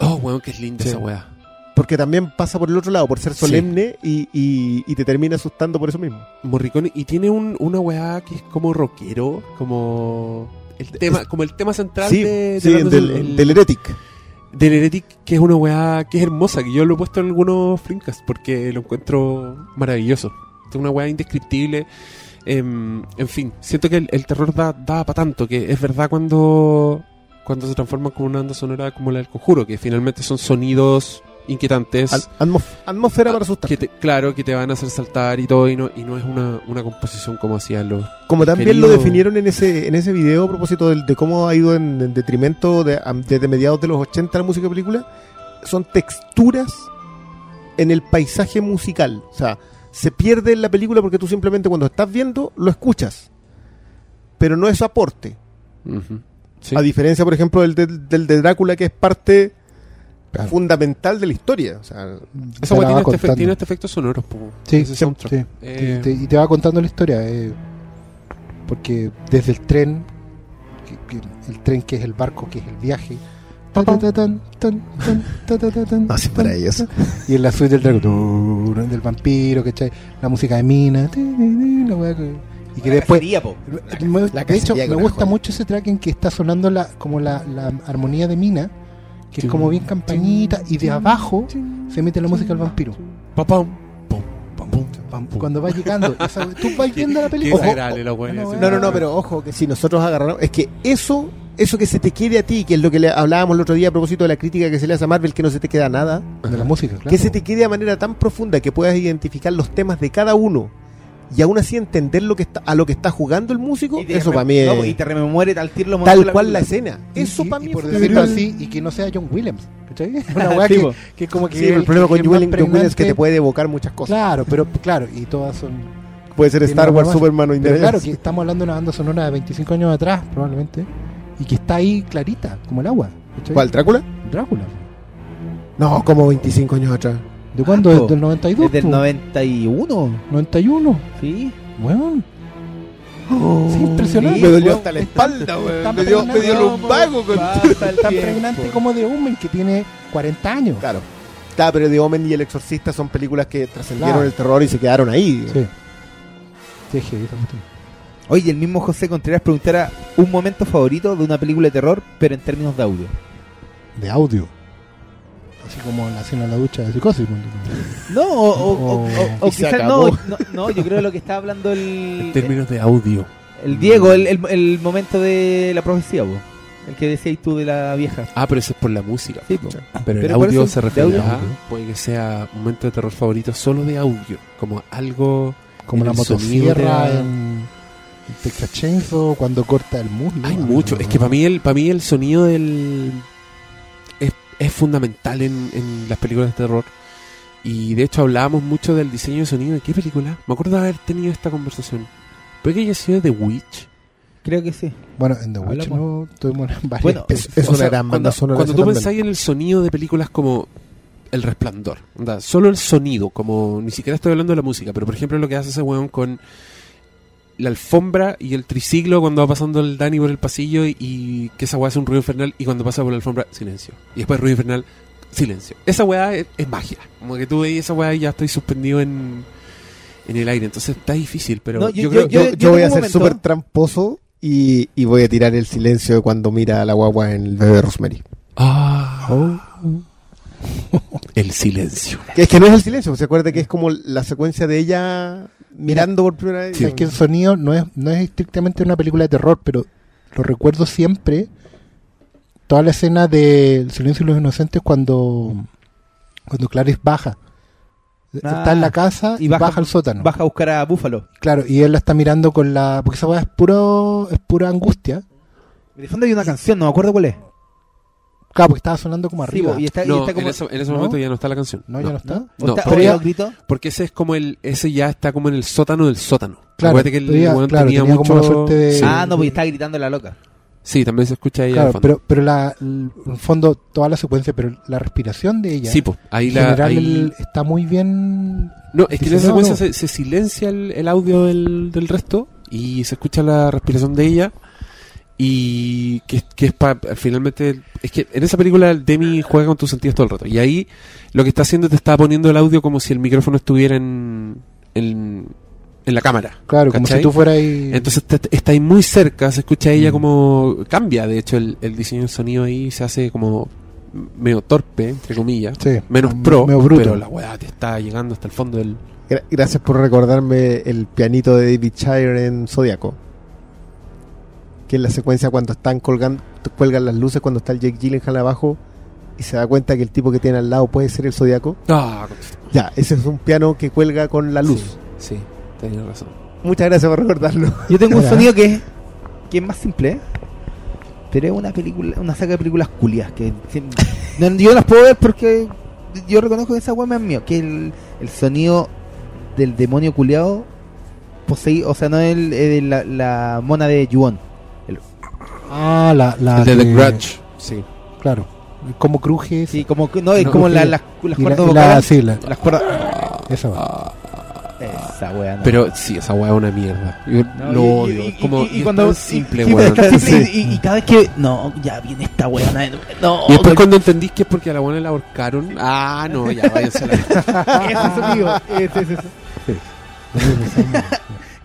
Oh, weón, que es linda Sí. esa weá. Porque también pasa por el otro lado, por ser Sí. solemne y, y- y te termina asustando por eso mismo. Morricone. Y tiene un, una weá que es como rockero, como. El tema, como el tema central Sí, de, de sí, Random- del, el- del Heretic. Del Heretic, que es una weá que es hermosa, que yo lo he puesto en algunos flinkas porque lo encuentro maravilloso. Es una weá indescriptible. Em, en fin, siento que el, terror da, da para tanto, que es verdad cuando, cuando se transforma como una banda sonora como la del conjuro, que finalmente son sonidos inquietantes. Al- atmos- atmósfera para asustar. claro, que te van a hacer saltar y todo, y no, y no es una, una composición como hacían los... Como también lo definieron en ese en ese video a propósito de, cómo ha ido en, en detrimento de, desde mediados de los 80 la música película, son texturas en el paisaje musical. O sea, se pierde en la película porque tú simplemente cuando estás viendo lo escuchas. Pero no es aporte. Sí. A diferencia, por ejemplo, del, del, del de Drácula, que es parte Claro. fundamental de la historia. O sea, Esa tiene, este efecto, contando. tiene este efecto sonoro, Sí, ese sí, sí. Eh, te- y te va contando la historia. eh, porque desde el tren, que- que- el tren que es el barco, que es el viaje. ta, ta, ta, tan, tan, tan, ta, ta, ta, tan, No, sí, tan, maravilloso. tan, Y en la suite del dragón, del vampiro, ¿cachai? La música de Mina. la y que después. Cacería, po. me- la de hecho, me gusta mucho ese track en que está sonando la, como la, la armonía de Mina, que es como bien campanita, y de abajo se mete la música del vampiro. pa, pam, pum, pam, pum, pam, pum. Cuando vas llegando, esa- tú vas viendo la película. la No, no, no, pero ojo, que si nosotros agarramos. Es que eso, eso que se te quede a ti, que es lo que le hablábamos el otro día a propósito de la crítica que se le hace a Marvel, que no se te queda nada, de la música, claro. que se te quede de manera tan profunda que puedas identificar los temas de cada uno y aún así entender lo que está, a lo que está jugando el músico, Y eso para mí es no, y te rememore tal tiro cual la escena. Eso Y- para y mí por es decirlo así, y que no sea John Williams. ¿cachai? Una weá Sí, que, que como que Sí, el problema con John Williams, John Williams es que te puede evocar muchas cosas. Claro, pero claro, y todas son. Puede ser Star Wars. Superman o Indiana claro, que estamos hablando de una banda sonora de 25 años atrás, probablemente, y que está ahí clarita, como el agua. ¿cachai? ¿Cuál, Drácula? Drácula. No, como 25 años atrás. ¿De cuándo? ¿Desde el 92? Es del po. 91. 91. Sí. Weón. Sí, impresionante. me dolió hasta la espalda, es weón. Me dio, me dio lumbago con tan pregnante como de Omen, que tiene 40 años. Claro. Claro, pero The Omen y El Exorcista son películas que trascendieron Claro. el terror y se quedaron ahí. Sí. Sí, cuestión. Oye, el mismo José Contreras preguntara un momento favorito de una película de terror, pero en términos de audio. De audio. Así como la escena de la ducha de psicosis. No, o, o, o- o- o Y se quizás no, no, no, yo creo que lo que está hablando el, En términos de audio. el Diego, el, el, el momento de la profecía, po. el que decías tú de la vieja. Ah, pero eso es por la música. Sí, po. Pero, el Pero audio se refiere audio. a puede que sea un momento de terror favorito solo de audio, como algo Como En la motosierra en, en Texas Chainsaw cuando corta el muslo. hay mucho, no, es que para mí el para mí el sonido del es, fundamental en, en las películas de terror. Y de hecho hablábamos mucho del diseño de sonido de qué película? Me acuerdo de haber tenido esta conversación. ¿Puede que haya sido The Witch? Creo que sí. Bueno, en The Witch no tuvimos varias. Bueno, Es, es una sea, gran cuando, banda sonora. cuando tú también. pensáis en el sonido de películas como El Resplandor, onda, solo el sonido, como ni siquiera estoy hablando de la música, pero por ejemplo lo que hace ese weón con la alfombra y el triciclo cuando va pasando el Dani por el pasillo y, y que esa weá hace un ruido infernal y cuando pasa por la alfombra, silencio. Y después ruido infernal, silencio. Esa weá es, es magia. Como que tú veis esa weá y ya estoy suspendido en, en el aire. Entonces está difícil, pero No, yo, yo- creo Yo, yo yo voy a ser súper tramposo y, y voy a tirar el silencio de cuando mira a la guagua en el bebé Rosemary. Ah, el silencio. Es que no es el silencio, se acuerda que es como la secuencia de ella mirando por primera vez. Es que el sonido no es, no es estrictamente una película de terror, pero lo recuerdo siempre. Toda la escena de El silencio de los inocentes cuando, cuando Clarice baja. Ah, está en la casa y y baja, baja- al sótano. Baja a buscar a Búfalo. Claro, y él la está mirando con la. Porque esa weá es, puro, es pura angustia. De fondo hay una canción, no me acuerdo cuál es. Claro, porque estaba sonando como arriba. y está, y está como... en ese, en ese ¿No? momento ya no está la canción. no, ya no está. ¿no? ¿O No, está- pero? Porque ese es como el, ese ya está como en el sótano del sótano. Claro, Acuérdate que el weón claro, tenía, tenía mucho... como suerte de- Sí, Ah, no, pues está gritando la loca. Sí, también se escucha ella Claro, fondo. pero, pero la, el- en fondo, toda la secuencia, pero la respiración de ella. sí, pues, ahí en la... general ahí- el- está muy bien. No, es que en esa secuencia se, se silencia el, el audio del, del resto y se escucha la respiración de ella y que, que es para finalmente es que en esa película el Demi juega con tus sentidos todo el rato y ahí lo que está haciendo te está poniendo el audio como si el micrófono estuviera en en, en la cámara Claro, como si tú fueras ahí. entonces te- te- está ahí muy cerca se escucha ella Mm. como cambia de hecho el, el diseño del sonido ahí se hace como medio torpe, entre comillas, Sí, menos m- pro, medio bruto. pero la weá te está llegando hasta el fondo del... Gra- gracias por recordarme el pianito de David Shire en Zodiaco. Que es la secuencia cuando están colgando, cuelgan las luces, cuando está el Jake Gyllenhaal abajo y se da cuenta que el tipo que tiene al lado puede ser el Zodiaco. Ah, Ya, ese es un piano que cuelga con la luz. Sí, sí, tenías razón. Muchas gracias por recordarlo. Yo tengo un sonido que es, que es más simple, ¿eh? pero es una película, una saga de películas culias que no, yo las puedo ver porque yo reconozco que esa weá me es mío, que el, el sonido del demonio culiado poseído, o sea, no el, el- la, la mona de Yuon. Ah, la, la el de The Grudge, sí. Claro. Como cruje. Sí, como no, es No, como la, las, las y la- cuerdas y la- vocales. sí, la- Las cuerdas. esa va. Esa weá, no. Pero sí, esa weá es una mierda. Yo No, lo y- y- odio. y- es como, y- y y es cuando- tan simple, weón. Sí. y, y cada vez que. No, ya viene esta weá. No, Y después cuando entendís que es porque a la buena la ahorcaron, ah, no, ya váyanse a la... ese sonido. Ese, ese, ese.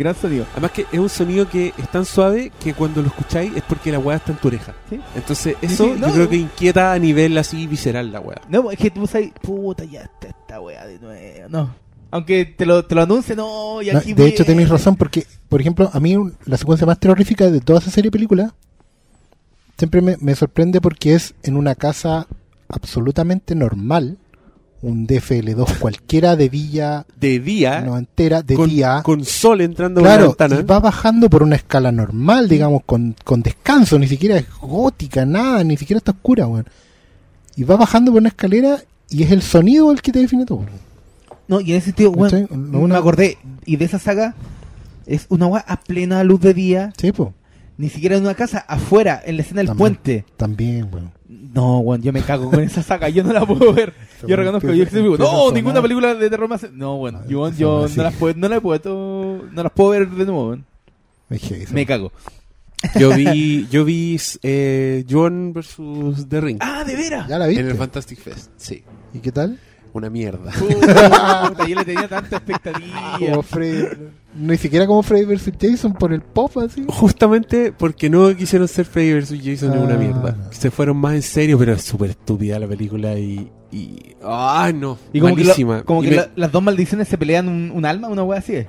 Gran sonido. Además que es un sonido que es tan suave que cuando lo escucháis es porque la weá está en tu oreja. Sí. Entonces eso sí, no. yo creo que inquieta a nivel así visceral la weá. No, es que tú sabes, puta, ya está esta weá de nuevo. No. Aunque te lo, te lo anuncie, no, y No, aquí de hecho, tenéis razón, porque, por ejemplo, a mí la secuencia más terrorífica de toda esa serie de películas siempre me, me sorprende porque es en una casa absolutamente normal, un DFL2 cualquiera de villa De día, no entera, de con, día. con sol entrando por Claro, la ventana. y va bajando por una escala normal, digamos, con, con descanso, ni siquiera es gótica, nada, ni siquiera está oscura, weón. Y va bajando por una escalera y es el sonido el que te define todo. No, y en ese sentido, weón, ¿Cachai? No, una- me acordé. Y de esa saga, es una weá a plena luz de día. Sí, po, Ni siquiera en una casa, afuera, en la escena del También. puente. también, weón. No, weón, yo me cago con esa saga, yo no la puedo ver. Yo reconozco, yo que digo, no, sonar. ninguna película de terror más. No, bueno, Ah, yo, yo no las puedo, no las puedo, no las puedo ver de nuevo, weón. Me cago. Yo vi, yo vi eh, John versus The Ring Ah, de veras. ¿Ya la en viste? el Fantastic Fest. Sí, ¿Y qué tal? Una mierda. Puta, yo le tenía tanta expectativa. Como Freddy, ni siquiera como Freddy vs. Jason por el pop así. Justamente porque no quisieron ser Freddy vs. Jason es una Ah. mierda. Se fueron más en serio, pero es súper estúpida la película y... y ¡Ah, no! Y como que, malísima. lo- como Y que me- la- las dos maldiciones se pelean un, un alma, una wea así. es.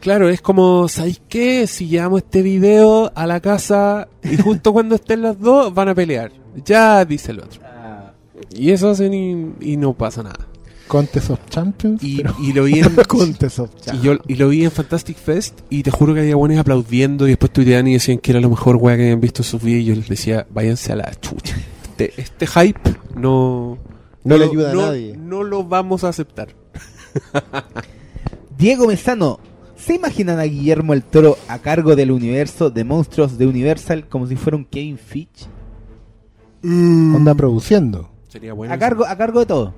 Claro, es como, ¿sabéis qué? Si llevamos este video a la casa y justo cuando estén las dos van a pelear. Ya, dice el otro. Y eso hacen y, y no pasa nada. Contest of Champions. Y, pero- y lo vi en... Contest of Y yo y lo vi en Fantastic Fest y te juro que había buenos aplaudiendo y después tuiteaban y decían que era lo mejor weá que habían visto en sus vidas y yo les decía, váyanse a la chucha. Este, este hype no... No le ayuda a nadie. No lo vamos a aceptar. Diego Mesano, ¿se imaginan a Guillermo el Toro a cargo del universo de monstruos de Universal como si fuera un Kevin Fitch? Onda produciendo. Sería bueno. A cargo, a cargo de todo.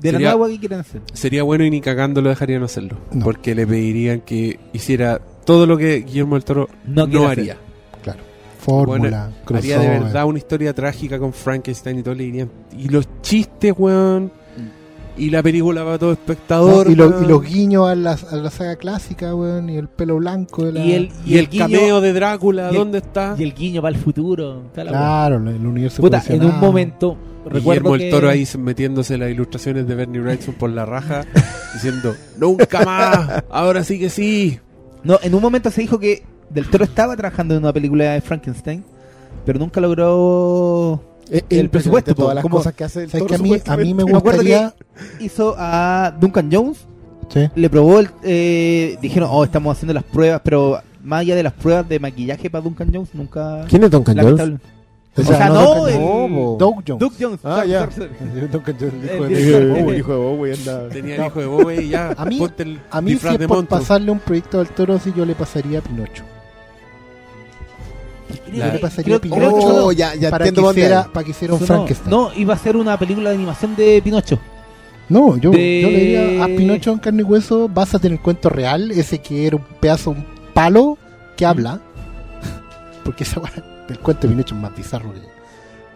De Sería- la nueva que quieren hacer. Sería bueno y ni cagando lo dejarían hacerlo. No. Porque le pedirían que hiciera todo lo que Guillermo del Toro No haría. Claro. Fórmula, Bueno, haría de verdad una historia trágica con Frankenstein y todo le dirían. Y los chistes, weón. Y la película para todo No, espectador. y, lo- weón. y los guiños a la, a la saga clásica, weón, y el pelo blanco de la... Y el, Y el guiño- cameo de Drácula, el- ¿dónde está? Y el guiño para el futuro. Claro, el universo Puta, en un momento. Recuerdo Guillermo el que- Toro ahí metiéndose las ilustraciones de Bernie Wrightson por la raja, diciendo, nunca más, ahora sí que sí. No, en un momento se dijo que Del Toro estaba trabajando en una película de Frankenstein, pero nunca logró Eh, el presupuesto, de todas las como- cosas que hace el ¿Sabes toro, que a mí, a mí me gustaría... hizo a Duncan Jones, Sí. le probó el, eh, dijeron, oh, estamos haciendo las pruebas, pero más allá de las pruebas de maquillaje para Duncan Jones, nunca... ¿Quién es Duncan Jones? O O sea, no el- Jones. Doug Jones. Ah, ya. Duncan Jones, el hijo El de. Bowie, el hijo de Bowie, anda. Tenía el hijo de Bowie y ya, A mí- el A mí, si por pasarle un proyecto del toro, si yo le pasaría a Pinocho. La- le pasaría creo- a creo que Pinocho Oh, ya, ya para, que entiendo dónde hiciera, para que hiciera un No, Frankenstein. No, iba a ser una película de animación de Pinocho. No, yo, De- yo le diría a Pinocho en carne y hueso, básate en el cuento real, ese que era un pedazo, un palo que habla. Porque esa el cuento de Pinocho es más bizarro que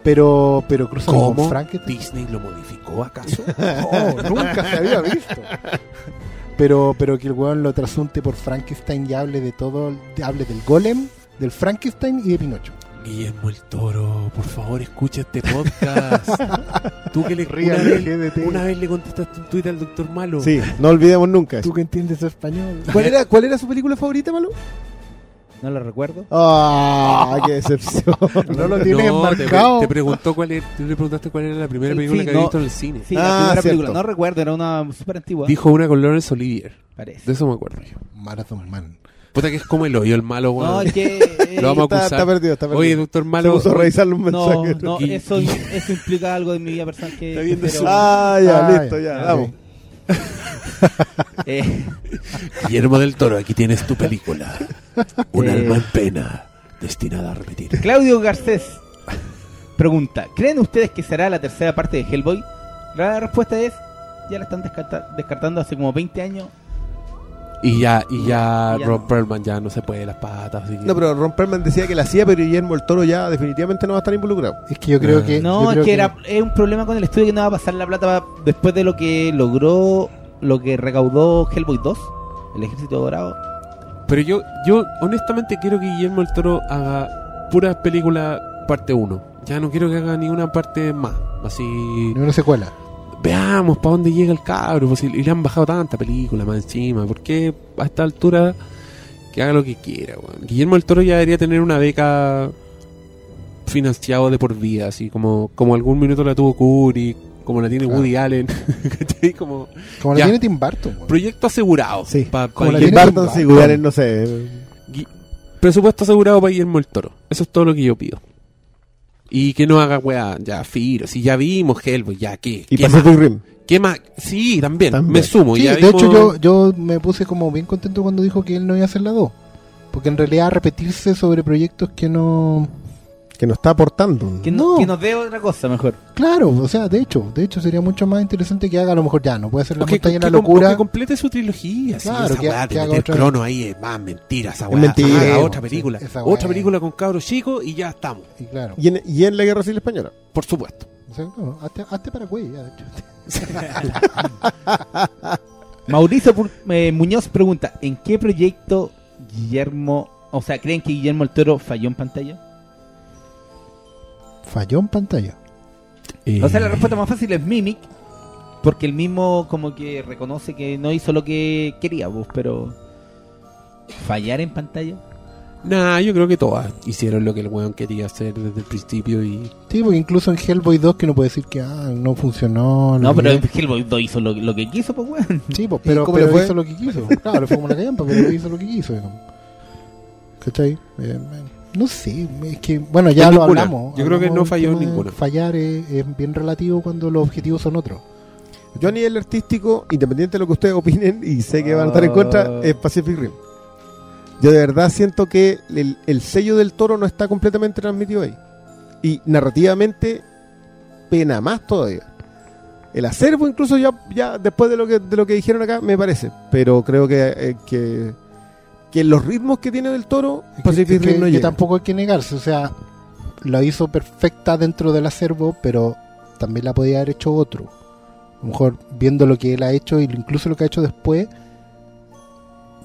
Pero, pero cruzado ¿Cómo? con Frankenstein. ¿Disney lo modificó acaso? No, nunca se había visto. Pero, pero que el weón lo trasunte por Frankenstein y hable de todo, hable del golem, del Frankenstein y de Pinocho. Guillermo el Toro, por favor escucha este podcast. Tú que le una Ríale, vez, una vez le contestaste un tuit al doctor Malo. Sí, no olvidemos nunca eso. Tú que entiendes español. ¿Cuál era, ¿Cuál era su película favorita, Malo? No lo recuerdo. ¡Ah! ¡Qué decepción! No lo tienes No, te, marcado. te preguntó cuál era, tú le preguntaste cuál era la primera Sí, película sí, que había no. visto en el cine. Sí, Ah, la primera cierto. película. No recuerdo, era una súper antigua. Dijo una con Lawrence Olivier. Parece. De eso me acuerdo yo. Marathon Man. Puta que es como el hoyo, el malo, weón. No, que. Lo vamos a está, acusar. está perdido, está perdido. Oye, doctor Malo. puso a revisar los No, mensajes. no, Y- eso, eso implica algo de mi vida personal que. Está viendo pero, su- Ah, ya, Ah, listo, ya, ya, vamos. eh, Guillermo del Toro, aquí tienes tu película. Un Eh. alma en pena, destinada a repetir. Claudio Garcés pregunta: ¿Creen ustedes que será la tercera parte de Hellboy? La respuesta es: ya la están descarta- descartando hace como 20 años. Y ya, y ya, Ya Rob no. Perlman ya no se puede las patas. así que- No, pero Ron Perlman decía que la hacía, pero Guillermo el Toro ya definitivamente no va a estar involucrado. Es que yo creo Ah. que. No, es que era, es un problema con el estudio que no va a pasar la plata después de lo que logró, lo que recaudó Hellboy 2, el Ejército Dorado. Pero yo, yo honestamente quiero que Guillermo el Toro haga puras películas parte 1. Ya no quiero que haga ninguna parte más. Así, Ni una secuela. Veamos para dónde llega el cabro. pues, y le han bajado tanta película más encima. ¿Por qué a esta altura que haga lo que quiera? weón? Guillermo el Toro ya debería tener una beca financiado de por vida. Así como, como algún minuto la tuvo Kubrick, como la tiene Claro. Woody Allen. como Como Ya. la tiene Tim Burton. proyecto asegurado. Sí, pa- pa como la Tim tiene Burton, Tim sí, Burton. Woody Allen, no sé. Gui- Presupuesto asegurado para Guillermo el Toro. Eso es todo lo que yo pido. Y que no haga weá, ya, Firo. Si ya vimos Hellboy, ya, ¿qué? Y ¿Qué más? Pacific Rim. ¿Qué más? Sí, también, También. me sumo. Sí, ya de hecho yo, yo me puse como bien contento cuando dijo que él no iba a hacer la 2. Porque en realidad repetirse sobre proyectos que no... Que nos está aportando. Que, no- No. que nos dé otra cosa mejor. Claro, o sea, de hecho, de hecho sería mucho más interesante que haga a lo mejor ya, no puede ser la que, montaña de que la com- locura. que complete su trilogía. sí, Claro, esa que- weá haga meter otra- crono ahí es más mentira. Esa Es mentira, sí, otra película. esa otra película con cabros chicos y ya estamos. Y claro, Y en, y en la Guerra Civil Española. Por supuesto. o sea, no, hazte, hazte Paraguay ya, de hecho. Mauricio eh, Muñoz pregunta: ¿En qué proyecto Guillermo, o sea, creen que Guillermo el Toro falló en pantalla? Falló en pantalla. O sea, la Eh, respuesta más fácil es Mimic, porque el mismo como que reconoce que no hizo lo que quería, pues, pero fallar en pantalla. Nah, yo creo que todas hicieron lo que el weón quería hacer desde el principio y Sí, porque incluso en Hellboy 2 que no puede decir que ah, no funcionó. No, pero que- Hellboy 2 hizo lo, lo que quiso, pues, weón. Sí, pues, ¿Y pero, pero fue? hizo lo que quiso. Claro, le fue como la callampa, pero hizo lo que quiso. digamos. ¿Cachai? Eh, eh, no sé, es que, bueno, ya lo ninguna. hablamos. Yo creo que no falló ninguna. Fallar es, es bien relativo cuando los objetivos son otros. Yo a nivel artístico, independiente de lo que ustedes opinen, y sé que van a estar en contra, Ah. es Pacific Rim. Yo de verdad siento que el, el sello del toro no está completamente transmitido ahí. Y narrativamente, pena más todavía. El acervo incluso ya, ya después de lo que de lo que dijeron acá, me parece. Pero creo que, eh, que, que los ritmos que tiene del toro, Es que- Pacific que- Rim no que llega. tampoco hay que negarse, o sea, lo hizo perfecta dentro del acervo, pero también la podía haber hecho otro. A lo mejor viendo lo que él ha hecho y incluso lo que ha hecho después,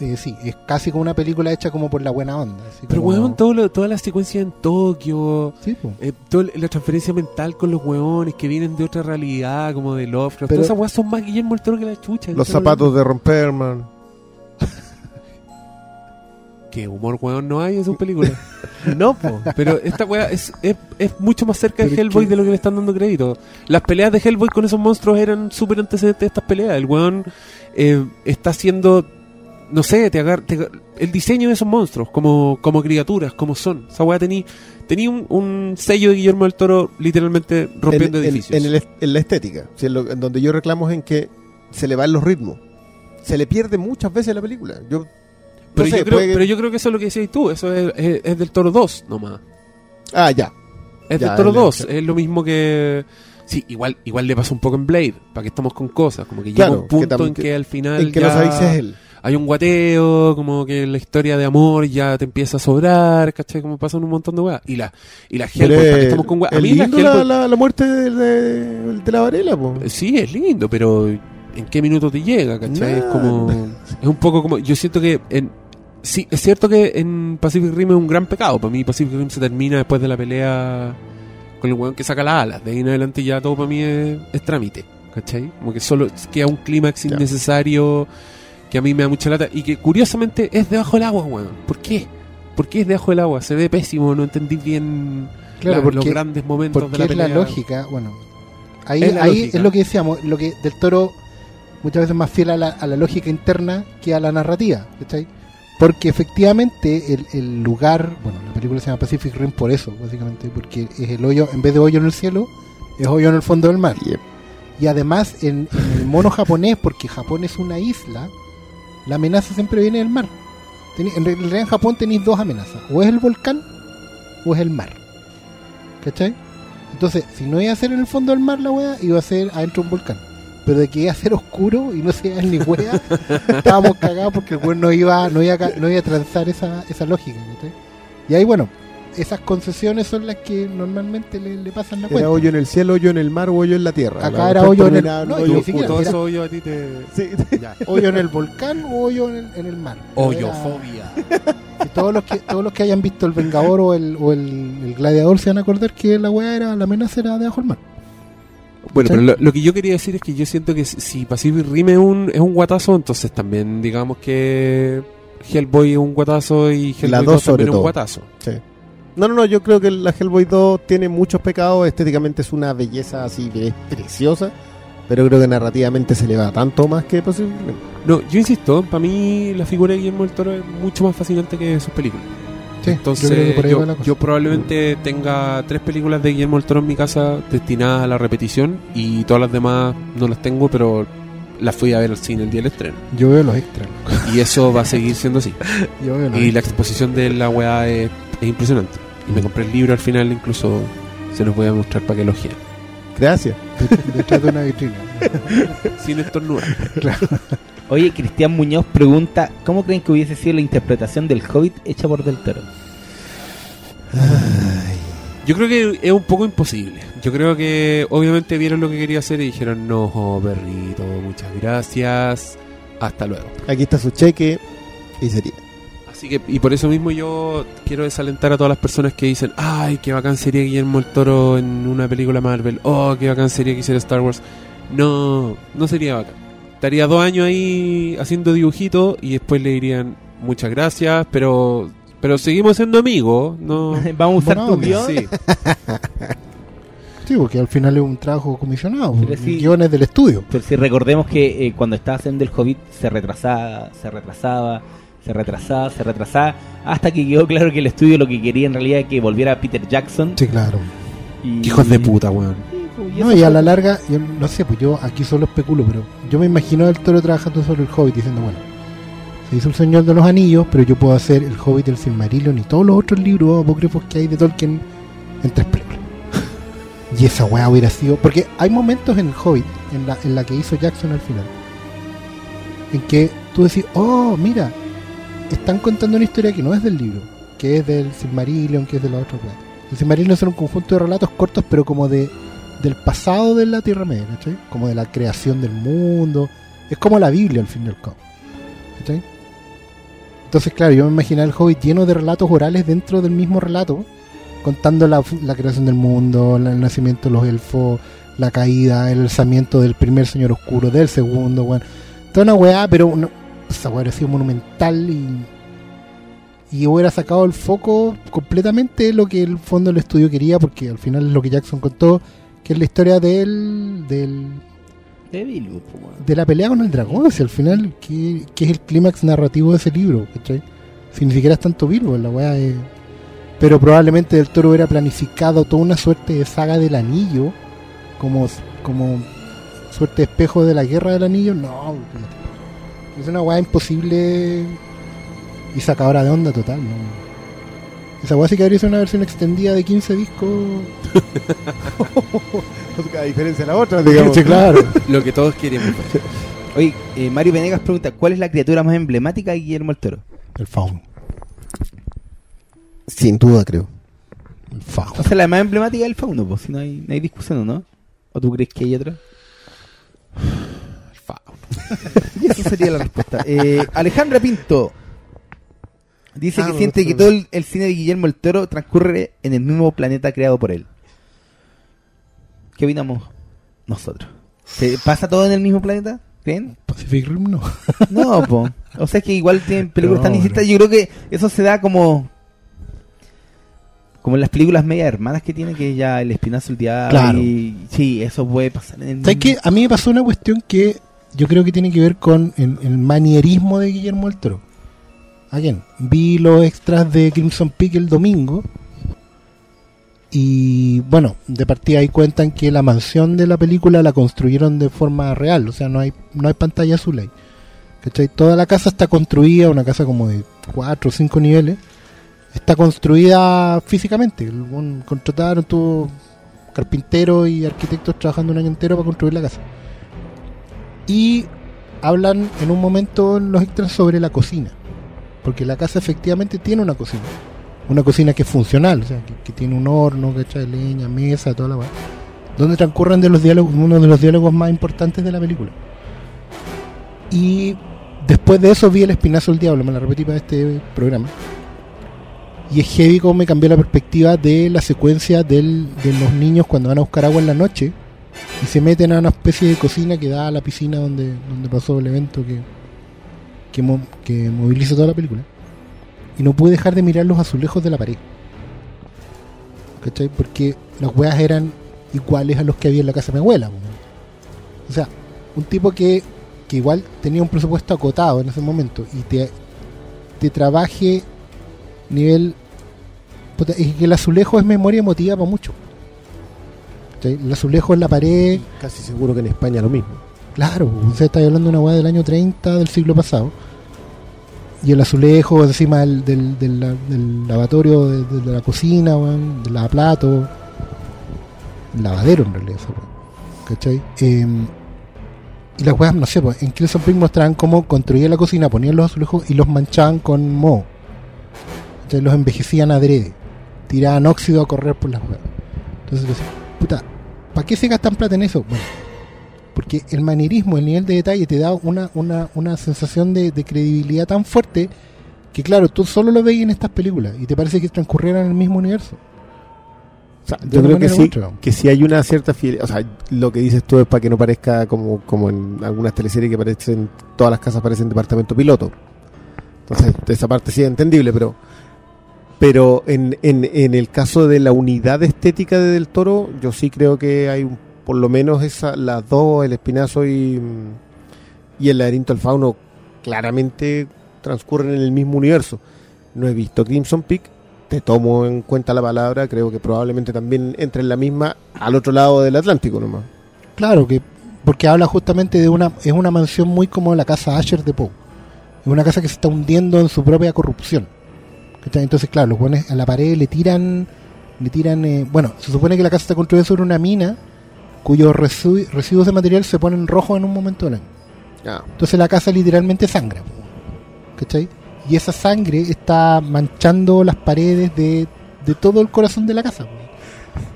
eh, sí, es casi como una película hecha como por la buena onda. así Pero como- weón, todo lo- toda la secuencia en Tokio, Sí, eh, toda la transferencia mental con los weones que vienen de otra realidad, como de Lovecraft, Pero- todas esas weas son más Guillermo el Toro que la chucha. Los ¿qué zapatos de Romperman. ¿Qué humor weón no hay en sus películas? no, po. Pero esta wea es, es, es mucho más cerca de Hellboy que- de lo que le están dando crédito. Las peleas de Hellboy con esos monstruos eran súper antecedentes de estas peleas. El weón eh, está haciendo, no sé, te agar, te el diseño de esos monstruos como, como criaturas, como son. Esa weá tenía tenía un, un sello de Guillermo del Toro literalmente rompiendo en, en- edificios. en el en la estética. Si en, lo- en donde yo reclamo es en que se le van los ritmos. Se le pierde muchas veces la película. Yo, pero, sé, yo creo, puede que- pero yo creo que eso es lo que decías tú. Eso es, es- es del Toro 2 nomás. Ah, ya. Es Ya, del Toro es la- 2, es lo mismo que... Sí, igual igual le pasa un poco en Blade, para que estamos con cosas, como que Claro, llega un punto que en que, al final En que ya no es él. hay un guateo, como que la historia de amor ya te empieza a sobrar, ¿cachai? Como pasan un montón de weas. Y la, y la Hellboy, para es- estamos con weas. A es mí lindo la, Hellboy- la- la muerte de, de- de la Varela, po. Sí, es lindo, pero ¿en qué minuto te llega, cachai? Es Nah. como... Es un poco como... Yo siento que en, sí, es cierto que en Pacific Rim es un gran pecado. Para mí Pacific Rim se termina después de la pelea con el weón que saca las alas. De ahí en adelante ya todo para mí es, es trámite. ¿Cachai? Como que solo queda un clímax innecesario que a mí me da mucha lata y que curiosamente es debajo del agua, weón. ¿Por qué? ¿Por qué es debajo del agua? Se ve pésimo, no entendí bien Claro, la- porque- los grandes momentos Porque de la es pelea. la lógica, bueno, ahí, Es ahí lógica. es lo que decíamos, lo que del toro muchas veces más fiel a la, a la lógica interna que a la narrativa, ¿cachai? Porque efectivamente el, el lugar, bueno, la película se llama Pacific Rim por eso, básicamente, porque es el hoyo, en vez de hoyo en el cielo, es hoyo en el fondo del mar. Y además en, en el mono japonés, porque Japón es una isla, la amenaza siempre viene del mar. En realidad en Japón tenéis dos amenazas, o es el volcán o es el mar. ¿Cachai? Entonces, si no iba a ser en el fondo del mar la wea, iba a ser adentro de un volcán. Pero de que iba a ser oscuro y no se iba ni wea, estábamos cagados porque el weón no iba, no iba, a ca- no iba a transar esa, esa lógica. ¿cachai? Y ahí, bueno, esas concesiones son las que normalmente le, le pasan la cuenta. Era hoyo en el cielo, hoyo en el mar o hoyo en la tierra. Acá La era hoyo en el- terminaba no, hoyo siquiera- Todo era- eso yo a ti te... Sí. Ya. hoyo en el volcán o hoyo en el, en el mar. Hoyofobia. Si todos los que todos los que hayan visto el Vengador o el, o el, el Gladiador se van a acordar que la weá era la amenaza era debajo del mar. Bueno, pero lo, lo que yo quería decir es que yo siento que si- Pacific Rim es un, es un guatazo, entonces también digamos que Hellboy es un guatazo y Hellboy Las 2 dos sobre también es un todo. guatazo. Sí. No, no, no, yo creo que la Hellboy 2 tiene muchos pecados, estéticamente es una belleza así que es preciosa, pero creo que narrativamente se le va tanto más que posiblemente. No, yo insisto, para mí la figura de Guillermo del Toro es mucho más fascinante que sus películas. Sí, Entonces, yo probablemente tenga tres películas de Guillermo del Toro en mi casa destinadas a la repetición y todas las demás no las tengo, pero las fui a ver al cine el día del estreno. Yo veo los extras. Y eso va a seguir siendo así. Yo veo los Y la exposición de la weá es, es impresionante. Y me compré el libro al final, incluso se los voy a mostrar para que lo giren. Gracias. detrás de una vitrina. Sin estornudar. Oye, Cristian Muñoz pregunta, ¿cómo creen que hubiese sido la interpretación del Hobbit hecha por Del Toro? Yo creo que es un poco imposible. Yo creo que obviamente vieron lo que quería hacer y dijeron, no, perrito, muchas gracias, hasta luego. Aquí está su cheque y sería. Así que, y por eso mismo yo quiero desalentar a todas las personas que dicen, ay, qué bacán sería Guillermo el Toro en una película Marvel, oh, qué bacán sería que hiciera Star Wars. No, no sería bacán. Estaría dos años ahí haciendo dibujitos y después le dirían, muchas gracias, pero pero seguimos siendo amigos, no... Vamos a usar Bueno, tu guion. Sí. Sí, porque al final es un trabajo comisionado. Pero el sí. guion es del estudio. Pero si recordemos que eh, cuando estaba haciendo el Hobbit se retrasaba, se retrasaba, se retrasaba, se retrasaba, hasta que quedó claro que el estudio lo que quería en realidad es que volviera Peter Jackson. Sí, claro. y- Hijos de puta, weón. Pues, No, y a fue- la larga, yo no sé, pues yo aquí solo especulo, pero yo me imagino al toro trabajando sobre el Hobbit diciendo, bueno, se hizo el Señor de los Anillos, pero yo puedo hacer el Hobbit, el Silmarillion y todos los otros libros apócrifos que hay de Tolkien en tres películas. Y esa weá hubiera sido. Porque hay momentos en el Hobbit, en la, en la que hizo Jackson al final, en que tú decís, oh, mira, están contando una historia que no es del libro, que es del Silmarillion, que es de la otra weá. El Silmarillion son un conjunto de relatos cortos, pero como de del pasado de la Tierra Media, ¿cachai? Como de la creación del mundo. Es como la Biblia al fin y al cabo. ¿cachai? Entonces, claro, yo me imaginaba el Hobbit lleno de relatos orales dentro del mismo relato, contando la, creación del mundo, el nacimiento de los elfos, la caída, el alzamiento del primer señor oscuro, del segundo, bueno. Toda una weá, pero una- esa weá hubiera sido monumental y, y hubiera sacado el foco completamente de lo que el fondo del estudio quería, porque al final es lo que Jackson contó, que es la historia del, del De Bilbo, de la pelea con el dragón, si al final, que, que es el clímax narrativo de ese libro, ¿cachai? Si ni siquiera es tanto Bilbo, la weá es... Pero probablemente Del Toro hubiera planificado toda una suerte de saga del anillo, como, como suerte de espejo de la guerra del anillo, no, es una weá imposible y sacadora de onda total, ¿no? Esa weá sí que habría sido una versión extendida de 15 discos. A diferencia de la otra, digamos. Sí, claro. Lo que todos queríamos ver. Oye, eh, Mario Venegas pregunta, ¿cuál es la criatura más emblemática de Guillermo el Toro? El fauno. Sin duda, creo. El fauno. O sea, la más emblemática es el fauno, pues, si no hay, no hay discusión, ¿o ¿no? ¿O tú crees que hay otra? El fauno. Y esa sería la respuesta. Eh, Alejandra Pinto. Dice Ah, que me siente que todo el, el cine de Guillermo el Toro transcurre en el mismo planeta creado por él. ¿Qué opinamos nosotros? ¿Se pasa todo en el mismo planeta? ¿Creen? Pacific Rim no. No, po. O sea, es que igual tienen películas tan distintas. no. Yo creo que eso se da como. Como en las películas media hermanas que tiene, que ya el espinazo el diablo. Claro. Y, sí, eso puede pasar en el ¿Sabes qué? A mí me pasó una cuestión que yo creo que tiene que ver con el, el manierismo de Guillermo del Toro. Again, vi los extras de Crimson Peak el domingo y bueno, de partida ahí cuentan que la mansión de la película la construyeron de forma real, o sea, no hay no hay pantalla azul ahí. Toda la casa está construida, una casa como de cuatro o cinco niveles, está construida físicamente. Contrataron tuvo carpinteros y arquitectos trabajando un año entero para construir la casa. Y hablan en un momento en los extras sobre la cocina. Porque la casa efectivamente tiene una cocina. Una cocina que es funcional, o sea, que, que tiene un horno, ¿cachai? Leña, mesa, toda la. Donde transcurren de los diálogos, uno de los diálogos más importantes de la película. Y después de eso vi El Espinazo del Diablo, me la repetí para este programa. Y es heavy como me cambió la perspectiva de la secuencia del, de los niños cuando van a buscar agua en la noche y se meten a una especie de cocina que da a la piscina donde pasó el evento que, que, mo- que moviliza toda la película. Y no pude dejar de mirar los azulejos de la pared. ¿Cachai? Porque las weas eran iguales a los que había en la casa de mi abuela. O sea, un tipo que, que igual tenía un presupuesto acotado en ese momento y te, trabaje nivel... es que el azulejo es memoria emotiva para mucho. ¿Cachai? El azulejo en la pared... Casi seguro que en España lo mismo. Claro, usted está hablando de una weá del año 30 del siglo pasado. Y el azulejo encima del, del, del, la- del lavatorio, de, la cocina, weón, del lavaplato. Lavadero en realidad, esa weá. ¿Cachai? Em, y las weas, no sé, pues, en Crimson Peak mostraban cómo construían la cocina, ponían los azulejos y los manchaban con moho. ¿Cachai? Los envejecían adrede. Tiraban óxido a correr por las weas. Entonces, puta, ¿para qué se gastan plata en eso? Bueno, porque el manierismo, el nivel de detalle te da una, una, una sensación de, de credibilidad tan fuerte que claro, tú solo lo veis en estas películas y te parece que transcurrieran en el mismo universo. O sea, yo creo que sí, que sí hay una cierta fidelidad. O sea, lo que dices tú es para que no parezca como, como en algunas teleseries que parecen, todas las casas parecen departamento piloto. Entonces, esa parte sí es entendible, pero pero en, en, en el caso de la unidad estética de Del Toro, yo sí creo que hay un- por lo menos esa, las dos, el espinazo y, mm, y el laberinto del fauno, claramente transcurren en el mismo universo. No he visto Crimson Peak, te tomo en cuenta la palabra, creo que probablemente también entre en la misma al otro lado del Atlántico nomás. Claro, que porque habla justamente de una es una mansión muy como la casa Asher de Poe. Es una casa que se está hundiendo en su propia corrupción. Entonces, claro, los buenos a la pared le tiran le tiran eh, bueno, se supone que la casa está construida sobre una mina cuyos residu- residuos de material se ponen rojos en un momento del año. Ah, Entonces la casa literalmente sangra. ¿Cachai? Y esa sangre está manchando las paredes de, de todo el corazón de la casa.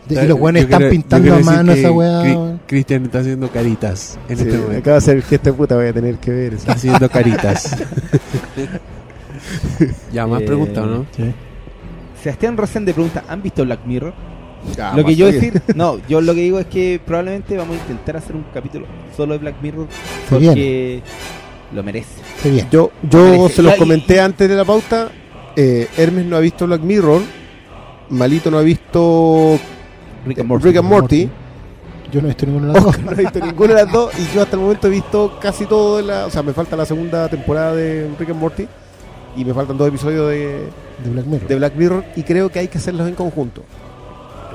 De- y los buenos están pintando a mano esa weá. Cristian está haciendo caritas en sí, este momento. acaba de hacer de puta, voy a tener que ver. Está haciendo caritas. ya, más Eh, preguntas, ¿no? Sebastián Rosende pregunta, ¿han visto Black Mirror? Lo que yo bien. decir, no, yo lo que digo es que probablemente vamos a intentar hacer un capítulo solo de Black Mirror Se porque lo merece. Yo, yo se los y- comenté antes de la pauta. eh, Hermes no ha visto Black Mirror. Malito no ha visto Rick eh, and Morty. Rick and Morty. Yo no he visto ninguna de las dos. No ha visto ninguna de las dos. Y yo hasta el momento he visto casi todo. De la, o sea, me falta la segunda temporada de Rick and Morty. Y me faltan dos episodios de, De Black Mirror. de Black Mirror. Y creo que hay que hacerlos en conjunto.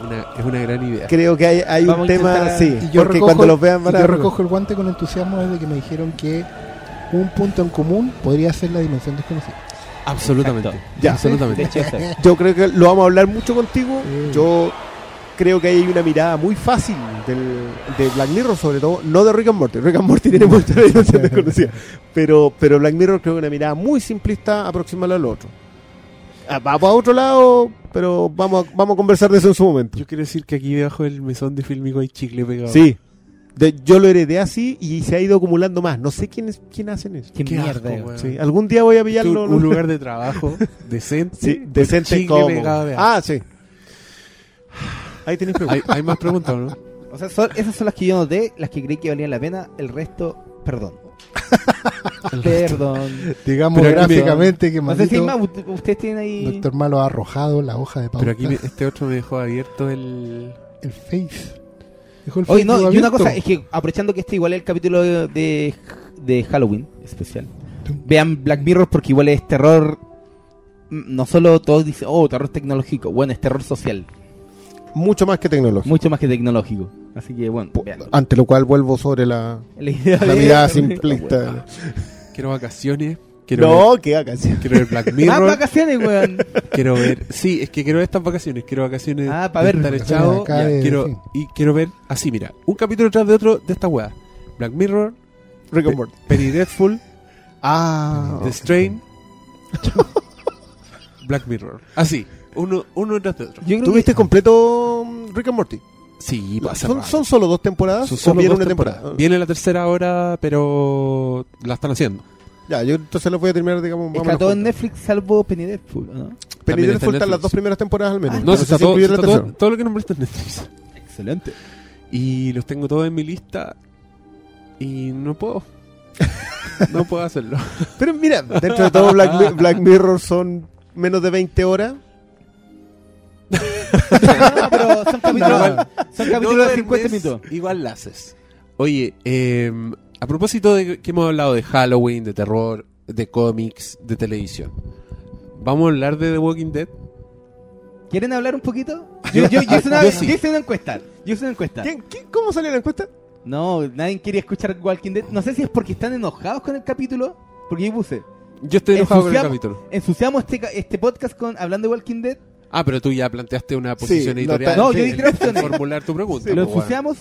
Es una, es una gran idea. Creo que hay, hay un tema. a- Sí, yo porque recojo- cuando los vean van a. yo recojo el guante con entusiasmo desde que me dijeron que un punto en común podría ser la dimensión desconocida. Absolutamente. Ya. Absolutamente. Yo creo que lo vamos a hablar mucho contigo. Sí. Yo creo que hay una mirada muy fácil del, de Black Mirror, sobre todo, no de Rick and Morty. Rick and Morty tiene mucha dimensión desconocida. Pero, pero Black Mirror creo que una mirada muy simplista aproximarla al otro. Ah, Va para otro lado, pero vamos a, vamos a conversar de eso en su momento. Yo quiero decir que aquí debajo del mesón de Filmico hay chicle pegado. Sí, De- yo lo heredé así y se ha ido acumulando más. No sé quién, es, quién hacen eso. Qué, Qué mierda. asco. Sí, algún día voy a Un, pillarlo. un lugar de trabajo decente. Sí, decente como. Ah, sí. Ahí tenéis preguntas. ¿Hay, hay más preguntas o no? O sea, son- esas son las que yo noté, las que creí que valían la pena. El resto, perdón. perdón. Digamos Pero aquí me- gráficamente que No sé si hay maldito más. Ustedes tienen ahí. Doctor Malo ha arrojado la hoja de pauta. Pero aquí me- este otro me dejó abierto el... El Face. Dejó el Oye, Facebook no, y una abierto. cosa, es que aprovechando que este igual es el capítulo de, de, de Halloween especial, vean Black Mirror porque igual es terror. mm, No solo todos dicen, oh, terror tecnológico, bueno, es terror social, Mucho más que tecnología. mucho más que tecnológico. Así que bueno. Ante lo cual vuelvo sobre la, La, idea la de- mirada simplista. Quiero vacaciones. Quiero No, ver, qué vacaciones. quiero ver Black Más Mirror. vacaciones, weón. quiero ver... Sí, es que quiero ver estas vacaciones. Quiero vacaciones Ah, pa' de ver. estar echado. Ya, de- quiero, sí. Y quiero ver así, mira. Un capítulo tras de otro de esta weá. Black Mirror, Rick and Morty. Penny Dreadful, Ah, The Strain, Black Mirror. Así, uno, uno tras de otro. Yo creo ¿Tuviste que completo mm, Rick and Morty? Sí, pasa ¿Son, son solo dos temporadas? Son ¿O solo viene dos una temporada? Viene la tercera ahora, pero la están haciendo. Ya, yo entonces lo voy a terminar, digamos, más o está todo en. Netflix salvo Penny Deadpool, ¿no? Penny También está están las dos primeras temporadas al menos. Ah, No, sé está si todo, está todo, tercera. todo lo que nombraste en Netflix. Excelente. Y los tengo todos en mi lista. Y no puedo. no puedo hacerlo. Pero mira, dentro de todo Black, Black Mirror son menos de 20 horas. No, pero son capítulos, son capítulos de 50 duermes, minutos. Igual la haces. Oye, eh, a propósito de que hemos hablado de Halloween, de terror, de cómics, de televisión. ¿Vamos a hablar de The Walking Dead? ¿Quieren hablar un poquito? Yo, yo, yo hice, una, Yo sí. yo hice una encuesta. Yo hice una encuesta. ¿Quién- quién- ¿Cómo salió la encuesta? No, nadie quería escuchar Walking Dead. No sé si es porque están enojados con el capítulo. Porque yo puse. Yo estoy enojado con el capítulo. Ensuciamos este, este podcast con hablando de Walking Dead. Ah, pero tú ya planteaste una posición no, editorial. no, de- yo di tres opciones. formular tu pregunta. lo po, weón. ensuciamos,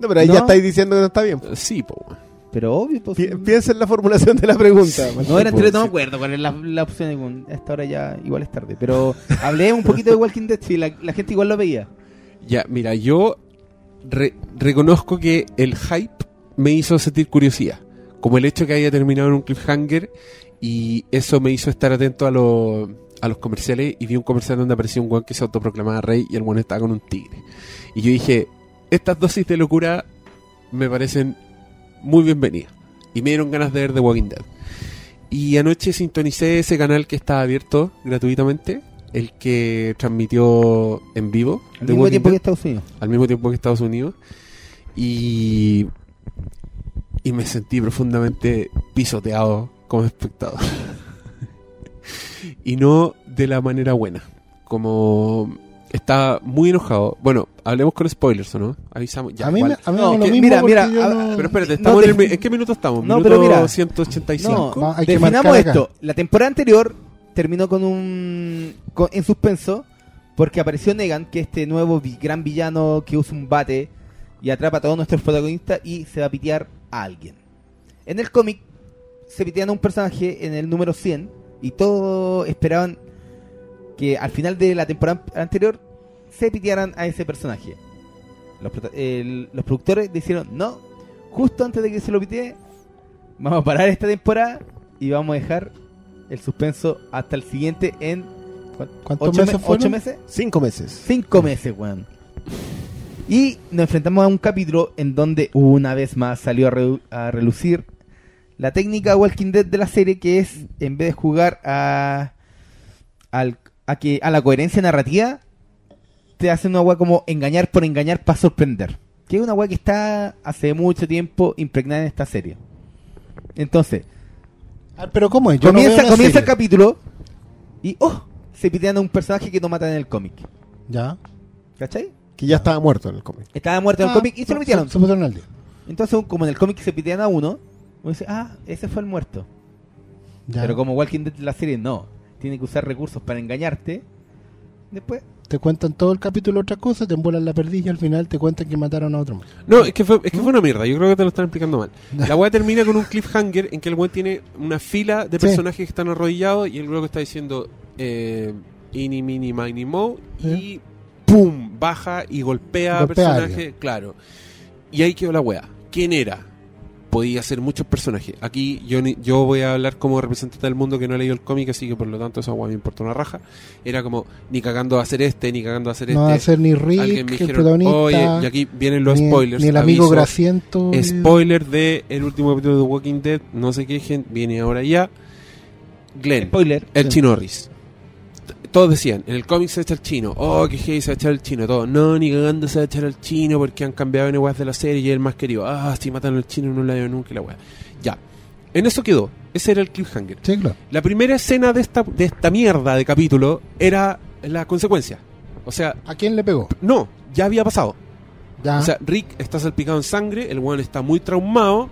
No, pero ahí No. ya estáis diciendo que no está bien. Sí, po, pero obvio. Pues, Pi- piensa en la formulación de la pregunta. no era Sí, entre, po, no me sí. acuerdo cuál es la, la opción. A esta hora ya igual es tarde. Pero hablé un poquito de Walking Dead. Sí, la, la gente igual lo veía. Ya, mira, yo re- reconozco que el hype me hizo sentir curiosidad. Como el hecho que haya terminado en un cliffhanger y eso me hizo estar atento a, los a los comerciales y vi un comercial donde apareció un guan que se autoproclamaba rey y el guan estaba con un tigre. Y yo dije, estas dosis de locura me parecen muy bienvenidas. Y me dieron ganas de ver The Walking Dead. Y anoche sintonicé ese canal que estaba abierto gratuitamente, el que transmitió en vivo. Al The mismo Walking tiempo que Dead Estados Unidos. al mismo tiempo que Estados Unidos y y me sentí profundamente pisoteado como espectador y no de la manera buena como estaba muy enojado bueno hablemos con spoilers o no avisamos ya a mí, igual. me, a mí No, me da lo que- mismo mira, mira, yo a- no- pero espérate no estamos te- en, el mi- ¿en qué minuto estamos No, minuto pero mira. 185 No, hay que definamos acá. esto. La temporada anterior terminó con un con- en suspenso porque apareció Negan, que es este nuevo vi- gran villano que usa un bate y atrapa a todos nuestros protagonistas y se va a pitear a alguien. En el cómic se pitean a un personaje en el número 100 y todos esperaban que al final de la temporada anterior se pitearan a ese personaje. Los, los productores dijeron, no, justo antes de que se lo pitee, vamos a parar esta temporada y vamos a dejar el suspenso hasta el siguiente en ¿cuán- ¿Cuántos ocho, meses me- fueron? ocho meses. Cinco meses. Cinco meses, weón. Y nos enfrentamos a un capítulo en donde una vez más salió a, a relucir la técnica Walking Dead de la serie, que es en vez de jugar a, al- a, que, a la coherencia narrativa, te hace una weá como engañar por engañar para sorprender. Que es una weá que está hace mucho tiempo impregnada en esta serie. Entonces, Ah, pero ¿cómo es? Yo comienza, el capítulo y ¡oh! se pitean a un personaje que no matan en el cómic. Ya. ¿Cachai? Que ya estaba muerto en el cómic. Estaba muerto en el Ah, cómic y se lo metieron. Se pusieron al día. Entonces, como en el cómic se pitean a uno, uno dice, ah, ese fue el muerto. Ya. Pero como Walking Dead la serie no, tiene que usar recursos para engañarte. Después, Te cuentan todo el capítulo otra cosa, te embolan la perdiz y al final te cuentan que mataron a otro. No, es que, fue, es que fue una mierda. Yo creo que te lo están explicando mal. La weá termina con un cliffhanger en que el weón tiene una fila de Sí. personajes que están arrodillados y el luego está diciendo eh, Ini, Mini, Mini, Mo y ¡pum! baja y golpea a Golpea a personajes. Claro. Y ahí quedó la weá. ¿Quién era? Podía ser muchos personajes. Aquí yo, ni- yo voy a hablar como representante del mundo que no ha leído el cómic, así que por lo tanto esa weá me importa una raja. Era como, ni cagando a hacer este, ni cagando a hacer No va a este. ser ni Rick, Alguien me el dijeron, protagonista, oye, y aquí vienen los ni, spoilers. ni el amigo aviso. Graciento. Spoiler de el último capítulo de The Walking Dead, no sé qué gente, viene ahora ya. Glenn, Spoiler. el Sí. chino Norris. T- Todos decían, en el cómic se echa el chino, oh, que heavy se va a echar el chino, todo, no, ni cagando se va a echar el chino porque han cambiado en weas de la serie y el más querido, ah, si matan al chino no la veo nunca la wea. Ya, en eso quedó, ese era el cliffhanger. Sí, claro. La primera escena de esta, de esta mierda de capítulo era la consecuencia. O sea, ¿A quién le pegó? no, ya había pasado. Ya. O sea, Rick está salpicado en sangre, el weón está muy traumado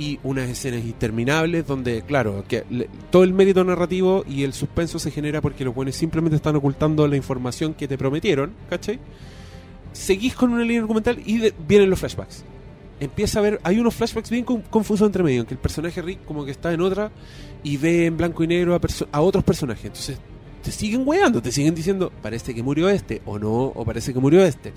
y unas escenas interminables donde, claro, que todo el mérito narrativo y el suspenso se genera porque los buenos simplemente están ocultando la información que te prometieron, ¿cachai? Seguís con una línea argumental y vienen los flashbacks. Empieza a ver, hay unos flashbacks bien con- confusos entre medio, en que el personaje Rick como que está en otra y ve en blanco y negro a, a otros personajes. Entonces te siguen weando, te siguen diciendo, parece que murió este, o no, o parece que murió este.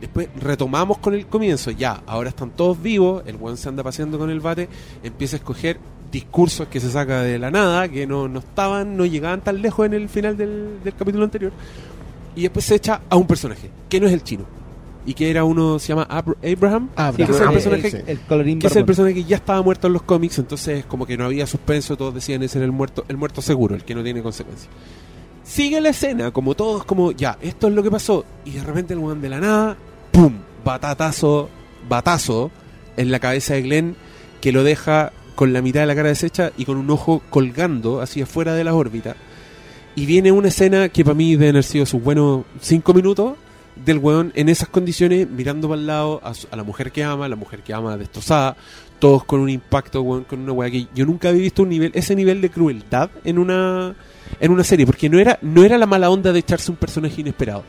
Después retomamos con el comienzo, ya, ahora están todos vivos, el weón se anda paseando con el bate, empieza a escoger discursos que se saca de la nada, que no, no estaban, no llegaban tan lejos en el final del, del capítulo anterior, y después se echa a un personaje, que no es el chino, y que era uno, se llama Abra- Abraham, Sí, que es el personaje el- el colorín que es el personaje que ya estaba muerto en los cómics, entonces como que no había suspenso, todos decían ese era el muerto, el muerto seguro, el que no tiene consecuencias. Sigue la escena, como todos, como ya, esto es lo que pasó, y de repente el weón de la nada, ¡pum! Batatazo, batazo en la cabeza de Glenn, que lo deja con la mitad de la cara deshecha y con un ojo colgando hacia afuera de la órbita. Y viene una escena que para mí deben haber sido sus buenos cinco minutos del weón en esas condiciones, mirando para el lado a la mujer que ama, la mujer que ama destrozada, todos con un impacto, weón, con una weá que yo nunca había visto un nivel, ese nivel de crueldad en una en una serie, porque no era, no era la mala onda de echarse un personaje inesperado.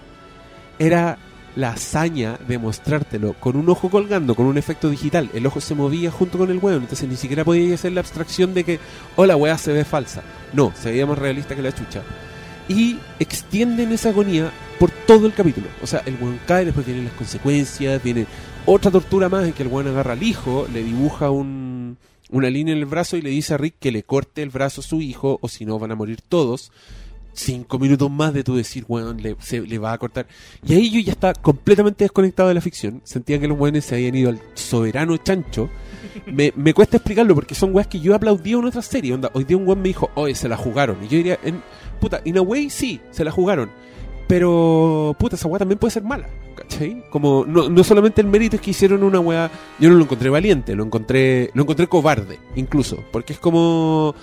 Era la hazaña de mostrártelo con un ojo colgando, con un efecto digital. El ojo se movía junto con el weón, entonces ni siquiera podía hacer la abstracción de que, oh, la se ve falsa. No, se veía más realista que la chucha. Y extienden esa agonía por todo el capítulo. O sea, el weón cae, después vienen las consecuencias, viene otra tortura más en que el weón agarra al hijo, le dibuja un, una línea en el brazo y le dice a Rick que le corte el brazo a su hijo o si no van a morir todos. Cinco minutos más de tú decir, weón, le, se, le va a cortar. Y ahí yo ya estaba completamente desconectado de la ficción. Sentía que los weones se habían ido al soberano chancho. Me, me cuesta explicarlo porque son weas que yo aplaudía en otras series. Onda, hoy día un weón me dijo, oye, se la jugaron. Y yo diría, en, puta, in a way sí, se la jugaron. Pero, puta, esa wea también puede ser mala. ¿Cachai? Como, no, no solamente el mérito es que hicieron una wea. Yo no lo encontré valiente, lo encontré, lo encontré cobarde, incluso. Porque es como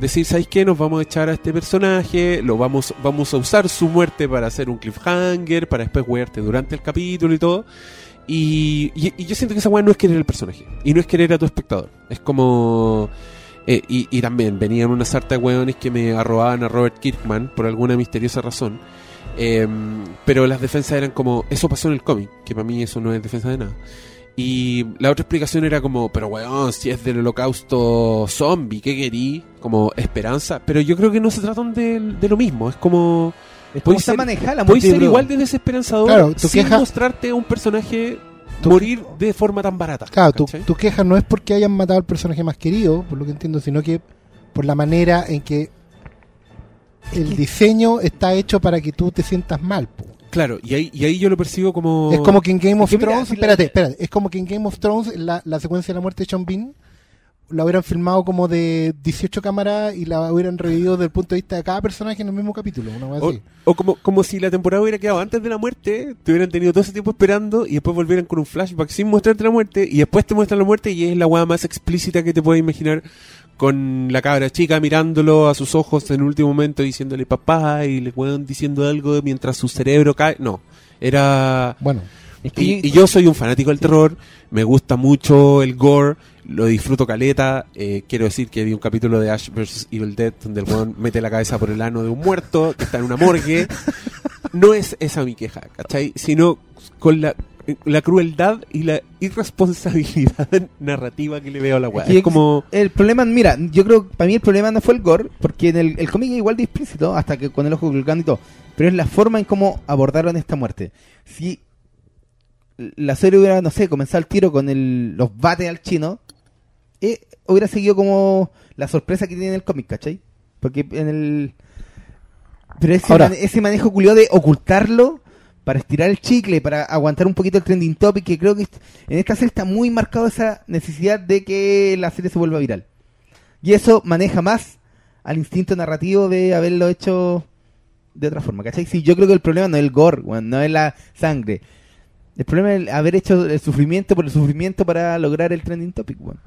decir, ¿sabéis qué? Nos vamos a echar a este personaje, lo vamos, vamos a usar su muerte para hacer un cliffhanger, para después wearte durante el capítulo y todo. Y, yo siento que esa weá no es querer el personaje. Y no es querer a tu espectador. Es como. eh, y, y también venían una sarta de weones que me arrobaban a Robert Kirkman por alguna misteriosa razón. Em, pero las defensas eran como. Eso pasó en el cómic, que para mí eso no es defensa de nada. Y la otra explicación era como, pero weón, si es del holocausto zombie, ¿qué querí? Como esperanza. Pero yo creo que no se tratan de, de lo mismo. Es como. Es como ser- manejada la Puede ser igual de desesperanzador Claro, tu sin queja- mostrarte a un personaje Tu- morir de forma tan barata. Claro, tu, tu queja no es porque hayan matado al personaje más querido, por lo que entiendo, sino que por la manera en que el diseño está hecho para que tú te sientas mal. po. Claro, y ahí, y ahí yo lo percibo como... Es como que en Game of que Thrones, espérate, espérate, es como que en Game of Thrones la, la secuencia de la muerte de Sean Bean la hubieran filmado como de 18 cámaras y la hubieran revivido desde el punto de vista de cada personaje en el mismo capítulo, una O, así. o como, como si la temporada hubiera quedado antes de la muerte, te hubieran tenido todo ese tiempo esperando y después volvieran con un flashback sin mostrarte la muerte y después te muestran la muerte y es la weá más explícita que te puedes imaginar con la cabra chica mirándolo a sus ojos en el último momento diciéndole papá y le weón diciendo algo mientras su cerebro cae. No, era... Bueno, Es que Y, y yo soy un fanático del terror, me gusta mucho el gore, lo disfruto caleta. eh, quiero decir que vi un capítulo de Ash vs. Evil Dead donde el weón mete la cabeza por el ano de un muerto que está en una morgue. No es esa mi queja, ¿cachai? Sino con la, la crueldad y la irresponsabilidad narrativa que le veo a la weá. Y Es como. El problema, mira, yo creo que para mí el problema no fue el gore, porque en el, el cómic es igual de explícito, hasta que con el ojo colgando y todo, pero es la forma en cómo abordaron esta muerte. Si la serie hubiera, no sé, comenzado el tiro con el, los bates al chino, eh, hubiera seguido como la sorpresa que tiene en el cómic, ¿cachai? Porque en el... Pero ese, Ahora- ese manejo culiado de ocultarlo para estirar el chicle, para aguantar un poquito el trending topic, que creo que en esta serie está muy marcado esa necesidad de que la serie se vuelva viral. Y eso maneja más al instinto narrativo de haberlo hecho de otra forma, ¿cachai? Sí, yo creo que el problema no es el gore, no es la sangre. El problema es haber hecho el sufrimiento por el sufrimiento para lograr el trending topic, weón.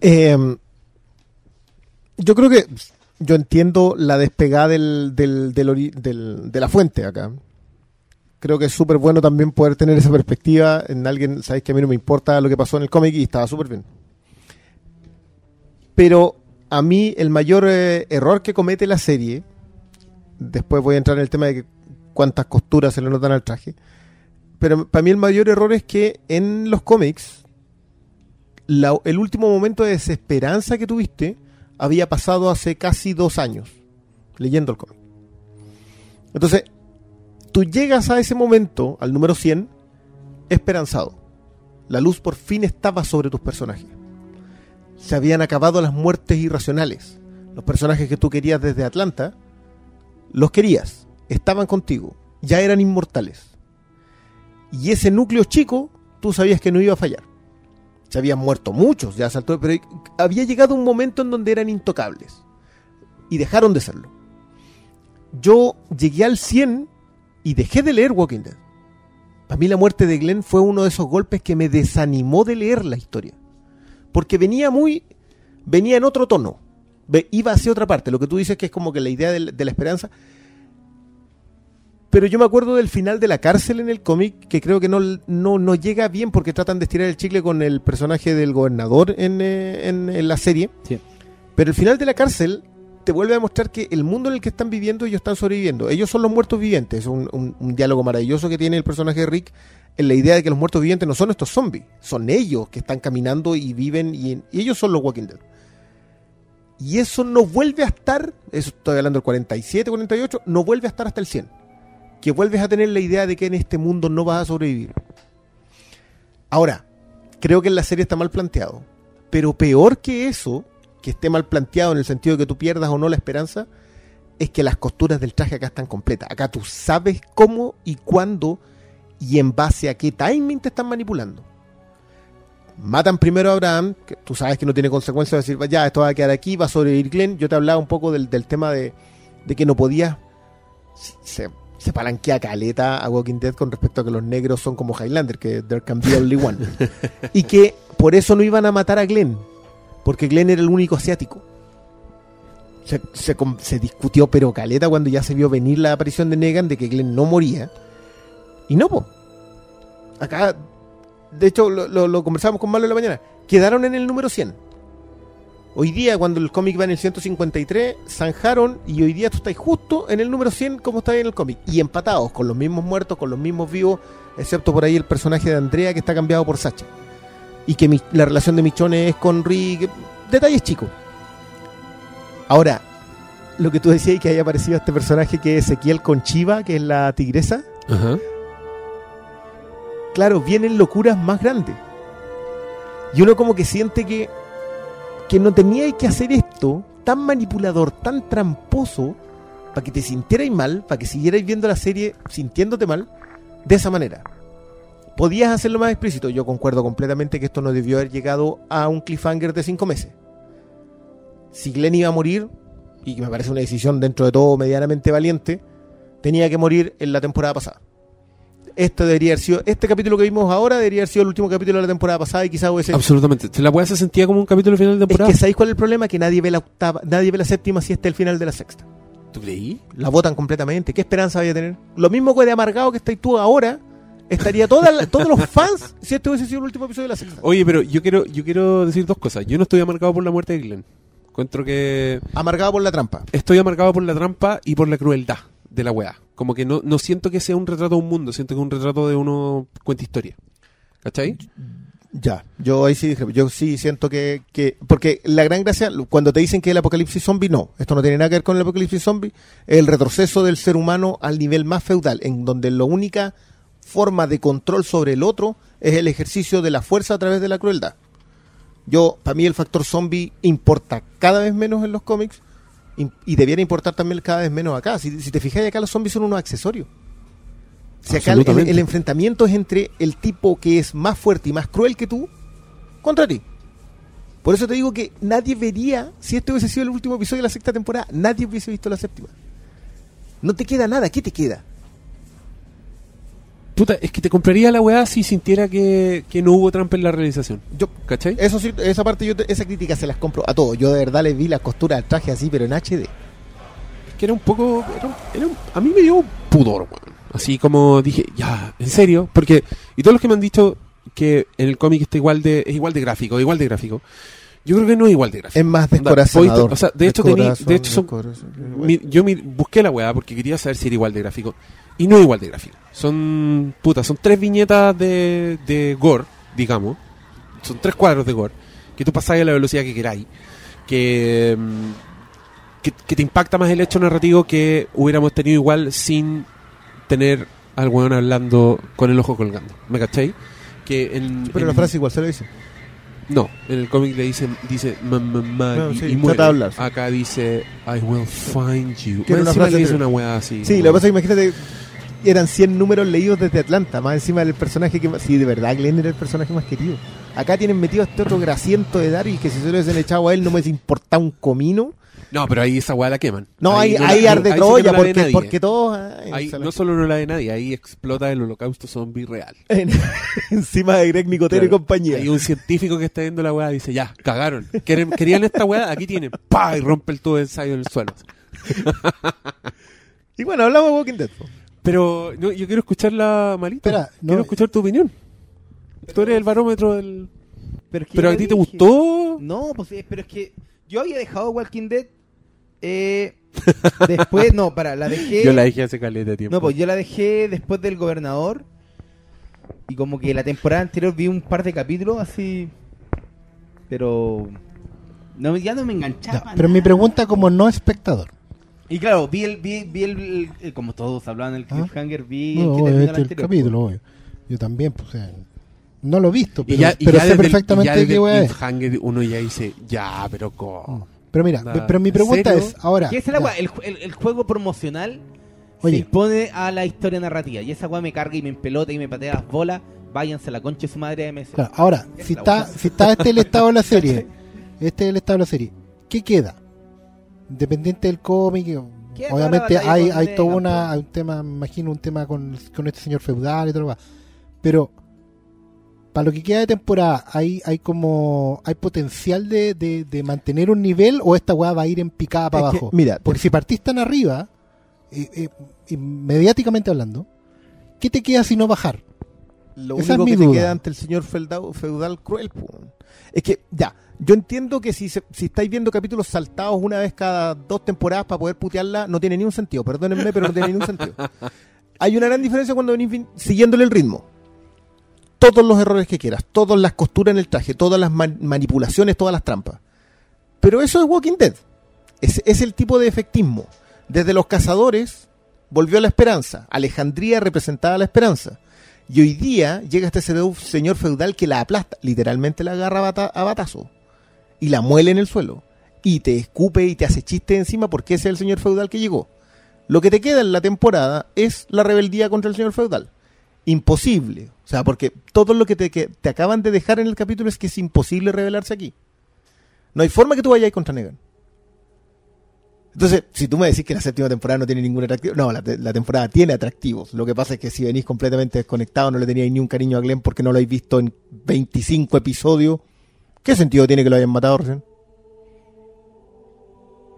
Eh, yo creo que yo entiendo la despegada del, del, del de la fuente acá. Creo que es súper bueno también poder tener esa perspectiva en alguien, sabéis que a mí no me importa lo que pasó en el cómic y estaba súper bien. Pero a mí el mayor eh, error que comete la serie, después voy a entrar en el tema de que cuántas costuras se le notan al traje, pero para mí el mayor error es que en los cómics la- el último momento de desesperanza que tuviste había pasado hace casi dos años, leyendo el cómic. Entonces, tú llegas a ese momento, al número 100, esperanzado. La luz por fin estaba sobre tus personajes. Se habían acabado las muertes irracionales. Los personajes que tú querías desde Atlanta, los querías, estaban contigo, ya eran inmortales. Y ese núcleo chico, tú sabías que no iba a fallar se habían muerto muchos ya saltó, pero había llegado un momento en donde eran intocables y dejaron de serlo. Yo llegué al 100 y dejé de leer Walking Dead. Para mí la muerte de Glenn fue uno de esos golpes que me desanimó de leer la historia. Porque venía muy venía en otro tono. Iba hacia otra parte, lo que tú dices que es como que la idea de la esperanza pero yo me acuerdo del final de la cárcel en el cómic, que creo que no, no, no llega bien porque tratan de estirar el chicle con el personaje del gobernador en, eh, en- en la serie. Sí. Pero el final de la cárcel te vuelve a demostrar que el mundo en el que están viviendo, ellos están sobreviviendo. Ellos son los muertos vivientes. Es un, un- un diálogo maravilloso que tiene el personaje de Rick en la idea de que los muertos vivientes no son estos zombies, son ellos que están caminando y viven y, y ellos son los Walking Dead. Y eso no vuelve a estar, eso estoy hablando del 47, 48, no vuelve a estar hasta el 100 que vuelves a tener la idea de que en este mundo no vas a sobrevivir. Ahora, creo que en la serie está mal planteado, pero peor que eso, que esté mal planteado en el sentido de que tú pierdas o no la esperanza, es que las costuras del traje acá están completas. Acá tú sabes cómo y cuándo y en base a qué timing te están manipulando. Matan primero a Abraham, que tú sabes que no tiene consecuencias de decir, ya, esto va a quedar aquí, va a sobrevivir Glenn. Yo te hablaba un poco del, del tema de, de que no podías se palanquea caleta a Walking Dead con respecto a que los negros son como Highlander, que there can be only one. y que por eso no iban a matar a Glenn, porque Glenn era el único asiático. Se, se discutió pero caleta cuando ya se vio venir la aparición de Negan de que Glenn no moría. Y no, po. Acá, de hecho, lo, lo, lo conversamos con Malo en la mañana. Quedaron en el número 100. Hoy día, cuando el cómic va en el 153, zanjaron y hoy día tú estás justo en el número 100 como está en el cómic. Y empatados, con los mismos muertos, con los mismos vivos, excepto por ahí el personaje de Andrea que está cambiado por Sacha. Y que mi- la relación de Michone es con Rick. Detalles chicos. Ahora, lo que tú decías que haya aparecido este personaje que es Ezequiel con Chiva, que es la tigresa. Ajá. claro, vienen locuras más grandes. Y uno como que siente que, que no tenía que hacer esto tan manipulador, tan tramposo, para que te sintierais mal, para que siguierais viendo la serie sintiéndote mal, de esa manera. Podías hacerlo más explícito. Yo concuerdo completamente que esto no debió haber llegado a un cliffhanger de cinco meses. Si Glenn iba a morir, y que me parece una decisión dentro de todo medianamente valiente, tenía que morir en la temporada pasada este debería haber sido, este capítulo que vimos ahora debería haber sido el último capítulo de la temporada pasada y quizás hubiese Absolutamente. ¿Se la weá se sentía como un capítulo final de es temporada? que sabéis cuál es el problema que nadie ve la octava, nadie ve la séptima si este es el final de la sexta. ¿Tú creí? La votan completamente. ¿Qué esperanza vaya a tener? Lo mismo que de amargado que estáis tú ahora, estaría toda la- todos los fans si este hubiese sido el último episodio de la sexta. Oye, pero yo quiero, yo quiero decir dos cosas. Yo no estoy amargado por la muerte de Glenn. Encuentro que Amargado por la trampa. estoy amargado por la trampa y por la crueldad de la weá. Como que no, no siento que sea un retrato de un mundo, siento que es un retrato de uno cuenta historia. ¿Cachai? Ya, yo ahí sí dije, yo sí siento que, que, porque la gran gracia, cuando te dicen que el apocalipsis zombie, no, esto no tiene nada que ver con el apocalipsis zombie, el retroceso del ser humano al nivel más feudal, en donde la única forma de control sobre el otro es el ejercicio de la fuerza a través de la crueldad. Yo, para mí el factor zombie importa cada vez menos en los cómics y debiera importar también cada vez menos acá. Si, si te fijas, acá los zombies son unos accesorios. Si acá el enfrentamiento es entre el tipo que es más fuerte y más cruel que tú contra ti. Por eso te digo que nadie vería, si este hubiese sido el último episodio de la sexta temporada, nadie hubiese visto la séptima. No te queda nada, ¿qué te queda? Puta, es que te compraría la weá si sintiera que, que no hubo trampa en la realización. Yo, ¿Cachai? eso sí, esa parte yo te- esa crítica se las compro a todos. Yo de verdad les vi la costura del traje así, pero en HD. que era un poco. Era, era un- a mí me dio pudor, weón. Así como dije, ya, ¿en serio? Porque. Y todos los que me han dicho que en el cómic está igual de. Es igual de gráfico, igual de gráfico. Yo creo que no es igual de gráfico. Es más Onda, descorazonador. podéis- O sea, de hecho, tení- Descorazon- de hecho son, descorazon- mi- yo mi- busqué la weá porque quería saber si era igual de gráfico. Y no es igual de gráfico. Son. Puta, son tres viñetas de, de gore, digamos. Son tres cuadros de gore. Que tú pasáis a la velocidad que queráis. Que, mm, que. que te impacta más el hecho narrativo que hubiéramos tenido igual sin tener al weón hablando con el ojo colgando. ¿Me cacháis? Que en, Pero en- la frase igual se lo dice. no, en el cómic le dicen, dice No, sí, y muere. hablar, sí. Acá dice I will find you. Una frase le dice de- una weá así. Sí, lo que pasa es que imagínate, eran 100 números leídos desde Atlanta, más encima del personaje que más... Sí, de verdad, Glenn era el personaje más querido. Acá tienen metido a este otro grasiento de Daryl que si se lo hubiesen echado a él no me importado un comino. No, pero ahí esa weá la queman. No, ahí, ahí arde sí no Troya porque, porque todos... Ahí la- no solo no la de nadie, ahí explota el holocausto zombie real. en- encima de Greg Nicotero y Claro. compañía. Hay un científico que está viendo la weá y dice, ya, cagaron. ¿Quieren, ¿Querían esta weá? Aquí tienen. ¡Pah! Y rompe el tubo de ensayo en el suelo. Y bueno, hablamos de Walking Dead. Pero no, yo quiero escuchar la malita. Espera, no- quiero escuchar tu opinión. Tú eres el barómetro del... Pero, es que ¿Pero yo a ti te gustó? No, pues eh, pero es que yo había dejado Walking Dead. Eh, después, no, para, la dejé. Yo la dejé hace caleta de tiempo. No, pues yo la dejé después del gobernador. Y como que la temporada anterior vi un par de capítulos así. Pero. No, ya no me enganchaba. Pero mi pregunta como no espectador. Y claro, vi el. Vi, vi el, el- el- como todos hablaban del Ah. cliffhanger, vi No, el que terminó el obviamente el anterior, capítulo, obvio. Yo también, pues, o sea, no lo he visto, pero, sé desde el- perfectamente ya desde qué el weá es. cliffhanger uno ya dice, ya, pero ¿cómo? Pero mira, Nada. pero mi ¿En pregunta serio? es, ahora... ¿Qué es el, agua? El, ju- el- el juego promocional Oye. se impone a la historia narrativa. Y esa weá me carga y me empelota y me patea las bolas. Váyanse a la concha de su madre de MS. claro, ahora, Es si la está, si está este el estado de la serie, este es el estado de la serie, ¿qué queda? Independiente del cómic, obviamente hay, hay todo Negan, una, hay un tema, me imagino un tema con, con este señor feudal y todo lo demás. Pero para lo que queda de temporada, ¿hay, hay como hay potencial de, de, de mantener un nivel o esta weá va a ir en picada para Es que, abajo? mira, Porque si partís tan arriba, eh, eh, y mediáticamente hablando, ¿qué te queda si no bajar? Lo Esa único es mi que te duda. queda ante el señor feudal, feudal cruel. Es que, ya, yo entiendo que si, si estáis viendo capítulos saltados una vez cada dos temporadas para poder putearla, no tiene ni un sentido. Perdónenme, pero no tiene ni un sentido. Hay una gran diferencia cuando venís siguiéndole el ritmo. Todos los errores que quieras, todas las costuras en el traje, todas las man- manipulaciones, todas las trampas. Pero eso es Walking Dead. Es, es el tipo de efectismo. Desde los cazadores volvió la esperanza. Alejandría representaba la esperanza. Y hoy día llega este señor feudal que la aplasta, literalmente la agarra a, a batazo y la muele en el suelo. Y te escupe y te hace chiste encima porque ese es el señor feudal que llegó. Lo que te queda en la temporada es la rebeldía contra el señor feudal. Imposible. O sea, porque todo lo que te, que te acaban de dejar en el capítulo es que es imposible rebelarse aquí. No hay forma que tú vayas contra Negan. Entonces, si tú me decís que la séptima temporada no tiene ningún atractivo, no, la, la temporada tiene atractivos. Lo que pasa es que si venís completamente desconectado, no le teníais ni un cariño a Glenn porque no lo habéis visto en 25 episodios, ¿qué sentido tiene que lo hayan matado recién?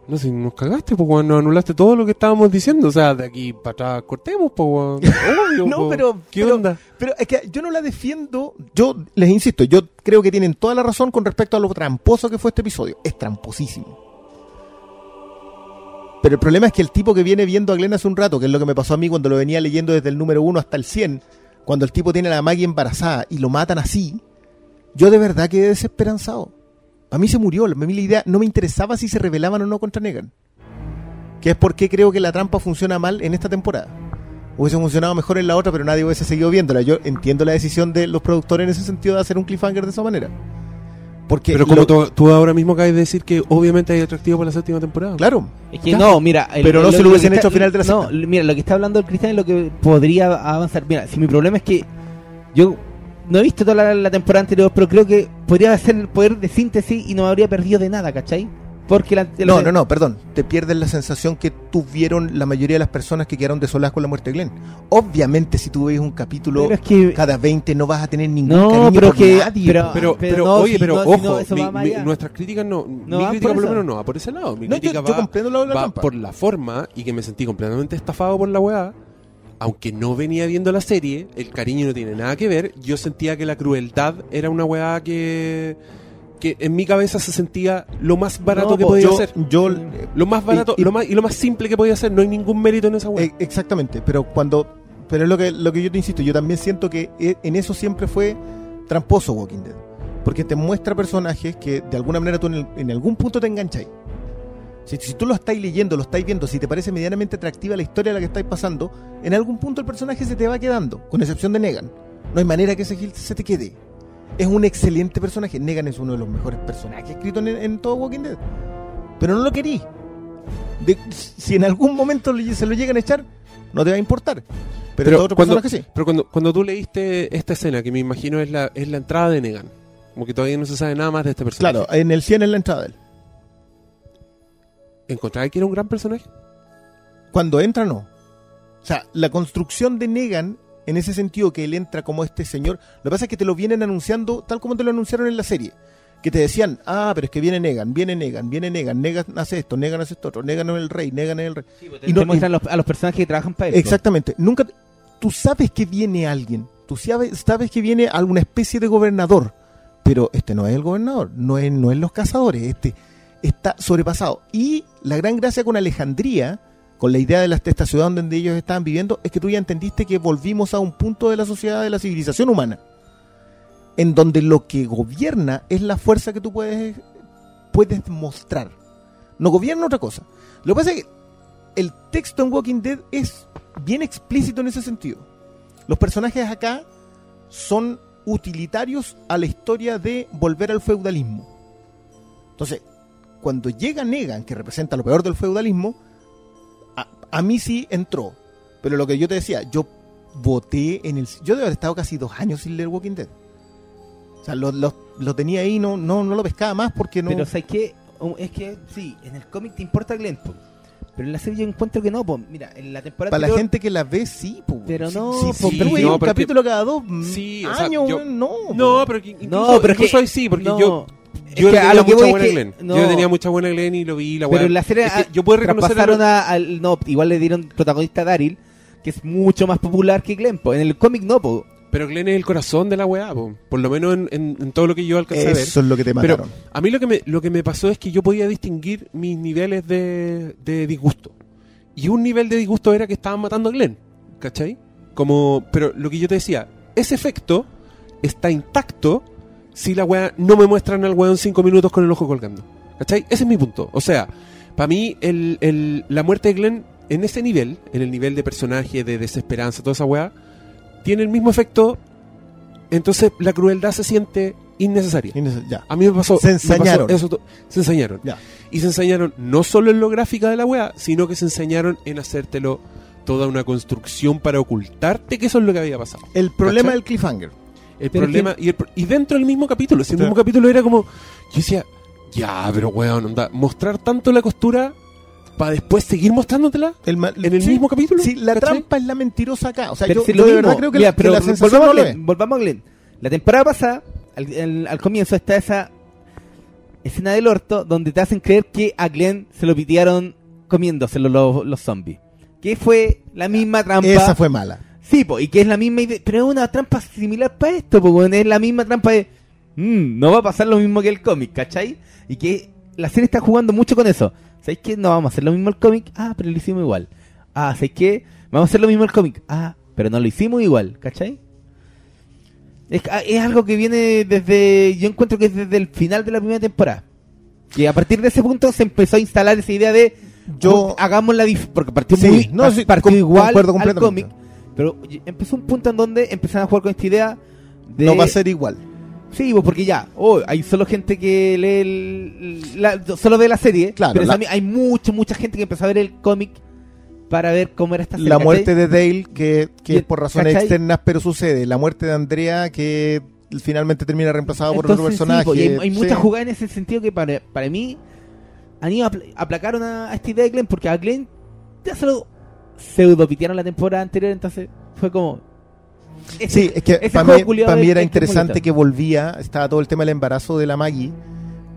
No sé, nos cagaste, pues, weón, nos anulaste todo lo que estábamos diciendo. O sea, de aquí para atrás cortemos, pues, weón. Obvio, No, po. pero- ¿Qué pero- onda? Pero es que yo no la defiendo. Yo les insisto, yo creo que tienen toda la razón con respecto a lo tramposo que fue este episodio. Es tramposísimo. Pero el problema es que el tipo que viene viendo a Glenn hace un rato, que es lo que me pasó a mí cuando lo venía leyendo desde el número 1 hasta el 100, cuando el tipo tiene a la Maggie embarazada y lo matan así, yo de verdad quedé desesperanzado. A mí se murió, a mí la idea no me interesaba si se rebelaban o no contra Negan. Que es porque creo que la trampa funciona mal en esta temporada. hubiese funcionado mejor en la otra, pero nadie hubiese seguido viéndola. Yo entiendo la decisión de los productores en ese sentido de hacer un cliffhanger de esa manera. Porque Pero como lo- tú, tú ahora mismo acabas de decir que obviamente hay atractivo para la séptima temporada. Claro, Es que no, mira. el- Pero no se lo hubiesen hecho al final de la No, sexta. mira, lo que está hablando el Cristian es lo que podría avanzar. Mira, si mi problema es que yo no he visto toda la, la temporada anterior, pero creo que podría ser el poder de síntesis y no me habría perdido de nada, ¿cachai? Porque la, No, no, no, perdón. Te pierdes la sensación que tuvieron la mayoría de las personas que quedaron desoladas con la muerte de Glenn. Obviamente, si tú ves un capítulo Pero es que. cada 20, no vas a tener ningún No, cariño pero por que- nadie. pero-. Pero, pero pero, no, oye, si pero no- si ojo, mi- mi- nuestras críticas no, mi crítica por por lo menos no va por ese lado. Mi No, yo- crítica yo va, de la va por la forma y que me sentí completamente estafado por la weá. Aunque no venía viendo la serie, el cariño no tiene nada que ver. Yo sentía que la crueldad era una weá que, que en mi cabeza se sentía lo más barato No, que po, podía yo, ser. yo- Lo más barato y- y- lo más, y lo más simple que podía hacer. No hay ningún mérito en esa weá. Eh, exactamente, pero cuando pero es lo que lo que yo te insisto, yo también siento que e- en eso siempre fue tramposo Walking Dead, porque te muestra personajes que de alguna manera tú en, el- en algún punto te engancháis. Si, si tú lo estáis leyendo, lo estáis viendo, si te parece medianamente atractiva la historia a la que estáis pasando, en algún punto el personaje se te va quedando, con excepción de Negan. No hay manera que ese Gil se te quede. Es un excelente personaje. Negan es uno de los mejores personajes escritos en, en todo Walking Dead. Pero no lo querí. De- si en algún momento se lo llegan a echar, no te va a importar. Pero, otro cuando- personaje sí. Pero cuando, cuando tú leíste esta escena, que me imagino es la, es la entrada de Negan, como que todavía no se sabe nada más de este personaje. Claro, en el 100 en la entrada de él. ¿Encontraba que era un gran personaje? Cuando entra, no. O sea, la construcción de Negan, en ese sentido que él entra como este señor, lo que pasa es que te lo vienen anunciando tal como te lo anunciaron en la serie. Que te decían, ah, pero es que viene Negan, viene Negan, viene Negan, Negan hace esto, Negan hace esto otro, Negan es el rey, Negan es el rey. Y no- te muestran los- a los personajes que trabajan para él. Exactamente. Nunca. Tú sabes que viene alguien. Tú sabes, sabes que viene alguna especie de gobernador. Pero este no es el gobernador. No es, no es los cazadores. Este está sobrepasado. Y la gran gracia con Alejandría, con la idea de, la, esta ciudad donde ellos estaban viviendo, es que tú ya entendiste que volvimos a un punto de la sociedad de la civilización humana. En donde lo que gobierna es la fuerza que tú puedes, puedes mostrar. No gobierna otra cosa. Lo que pasa es que el texto en Walking Dead es bien explícito en ese sentido. Los personajes acá son utilitarios a la historia de volver al feudalismo. Entonces, cuando llega Negan, que representa lo peor del feudalismo, a, a mí sí entró. Pero lo que yo te decía, yo voté en el... Yo debo haber estado casi dos años sin leer Walking Dead. O sea, lo, lo- lo tenía ahí, no, no, no lo pescaba más porque no... Pero ¿sabes qué? Um, Es que sí, en el cómic te importa Glenn, po. pero en la serie yo encuentro que no, po. Mira, en la temporada Para la gente que la ve, sí, po. Pero no, sí, po, sí, pero no, un es que- capítulo cada dos Sí, o sea, años, yo- no. No, pero que incluso, No, pero que- ahí sí, porque no. yo, yo le a tenía mucha buena Glenn. no. Yo tenía mucha buena Glenn y lo vi la Pero en la serie Es que ah, yo puedo reconocer a- a- al no, igual le dieron protagonista a Daryl, que es mucho más popular que Glenn, po. En el cómic no, po. Pero Glenn es el corazón de la weá, po. por lo menos en, en- en todo lo que yo alcancé a ver. Eso es lo que te Pero mataron. a mí lo que, me, lo que me pasó es que yo podía distinguir mis niveles de, de disgusto. Y un nivel de disgusto era que estaban matando a Glenn. ¿Cachai? Como, pero lo que yo te decía, ese efecto está intacto si la weá no me muestran al weón cinco minutos con el ojo colgando. ¿Cachai? Ese es mi punto. O sea, para mí el, el- la muerte de Glenn en ese nivel, en el nivel de personaje, de desesperanza, toda esa weá, tiene el mismo efecto. Entonces la crueldad se siente innecesaria. Innece- Ya. A mí me pasó. Se me pasó eso se ensañaron. Ya. Y se ensañaron no solo en lo gráfica de la weá, sino que se ensañaron en hacértelo toda una construcción para ocultarte que eso es lo que había pasado. El problema ¿Cachai? del cliffhanger. El Pero problema, y, el pro- y dentro del mismo capítulo, si el mismo capítulo era como, yo decía, ya, pero weón, onda, mostrar tanto la costura para después seguir mostrándotela El en el sí, mismo capítulo. Sí, la ¿cachai? trampa es la mentirosa acá. O sea, Pero yo, si yo lo de mismo, verdad creo que, mira, la, pero que la sensación volvamos, no a Glenn, volvamos a Glenn. La temporada pasada, al, al- al comienzo está esa escena del orto donde te hacen creer que a Glenn se lo pitearon comiéndoselo los, los zombies. Que fue la misma trampa. Esa fue mala. Sí, po, y que es la misma idea, pero es una trampa similar para esto, po, weón, es la misma trampa de, "Mm, no va a pasar lo mismo que el cómic, ¿cachai? Y que la serie está jugando mucho con eso. ¿Sabéis qué? No vamos a hacer lo mismo el cómic, ah, pero lo hicimos igual. Ah, ¿sabéis qué? Vamos a hacer lo mismo el cómic, ah, pero no lo hicimos igual, ¿cachai? Es, ah, es algo que viene desde, yo encuentro que es desde el final de la primera temporada. Que a partir de ese punto se empezó a instalar esa idea de Yo- hagamos la porque partió Sí, muy no, sí, partió igual al cómic Pero empezó un punto en donde empezaron a jugar con esta idea de... No va a ser igual. Sí, pues porque ya, oh, hay solo gente que lee el, la- solo ve la serie, Claro, pero la- también hay mucha, mucha gente que empezó a ver el cómic para ver cómo era esta serie. La muerte de Dale, que, que es por razones ¿cachai? externas, pero sucede. La muerte de Andrea, que finalmente termina reemplazada por otro Entonces, sí, personaje. pues, y hay, hay Sí. muchas jugadas en ese sentido que para, para mí han ido a apl- aplacaron a, a esta idea de Glenn porque a Glenn ya se lo pseudo pitearon la temporada anterior, entonces fue como... ese- Sí, es que para mí, pa' era interesante que volvía, estaba todo el tema del embarazo de la Maggie,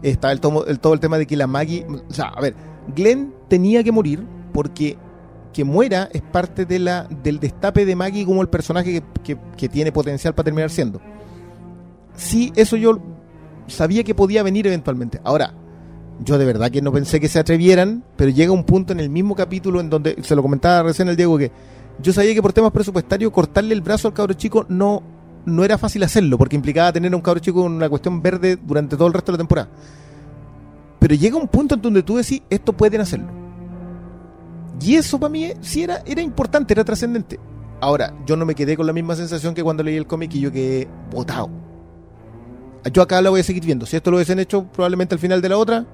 estaba el, tomo- el- todo el tema de que la Maggie, o sea, a ver, Glenn tenía que morir porque que muera es parte de la, del destape de Maggie como el personaje que, que- que tiene potencial para terminar siendo. Sí, eso yo sabía que podía venir eventualmente. Ahora, yo de verdad que no pensé que se atrevieran, pero llega un punto en el mismo capítulo en donde, se lo comentaba recién el Diego, que yo sabía que por temas presupuestarios cortarle el brazo al cabro chico no, no era fácil hacerlo, porque implicaba tener a un cabro chico con una cuestión verde durante todo el resto de la temporada. Pero llega un punto en donde tú decís, esto pueden hacerlo. Y eso para mí sí era, era importante, era trascendente. Ahora, yo no me quedé con la misma sensación que cuando leí el cómic y yo quedé botado. Yo acá la voy a seguir viendo. Si esto lo hubiesen hecho probablemente al final de la otra,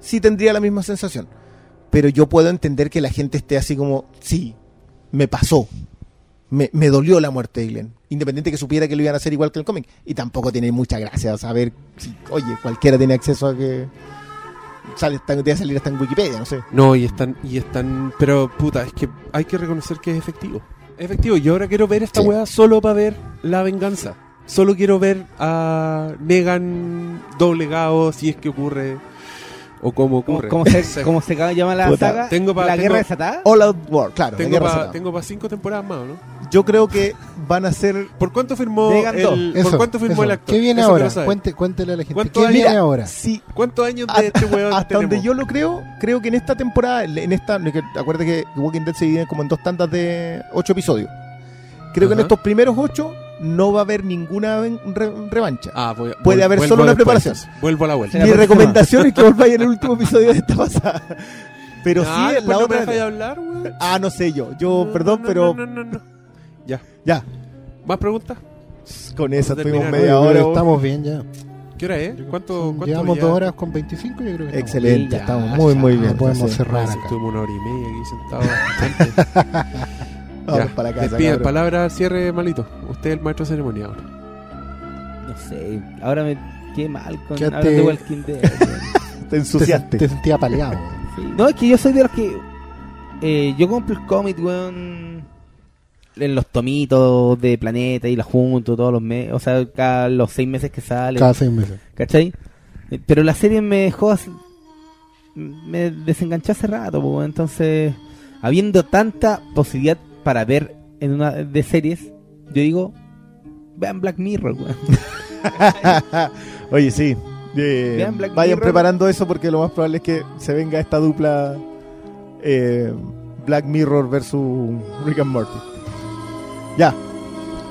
sí tendría la misma sensación. Pero yo puedo entender que la gente esté así como, sí, me pasó. Me, me dolió la muerte de Glenn. Independiente que supiera que lo iban a hacer igual que el cómic. Y tampoco tiene mucha gracia saber si, oye, cualquiera tiene acceso a que sale, está, debe salir hasta en Wikipedia, no sé. No, y están, y están, pero puta, es que hay que reconocer que es efectivo. Es efectivo. Yo ahora quiero ver esta Sí. weá solo para ver la venganza. Solo quiero ver a Negan doblegado si es que ocurre o cómo ¿Cómo, ocurre. cómo se, cómo se llama la Puta, saga? tengo pa- ¿La tengo- guerra desatada? All Out War, claro. la tengo para pa cinco temporadas más, ¿no? Yo creo que van a ser ¿Por cuánto firmó el, dos. ¿Por Eso, cuánto firmó eso. el actor? ¿Qué viene Eso ahora? Cuente, cuéntele a la gente. ¿Cuánto ¿Qué hay? viene Mira, ahora? Sí, ¿Cuántos años hasta, de este weón hasta donde tenemos? yo lo creo, creo que en esta temporada, en esta, que- acuérdate que Walking Dead se divide como en dos tandas de ocho episodios. Creo que en estos primeros ocho no va a haber ninguna re- revancha. Ah, voy- Puede haber solo una después. preparación. Vuelvo a la vuelta. Mi recomendación es que volváis en el último episodio de esta pasada. Pero Ah, sí, la no me otra. dejáis hablar. Ah, no sé yo. Yo, No, perdón, no, pero no, no, no, no. Ya. ya. ¿Más preguntas? Con esa tuvimos media hora. pero estamos bien ya. ¿Qué hora es? ¿Cuánto, cuánto Llevamos ya? dos horas con 25, yo creo que estamos Excelente, Ya, estamos muy, muy bien. Podemos cerrar acá. Estuvimos una hora y media aquí sentados. Vamos para casa. Despide, cabrón. palabra al cierre, malito. Usted es el maestro ceremonia ahora. No sé, ahora me quedé mal con hablando de Walking Dead. Te Te, ensuciaste. te sentía paleado. Sí. No, es que yo soy de los que. eh, yo compro el cómic, weón. En los tomitos de Planeta y la junto todos los meses. O sea, cada los seis meses que sale. Cada seis meses. ¿Cachai? Eh, Pero la serie me dejó. así- Me desenganchó hace rato, po, entonces. Habiendo tanta posibilidad para ver en una de series, yo digo. Vean Black Mirror, weón. Oye, sí. Eh, Vean Black vayan Mirror. preparando eso porque lo más probable es que se venga esta dupla eh, Black Mirror versus Rick and Morty. Ya.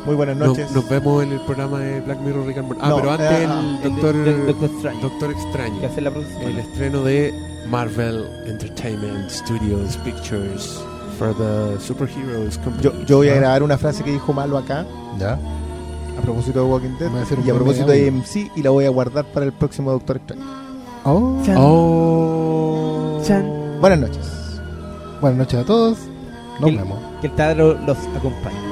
Muy buenas noches. nos vemos en el programa de Black Mirror Rick and Morty. Ah, No, pero antes eh, el ah, Doctor, El Doctor Strange. Doctor Extraño. Que hace la producción. El estreno de Marvel Entertainment Studios Pictures for the Superheroes Company. yo, yo voy a grabar una frase que dijo Malo acá ¿Ya? a propósito de Walking Dead y a propósito de MC y la voy a guardar para el próximo Doctor Extraño. Oh. Chan. Oh. Chan. Buenas noches. Buenas noches a todos. Nos El- vemos. Que el taladro los acompañe.